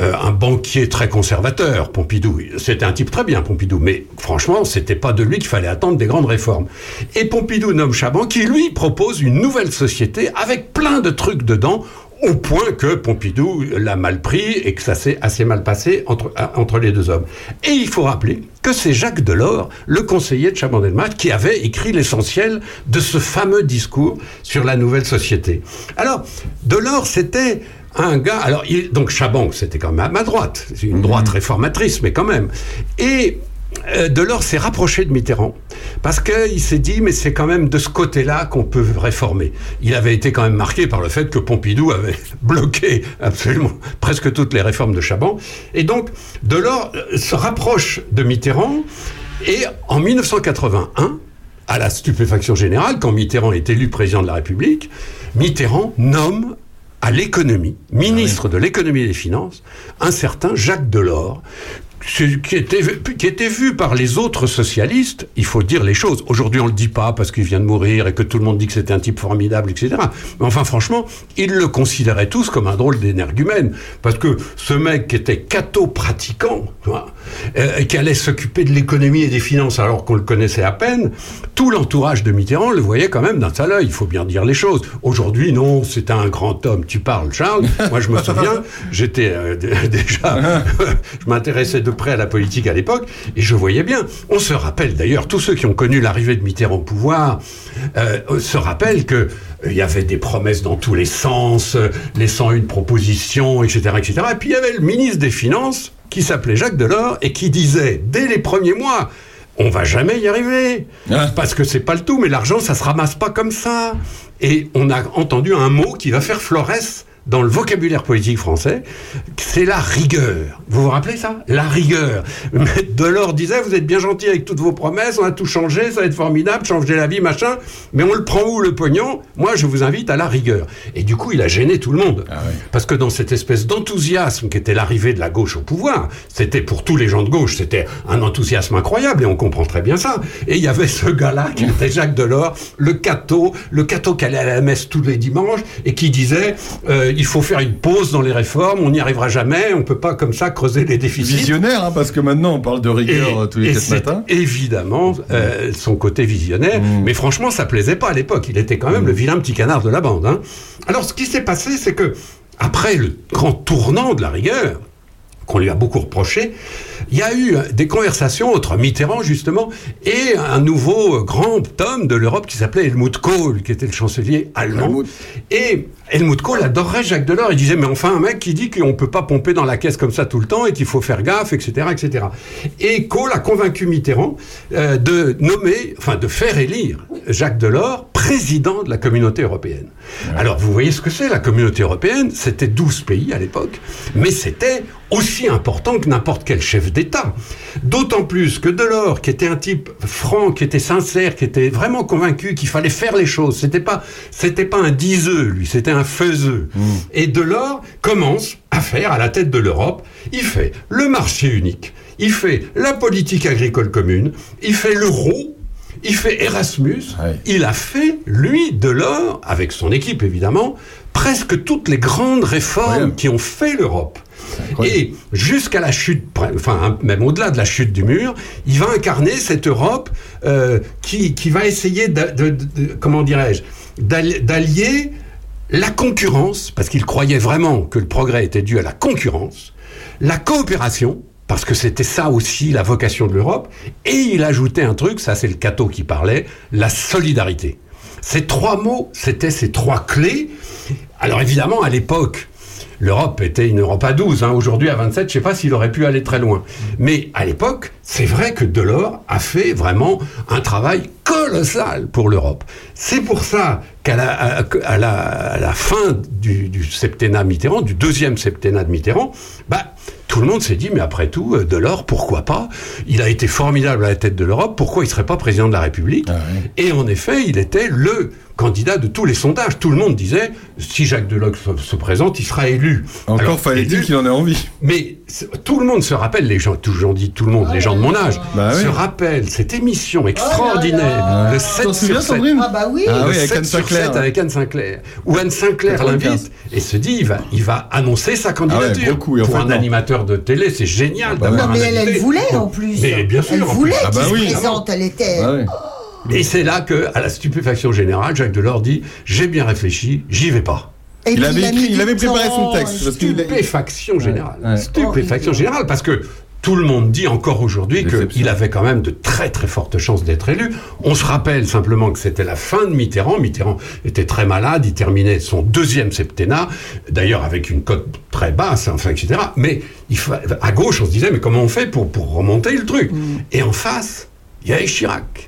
euh, un banquier très conservateur, Pompidou. C'était un type très bien, Pompidou, mais franchement, c'était pas de lui qu'il fallait attendre des grandes réformes. Et Pompidou nomme Chaban, qui lui propose une nouvelle société avec plein de trucs dedans, au point que Pompidou l'a mal pris et que ça s'est assez mal passé entre, à- entre les deux hommes. Et il faut rappeler que c'est Jacques Delors, le conseiller de Chaban-Delmas, qui avait écrit l'essentiel de ce fameux discours sur la nouvelle société. Alors, Delors, c'était un gars. Alors, il- donc Chaban, c'était quand même à ma droite. Une droite réformatrice, mais quand même. Et euh, Delors s'est rapproché de Mitterrand parce qu'il s'est dit, mais c'est quand même de ce côté-là qu'on peut réformer. Il avait été quand même marqué par le fait que Pompidou avait [LAUGHS] bloqué absolument presque toutes les réformes de Chaban. Et donc, Delors euh, se rapproche de Mitterrand et en 1981, à la stupéfaction générale, quand Mitterrand est élu président de la République, Mitterrand nomme à l'économie, ministre de l'économie et des finances, un certain Jacques Delors, qui était, vu- qui était vu par les autres socialistes, il faut dire les choses. Aujourd'hui, on le dit pas parce qu'il vient de mourir et que tout le monde dit que c'était un type formidable, etc. Mais enfin, franchement, ils le considéraient tous comme un drôle d'énergumène. Parce que ce mec qui était catho-pratiquant, euh, et qui allait s'occuper de l'économie et des finances alors qu'on le connaissait à peine, tout l'entourage de Mitterrand le voyait quand même d'un sale œil, il faut bien dire les choses. Aujourd'hui, non, c'est un grand homme. Tu parles, Charles. Moi, je me souviens, j'étais euh, [LAUGHS] déjà, [LAUGHS] je m'intéressais de près à la politique à l'époque, et je voyais bien. On se rappelle d'ailleurs, tous ceux qui ont connu l'arrivée de Mitterrand au pouvoir euh, se rappellent que euh, il y avait des promesses dans tous les sens, euh, les 101 propositions, etc., etc. Et puis il y avait le ministre des Finances qui s'appelait Jacques Delors et qui disait dès les premiers mois. On va jamais y arriver. Parce que c'est pas le tout, mais l'argent, ça se ramasse pas comme ça. Et on a entendu un mot qui va faire florès dans le vocabulaire politique français, c'est la rigueur. Vous vous rappelez ça? La rigueur. Delors disait, vous êtes bien gentil avec toutes vos promesses, on a tout changé, ça va être formidable, changer la vie, machin, mais on le prend où le pognon? Moi, je vous invite à la rigueur. Et du coup, il a gêné tout le monde. Parce que dans cette espèce d'enthousiasme qui était l'arrivée de la gauche au pouvoir, c'était pour tous les gens de gauche, c'était un enthousiasme incroyable, et on comprend très bien ça. Et il y avait ce gars-là qui était Jacques Delors, le cateau, le cateau qui allait à la messe tous les dimanches, et qui disait, euh, il faut faire une pause dans les réformes, on n'y arrivera jamais, on peut pas comme ça creuser les déficits. Visionnaire, hein, parce que maintenant on parle de rigueur tous les quatre matins. Évidemment, euh, son côté visionnaire. Mais franchement, ça plaisait pas à l'époque. Il était quand même le vilain petit canard de la bande. hein. Alors, ce qui s'est passé, c'est que après le grand tournant de la rigueur, qu'on lui a beaucoup reproché, il y a eu des conversations entre Mitterrand, justement, et un nouveau grand homme de l'Europe qui s'appelait Helmut Kohl, qui était le chancelier allemand. Et Helmut Kohl adorait Jacques Delors. Il disait, mais enfin, un mec qui dit qu'on ne peut pas pomper dans la caisse comme ça tout le temps et qu'il faut faire gaffe, etc., etc. Et Kohl a convaincu Mitterrand euh, de nommer, enfin, de faire élire Jacques Delors président de la communauté européenne. Alors, vous voyez ce que c'est, la communauté européenne C'était 12 pays à l'époque, mais c'était aussi important que n'importe quel chef d'État. D'autant plus que Delors, qui était un type franc, qui était sincère, qui était vraiment convaincu qu'il fallait faire les choses, c'était pas, c'était pas un diseux, lui, c'était un faiseux. Et Delors commence à faire à la tête de l'Europe, il fait le marché unique, il fait la politique agricole commune, il fait l'euro, il fait Erasmus, il a fait, lui, Delors, avec son équipe évidemment, presque toutes les grandes réformes qui ont fait l'Europe. Et jusqu'à la chute, enfin hein, même au-delà de la chute du mur, il va incarner cette Europe euh, qui, qui va essayer, de, de- de- comment dirais-je, d'alli- d'allier la concurrence, parce qu'il croyait vraiment que le progrès était dû à la concurrence, la coopération, parce que c'était ça aussi la vocation de l'Europe, et il ajoutait un truc, ça c'est le Cato qui parlait, la solidarité. Ces trois mots, c'était ces trois clés. Alors évidemment, à l'époque, l'Europe était une Europe à 12. hein. Aujourd'hui, à 27, je ne sais pas s'il aurait pu aller très loin. Mais à l'époque, c'est vrai que Delors a fait vraiment un travail colossal pour l'Europe. C'est pour ça qu'à la, fin du, du septennat Mitterrand, du deuxième septennat de Mitterrand, bah, tout le monde s'est dit, mais après tout, euh, Delors, pourquoi pas? Il a été formidable à la tête de l'Europe, pourquoi il ne serait pas président de la République? Et en effet, il était le candidat de tous les sondages. Tout le monde disait, si Jacques Delors se, se présente, il sera élu. Encore fallait-il qu'il en ait envie. Mais tout le monde se rappelle, les gens, toujours dit tout le monde, les gens de mon âge, Bah oui. se rappellent cette émission extraordinaire, le 7 T'en souviens, sur 7. Sandrine Ah bah oui. Ah Le oui, avec 7 Anne sur Sinclair. 7 avec Anne Sinclair. Où Anne Sinclair 95. l'invite et se dit, il va, il va annoncer sa candidature. Ah ouais, beaucoup, et en Pour fait, un non. animateur de télé, c'est génial bah d'avoir Non, mais elle, elle voulait en plus. Mais bien sûr, Elle voulait Ah qu'il bah se oui. présente. Elle était. Et c'est là que, à la stupéfaction générale, Jacques Delors dit J'ai bien réfléchi, j'y vais pas. Et Il avait il avait préparé son texte, Stupéfaction générale. Ouais. Stupéfaction générale, parce que tout le monde dit encore aujourd'hui qu'il avait quand même de très très fortes chances d'être élu. On se rappelle simplement que c'était la fin de Mitterrand. Mitterrand était très malade, il terminait son deuxième septennat, d'ailleurs avec une cote très basse, enfin, etc. Mais il fa- à gauche, on se disait, mais comment on fait pour, pour remonter le truc? Et en face, il y avait Chirac.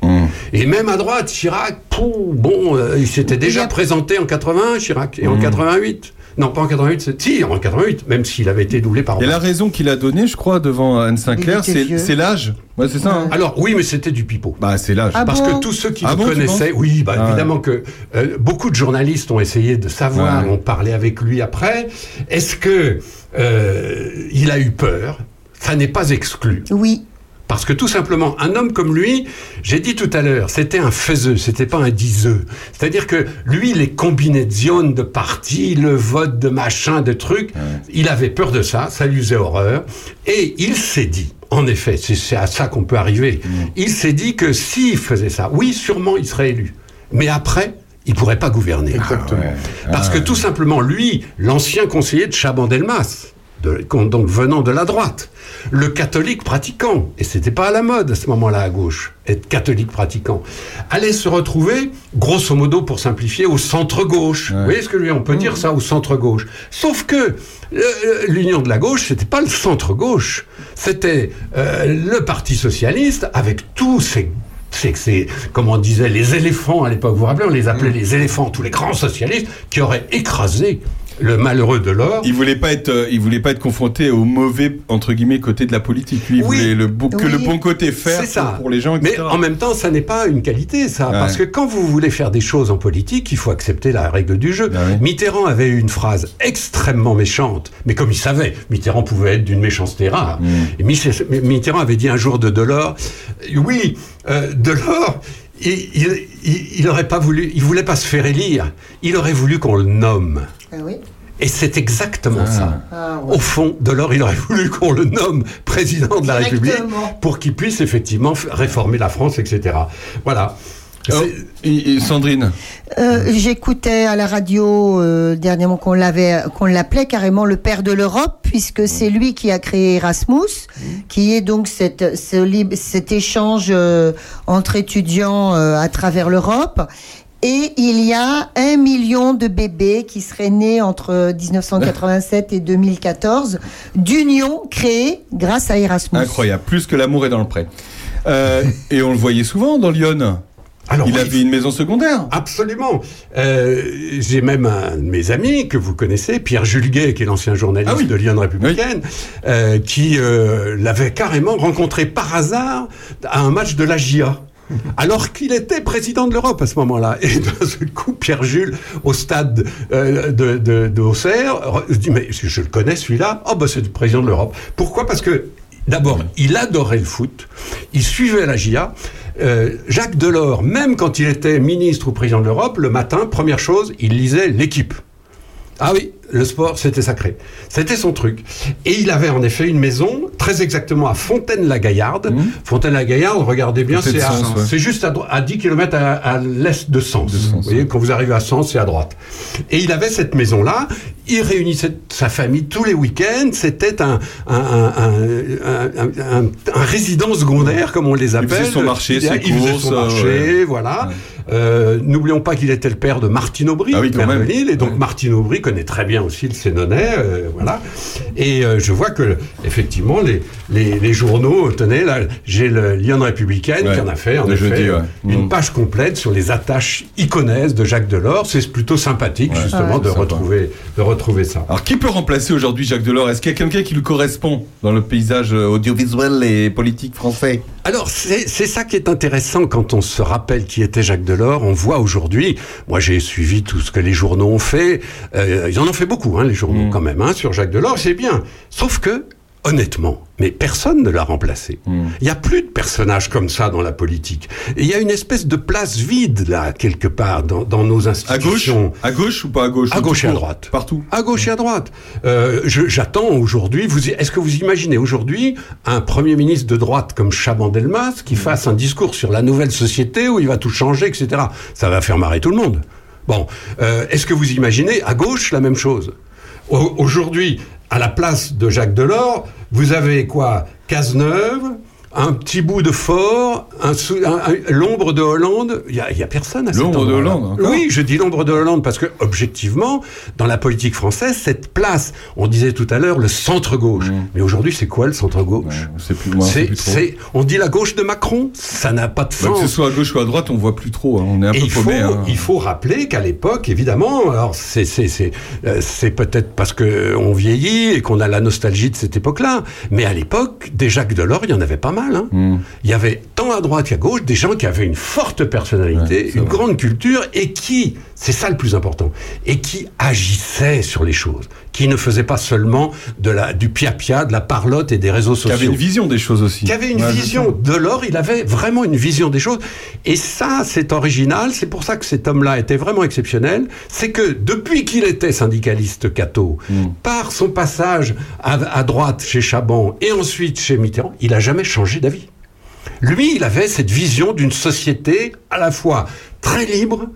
Et même à droite, Chirac, pou, bon, euh, il s'était déjà présenté en 81, Chirac, et en 88. Non, pas en 88, c'est- si, en 88, même s'il avait été doublé par Et la raison qu'il a donnée, je crois, devant Anne Sinclair, c'est l'âge. Ouais, c'est ça. hein. Alors oui, mais c'était du pipeau. Bah, c'est l'âge. Parce que tous ceux qui Ah le bon, connaissaient, oui, bah, Ah ouais. évidemment que euh, beaucoup de journalistes ont essayé de savoir, Ouais. ont parlé avec lui après. Est-ce que euh, il a eu peur? Ça n'est pas exclu. Oui. Parce que tout simplement, un homme comme lui, j'ai dit tout à l'heure, c'était un faiseux, c'était pas un diseux. C'est-à-dire que lui, les combinaisons de partis, le vote de machin, de trucs, il avait peur de ça, ça lui faisait horreur. Et il s'est dit, en effet, c'est à ça qu'on peut arriver, il s'est dit que s'il faisait ça, oui, sûrement il serait élu. Mais après, il pourrait pas gouverner. Exactement. Parce que tout simplement, lui, l'ancien conseiller de Chaban-Delmas, de- donc venant de la droite, le catholique pratiquant, et c'était pas à la mode à ce moment-là à gauche, être catholique pratiquant, allait se retrouver, grosso modo pour simplifier, au centre-gauche. Vous voyez ce que je veux dire? On peut dire ça au centre-gauche. Sauf que euh, l'union de la gauche, c'était pas le centre-gauche, c'était euh, le Parti socialiste avec tous ses c'est que c'est, comme on disait, les éléphants à l'époque, vous vous rappelez, on les appelait les éléphants, tous les grands socialistes qui auraient écrasé le malheureux Delors. Il voulait pas être, euh, il voulait pas être confronté au mauvais entre guillemets côté de la politique. Lui, il Oui. voulait le bon- que le bon côté faire pour, pour les gens. Mais etc. en même temps, ça n'est pas une qualité, ça. Ouais. Parce que quand vous voulez faire des choses en politique, il faut accepter la règle du jeu. Mitterrand avait eu une phrase extrêmement méchante, mais comme il savait, Mitterrand pouvait être d'une méchanceté rare. Et Mich- Mitterrand avait dit un jour de Delors, euh, oui, euh, Delors, il, il, il- il aurait pas voulu, il voulait pas se faire élire, il aurait voulu qu'on le nomme. Ah oui. Et c'est exactement ça. Ah ouais. Au fond, Delors, il aurait voulu qu'on le nomme président de la République pour qu'il puisse effectivement réformer la France, etc. Voilà. Oh, et- et Sandrine? Euh, J'écoutais à la radio euh, dernièrement qu'on l'avait, qu'on l'appelait carrément le père de l'Europe, puisque c'est lui qui a créé Erasmus, qui est donc cette, ce lib- cet échange euh, entre étudiants euh, à travers l'Europe. Et il y a un million de bébés qui seraient nés entre 1987 et 2014 d'unions créées grâce à Erasmus. Incroyable, plus que l'amour est dans le pré. Euh, et on le voyait souvent dans Lyon. Alors, il oui. avait une maison secondaire. Absolument. Euh, J'ai même un de mes amis que vous connaissez, Pierre Julguet, qui est l'ancien journaliste de Lyon Républicaine, euh, qui euh, l'avait carrément rencontré par hasard à un match de la GIA. [LAUGHS] Alors qu'il était président de l'Europe à ce moment-là. Et d'un seul coup, Pierre Jules, au stade euh, de, de, de Mais je, le connais celui-là. Oh, bah, c'est le président de l'Europe. Pourquoi? Parce que D'abord, il adorait le foot, il suivait la GIA. Euh, Jacques Delors, même quand il était ministre ou président de l'Europe, le matin, première chose, il lisait l'équipe. Ah oui, le sport, c'était sacré. C'était son truc. Et il avait en effet une maison, très exactement à Fontaine-la-Gaillarde. Fontaine-la-Gaillarde, regardez bien, c'est ouais. juste à, à 10 km à, à l'est de Sens. vous voyez, quand vous arrivez à Sens, c'est à droite. Et il avait cette maison-là. Il réunissait sa famille tous les week-ends. C'était un, un, un, un, un- un- un résident secondaire, comme on les appelle. faisait son marché, il, ses il faisait courses, son euh, marché, ouais. voilà. Euh, N'oublions pas qu'il était le père de Martine Aubry, Ah oui, quand maire même. de Lille, et donc Martine Aubry connaît très bien aussi le Sénonais, euh, voilà. Et euh, je vois que effectivement les, les, les journaux, tenez là, j'ai le Lyon républicaine Ouais, qui en a fait en effet jeudi, ouais. une Mm. page complète sur les attaches iconesques de Jacques Delors. C'est plutôt sympathique justement Ouais, de sympa. retrouver de retrouver ça. Alors, qui peut remplacer aujourd'hui Jacques Delors? Est-ce qu'il y a quelqu'un qui lui correspond dans le paysage euh, audiovisuel et politique français? Alors, c'est c'est ça qui est intéressant quand on se rappelle qui était Jacques Delors. On voit aujourd'hui, moi j'ai suivi tout ce que les journaux ont fait. Euh, ils en ont fait beaucoup, hein, les journaux quand même, hein, sur Jacques Delors, c'est bien. Sauf que, honnêtement, mais personne ne l'a remplacé. Il n'y a plus de personnages comme ça dans la politique. Il y a une espèce de place vide, là, quelque part, dans, dans nos À gauche institutions. À gauche ou pas à gauche? À gauche et à droite. Partout. À gauche et à droite. Euh, J'attends aujourd'hui. Est-ce que vous imaginez aujourd'hui un premier ministre de droite comme Chaban-Delmas qui fasse un discours sur la nouvelle société où il va tout changer, etc. Ça va faire marrer tout le monde. Bon, euh, est-ce que vous imaginez à gauche la même chose? Au- Aujourd'hui, à la place de Jacques Delors, vous avez quoi? Cazeneuve un petit bout de fort, un un- l'ombre de Hollande, il y a, personne à L'ombre de. Hollande, Oui, je dis l'ombre de Hollande parce que objectivement, dans la politique française, cette place, on disait tout à l'heure le centre gauche, mais aujourd'hui c'est quoi le centre gauche C'est on dit la gauche de Macron, ça n'a pas de Bah, sens. que ce soit à gauche ou à droite, on voit plus trop. hein. On est un Et peu il faut, paumé. hein. il faut rappeler qu'à l'époque, évidemment, alors c'est euh, peut-être parce que on vieillit et qu'on a la nostalgie de cette époque-là, mais à l'époque, des Jacques Delors, il y en avait pas mal. Hein. Hmm. Il y avait tant à droite qu'à gauche des gens qui avaient une forte personnalité, une grande culture et qui, c'est ça le plus important, et qui agissaient sur les choses, qui ne faisaient pas seulement de la du pia-pia, de la parlotte et des réseaux Qui sociaux avait une vision des choses aussi. qui avait une Ouais, vision. sais. Delors, il avait vraiment une vision des choses. Et ça, c'est original. C'est pour ça que cet homme-là était vraiment exceptionnel. C'est que depuis qu'il était syndicaliste catho, Hmm. par son passage à, à droite chez Chaban et ensuite chez Mitterrand, il a jamais changé d'avis. Lui, il avait cette vision d'une société à la fois très libre,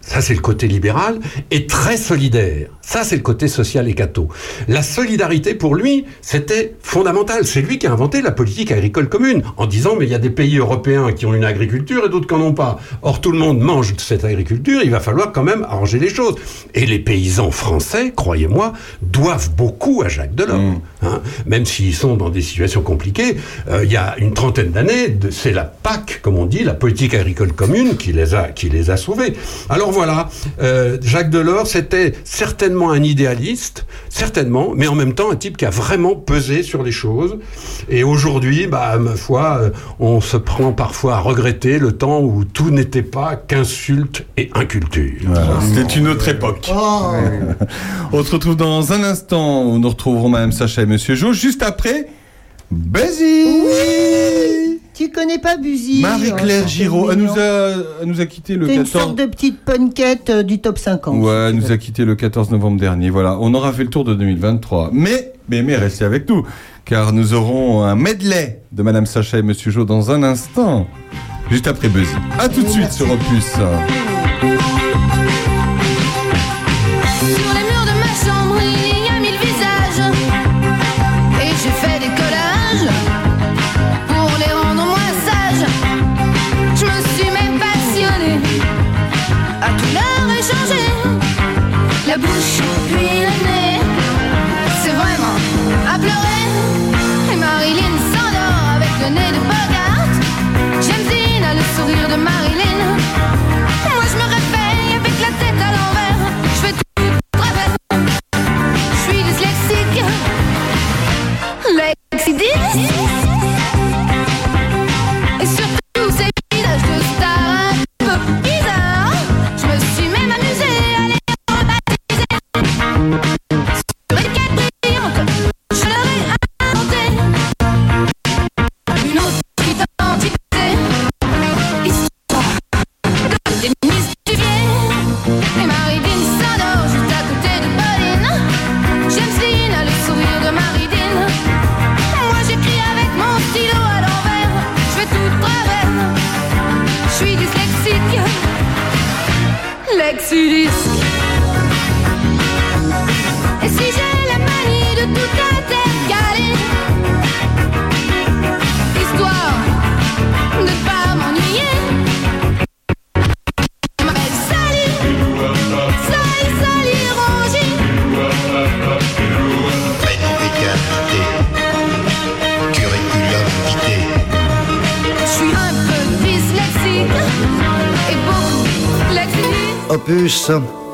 ça c'est le côté libéral, et très solidaire. Ça c'est le côté social et catho. La solidarité pour lui, c'était fondamental. C'est lui qui a inventé la politique agricole commune, en disant mais il y a des pays européens qui ont une agriculture et d'autres qui n'en ont pas. Or tout le monde mange de cette agriculture, il va falloir quand même arranger les choses. Et les paysans français, croyez-moi, doivent beaucoup à Jacques Delors. hein. Même s'ils sont dans des situations compliquées, euh, il y a une trentaine d'années, c'est la PAC, comme on dit, la politique agricole commune, qui les a, qui les a sauvés. Alors voilà, euh, Jacques Delors, c'était certainement un idéaliste, certainement, mais en même temps un type qui a vraiment pesé sur les choses. Et aujourd'hui, bah, ma foi, euh, on se prend parfois à regretter le temps où tout n'était pas qu'insulte et inculture. Voilà, C'était une autre époque. On se retrouve dans un instant où nous retrouverons Madame Sacha et Monsieur Jo. Juste après, Buzzy Tu connais pas Buzy Marie-Claire Oh, Giraud, elle nous, a, elle nous a quitté le C'est une 14... sorte de petite punkette euh, du top 50. Ouais, elle nous a quitté le 14 novembre dernier. Voilà, on aura fait le tour de 2023. Mais, mais, mais restez avec nous, car nous aurons un medley de Madame Sacha et Monsieur Jo dans un instant, juste après Buzzy. À tout de suite sur Opus.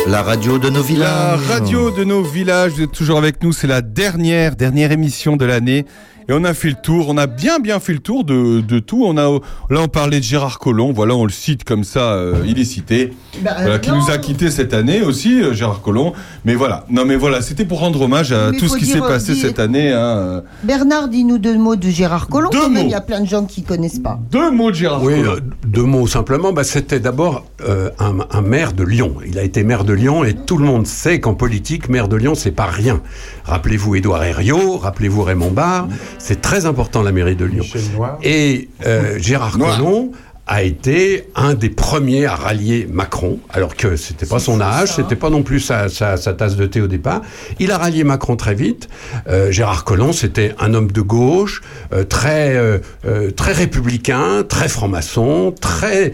La radio de nos La villages. radio de nos villages, vous toujours avec nous, c'est la dernière, dernière émission de l'année. Et on a fait le tour, on a bien bien fait le tour de, de tout. On a, là on parlait de Gérard Collomb, voilà on le cite comme ça, euh, il est cité. Bah, voilà, euh, qui non. nous a quitté cette année aussi, euh, Gérard Collomb. Mais voilà, non mais voilà, c'était pour rendre hommage à Mais tout ce qui s'est passé cette année. Hein. Bernard, dis-nous deux mots de Gérard Collomb. Deux quand même, mots. il y a plein de gens qui connaissent pas. Deux mots de Gérard Oui, Collomb. euh, deux mots simplement. Bah, C'était d'abord euh, un, un maire de Lyon. Il a été maire de Lyon et tout le monde sait qu'en politique, maire de Lyon, c'est pas rien. Rappelez-vous Édouard Herriot, rappelez-vous Raymond Barre. C'est très important la mairie de Lyon. Et euh, Gérard Collomb a été un des premiers à rallier Macron, alors que c'était pas son âge, c'était pas non plus sa, sa- sa tasse de thé au départ. Il a rallié Macron très vite. Euh, Gérard Collomb, c'était un homme de gauche, euh, très euh, très républicain, très franc-maçon, très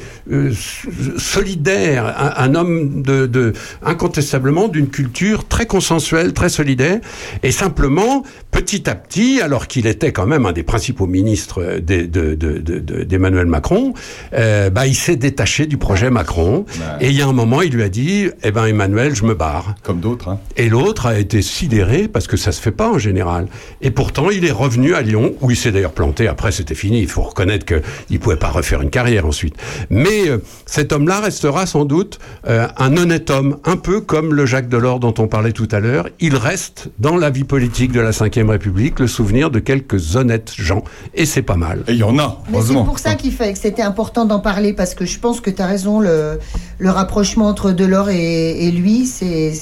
solidaire, un, un homme de, de incontestablement d'une culture très consensuelle, très solidaire, et simplement petit à petit, alors qu'il était quand même un des principaux ministres des- de- de- de- de- d'Emmanuel Macron, euh, bah, il s'est détaché du projet Macron. Et il y a un moment, il lui a dit, eh ben Emmanuel, je me barre. Comme d'autres. hein. Et l'autre a été sidéré parce que ça se fait pas en général. Et pourtant, il est revenu à Lyon, où il s'est d'ailleurs planté. Après, c'était fini. Il faut reconnaître qu'il pouvait pas refaire une carrière ensuite. Mais euh, cet homme-là restera sans doute euh, un honnête homme, un peu comme le Jacques Delors dont on parlait tout à l'heure. Il reste dans la vie politique de la Ve République le souvenir de quelques honnêtes gens. Et c'est pas mal. Et il y en a, Mais c'est pour ça qu'il fait que c'était important d'en parler parce que je pense que tu as raison, le, le rapprochement entre Delors et, et lui, c'est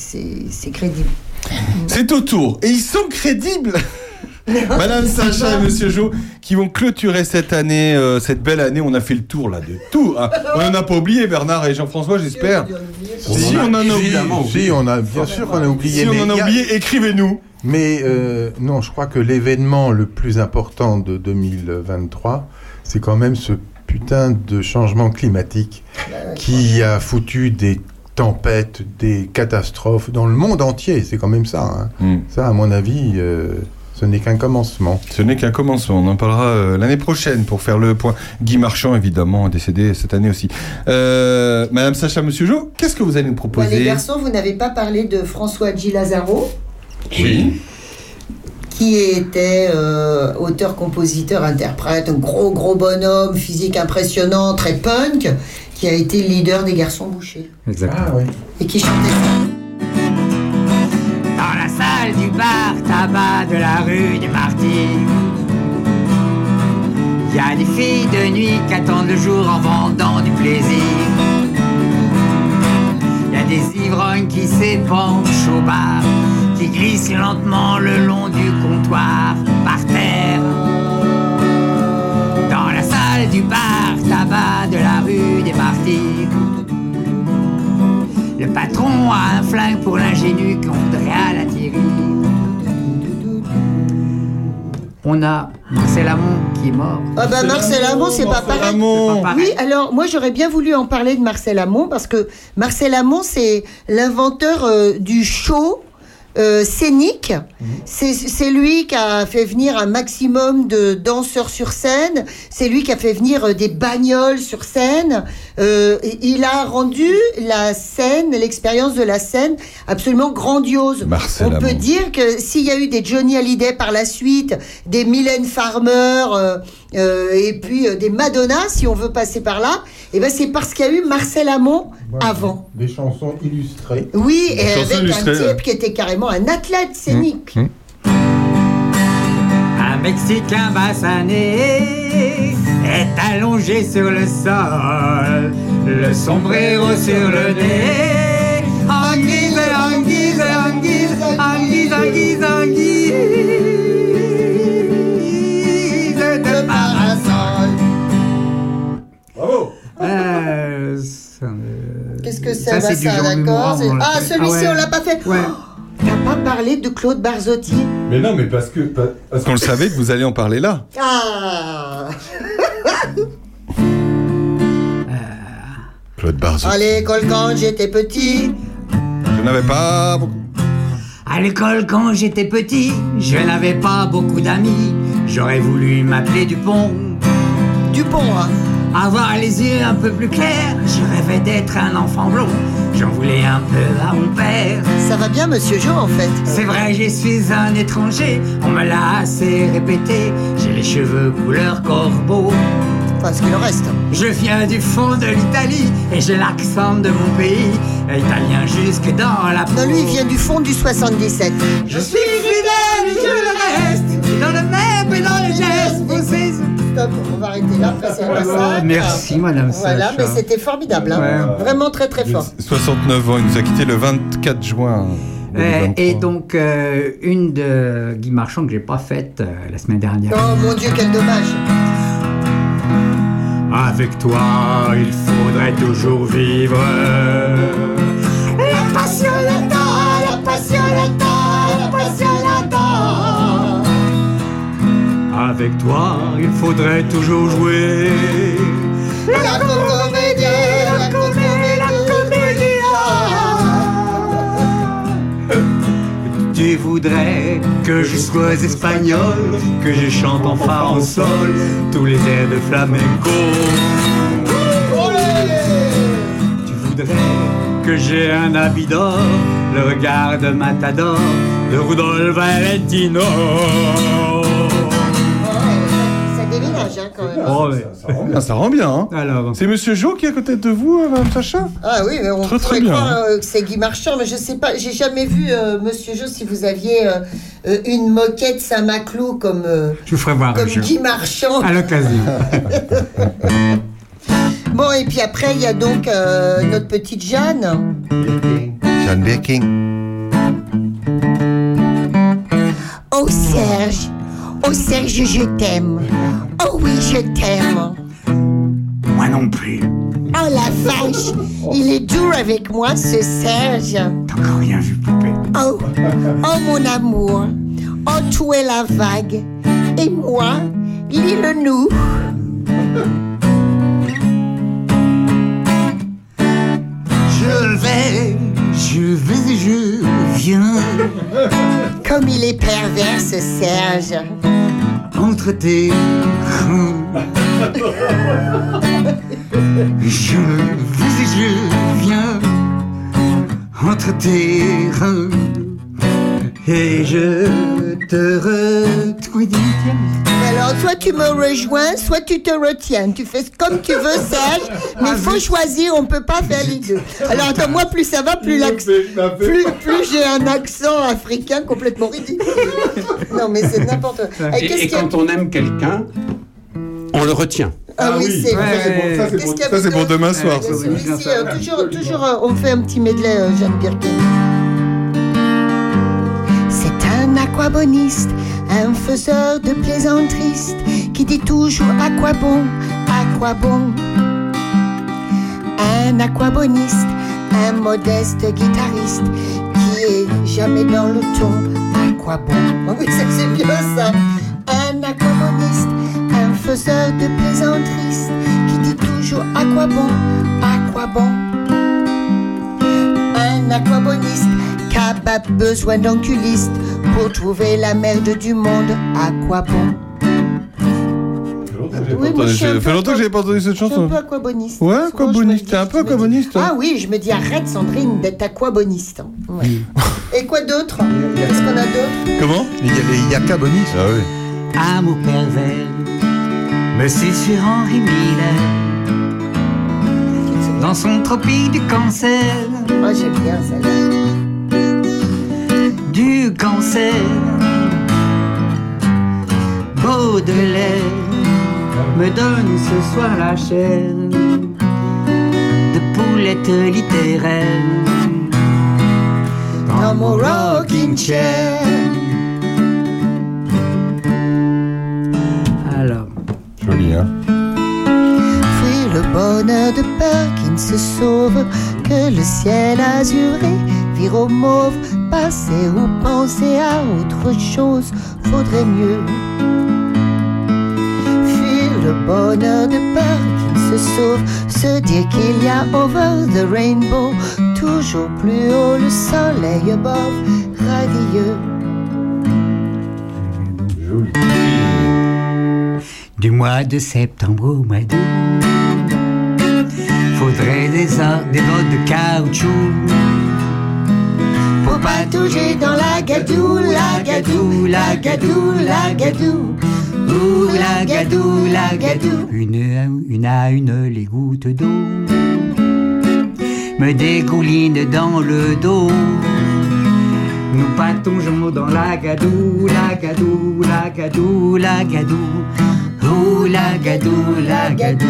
crédible. C'est au tour. Et ils sont crédibles [LAUGHS] Madame Sacha et Monsieur Jo qui vont clôturer cette année, euh, cette belle année. On a fait le tour là de tout. hein. On n'en a pas oublié Bernard et Jean-François, j'espère. Si on en a oublié. Évidemment, si, on a, bien sûr qu'on a oublié. Si on en a oublié, écrivez-nous. Mais euh, non, je crois que l'événement le plus important de 2023, c'est quand même ce putain de changement climatique qui a foutu des tempêtes, des catastrophes dans le monde entier. C'est quand même ça. hein. Ça, à mon avis, euh, ce n'est qu'un commencement. Ce n'est qu'un commencement. On en parlera euh, l'année prochaine pour faire le point. Guy Marchand, évidemment, décédé cette année aussi. Euh, Madame Sacha, Monsieur Jo, qu'est-ce que vous allez nous Bah, proposer les garçons, vous n'avez pas parlé de François G. Lazaro Oui. Qui était euh, auteur, compositeur, interprète, un gros gros bonhomme, physique impressionnant, très punk, qui a été le leader des garçons bouchés. Exactement. Ah, Et qui chantait ça. Dans la salle du bar tabac de la rue des Martyrs. Il y a des filles de nuit qui attendent le jour en vendant du plaisir. Il y a des ivrognes qui s'épanchent au bar, qui glissent lentement le long du comptoir par terre. Dans la salle du bar tabac de la rue des Martyrs. Le patron a un flingue pour l'ingénu qu'on voudrait à la Thierry. On a Marcel Amont qui est mort. Ah bah Marcel Amont, c'est pas pareil. Oui, alors moi j'aurais bien voulu en parler de Marcel Amont parce que Marcel Amont c'est l'inventeur euh, du show euh, scénique. C'est c'est lui qui a fait venir un maximum de danseurs sur scène. C'est lui qui a fait venir euh, des bagnoles sur scène. Euh, il a rendu la scène, l'expérience de la scène absolument grandiose. Marcel On peut dire que s'il y a eu des Johnny Hallyday par la suite, des Mylène Farmer euh, euh, et puis euh, des Madonna, si on veut passer par là, et ben c'est parce qu'il y a eu Marcel Amont avant. Des chansons illustrées. Oui, et avec un type qui était carrément un athlète scénique. Un Mexicain bassané est allongé sur le sol, le sombrero sur le nez. Bravo Euh, ça Qu'est-ce que c'est? Ça, Bah, c'est du Jean d'accord. Ah, celui-ci, Ah ouais. on l'a pas fait. Ouais. Oh, T'as pas parlé de Claude Barzotti? Mais non, mais parce que parce qu'on le savait que vous alliez en parler là. Ah Claude Barzotti. À l'école quand j'étais petit. Je n'avais pas beaucoup. À l'école, quand j'étais petit, je n'avais pas beaucoup d'amis. J'aurais voulu m'appeler Dupont. Dupont, hein Avoir les yeux un peu plus clairs, je rêvais d'être un enfant blond. J'en voulais un peu à mon père. Ça va bien, monsieur Jo, en fait. C'est vrai, je suis un étranger. On me l'a assez répété. J'ai les cheveux couleur corbeau. Enfin, ce qu'il reste. Je viens du fond de l'Italie et j'ai l'accent de mon pays. Italien jusque dans la peau. Non, lui, il vient du fond du 77. Je suis fidèle et Stop, on va arrêter là, un massacre. Merci, madame Voilà, Sacha. mais c'était formidable. hein. Vraiment très très fort. 69 ans, il nous a quitté le 24 juin. Euh, 2023. et donc, euh, une de Guy Marchand que j'ai pas faite euh, la semaine dernière. Oh mon Dieu, quel dommage. Avec toi, il faudrait toujours vivre. La passionata, la passionata, la Avec toi, il faudrait toujours jouer. La comédie, la comédie, la comédie. Tu voudrais que je sois espagnol, que je chante en fa en sol tous les airs de flamenco. Tu voudrais que j'ai un habit d'or, le regard de Matador, de Rudolf Valentino. Hein, quand même. Oh, mais- Ça rend bien, ça rend bien. hein. Alors, C'est Monsieur Jo qui est à côté de vous, euh, Madame Sacha? Ah oui, mais on Très, très pourrait bien, croire hein. euh, que c'est Guy Marchand, mais je sais pas, j'ai jamais vu, euh, Monsieur Jo, si vous aviez euh, euh, une moquette Saint-Maclou comme, euh, je vous ferai voir comme Guy Marchand. à l'occasion. [LAUGHS] Bon, et puis après, il y a donc euh, notre petite Jeanne. Jeanne Birkin. Oh Serge, oh Serge, je t'aime. Oh oui, je t'aime. Moi non plus. Oh la vache, il est dur avec moi, ce Serge. T'as encore rien vu, poupée. Oh, oh mon amour, oh tu es la vague, et moi, l'île nous. Je vais, je vais, je viens. Comme il est pervers, ce Serge. Entre tes reins. Je vais et je viens entre tes reins et je te retrouve. Alors, soit tu me rejoins, soit tu te retiens. Tu fais comme tu veux, Serge, mais il faut choisir, on peut pas faire les deux. [LAUGHS] Alors, attends, moi, plus ça va, plus, l'accent- plus, plus j'ai un accent africain complètement ridicule. [LAUGHS] Non, mais c'est n'importe quoi. Et, a- quand on aime quelqu'un, on le retient. Ah oui, c'est vrai. Ça, c'est pour, a ça, c'est pour d'autre demain soir. Ça. celui-ci, euh, toujours, toujours, euh, on fait un petit medley, euh, Jeanne Birkin. Un aquaboniste, un faiseur de plaisanteries qui dit toujours à quoi bon, à quoi bon. Un aquaboniste, un modeste guitariste qui est jamais dans le ton. À quoi bon [LAUGHS] c'est bien ça. Un aquaboniste, un faiseur de plaisanteries qui dit toujours à quoi bon, à quoi bon. Un aquaboniste qui a besoin d'enculiste pour trouver la merde du monde. À quoi bon Oui, moi, je suis un Ça peu fait longtemps que j'avais pas entendu cette Je suis un chanson. peu aquaboniste. Ouais, aquaboniste. T'es un peu dis- aquaboniste. Ah oui, je me dis arrête Sandrine d'être aquaboniste. Ouais. Et quoi d'autre Qu'est-ce qu'on a d'autre Comment Il y a les Yakabonistes. Ah oui. Amour pervers, me suis sur Henri Miller. Dans son tropique du cancer, Moi j'aime bien celle-là. Du cancer. Baudelaire me donne ce soir la chair de poulette littéraire Dans mon rocking chair. Alors, Joli, hein? Fuis le bonheur de peur qui ne se sauve que le ciel azuré vire au mauve, passer ou penser à autre chose, faudrait mieux. Fuir le bonheur de peur qu'il se sauve, se dire qu'il y a over the rainbow, toujours plus haut le soleil above, radieux. Du mois de septembre au mois d'août, faudrait des, des bottes de caoutchouc. Pour pas toucher dans la gadoue, la gadoue, la gadoue, la gadoue. Ouh, la gadoue, la gadoue. Une à une, à une les gouttes d'eau me dégoulinent dans le dos. Nous pataugeons dans la gadoue, la gadoue, la gadoue, la gadoue. Oh, la gadoue, la gadoue.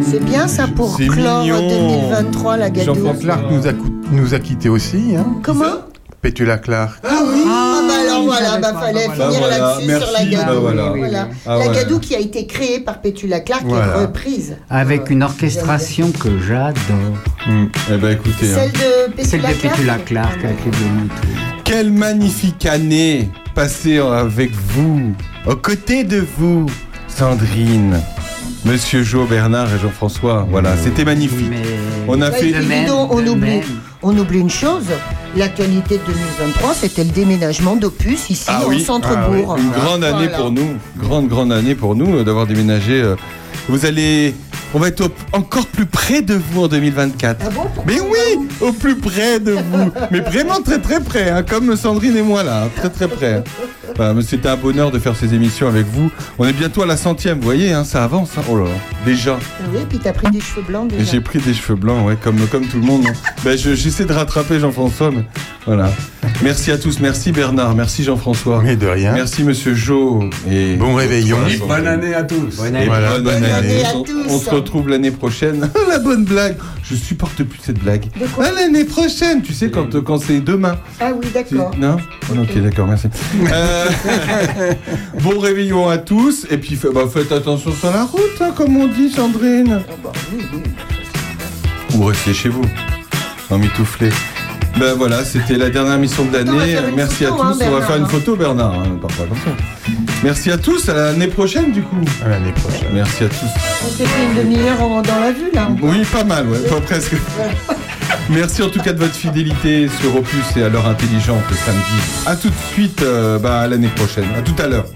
C'est bien ça pour clore mignon. 2023, la gadoue. Clark nous a, nous a quittés aussi. Hein. Comment Pétula Clark. Ah oui Ah bah alors voilà, bah fallait Bah finir voilà, là-dessus sur la gadoue. bah voilà. Voilà. Ah la gadoue qui a été créée par Pétula Clark Voilà. et reprise. Avec une orchestration que j'adore. Eh ben écoutez. hein. Celle de Celle Pétula de Clark Pétula Clark avec les deux moutons. Quelle magnifique année passée avec vous, aux côtés de vous, Sandrine, Monsieur Jo, Bernard et Jean-François. Voilà, c'était magnifique. On a Bah, fait. et dis donc, on oublie, on oublie une chose. L'actualité de 2023, c'était le déménagement d'Opus ici Ah au oui, centre-bourg. une grande année Voilà. pour nous, grande grande année pour nous euh, d'avoir déménagé. euh. Vous allez, on va être au- encore plus près de vous en 2024. Mais oui, au plus près de vous. Mais vraiment très très près, hein, comme Sandrine et moi là, très très près. Mais C'était un bonheur de faire ces émissions avec vous. On est bientôt à la centième, vous voyez, hein, ça avance. hein. Oh là là, déjà. Oui, puis t'as pris des cheveux blancs déjà. J'ai pris des cheveux blancs, ouais, comme, comme tout le monde. hein. [LAUGHS] Ben, je- J'essaie de rattraper Jean-François, mais voilà. Merci à tous, merci Bernard, merci Jean-François. Mais de rien. Merci Monsieur Jo. Et Bon réveillon. Et bonne année à tous. Bonne année. Bonne bonne année. année à On- tous. On se retrouve l'année prochaine. [LAUGHS] La bonne blague. Je supporte plus cette blague. Ah, L'année prochaine, tu sais, quand, quand c'est demain. Ah oui, d'accord. Non Ok, d'accord, merci. Euh, [LAUGHS] bon réveillon à tous. Et puis, bah, faites attention sur la route, hein, comme on dit, Sandrine. Ou restez chez vous. En mitouflé. Ben voilà, c'était la dernière mission de l'année. Merci à tous. hein, on va faire une photo, Bernard. hein, pas comme ça. Merci à tous. À l'année prochaine, du coup. À l'année prochaine. Merci à tous. On s'est pris une demi-heure en- dans la vue là. Oui, pas mal, ouais, pas presque. [LAUGHS] Merci en tout cas de votre fidélité sur Opus et à l'heure intelligente le samedi. À tout de suite, euh, bah, à l'année prochaine. À tout à l'heure.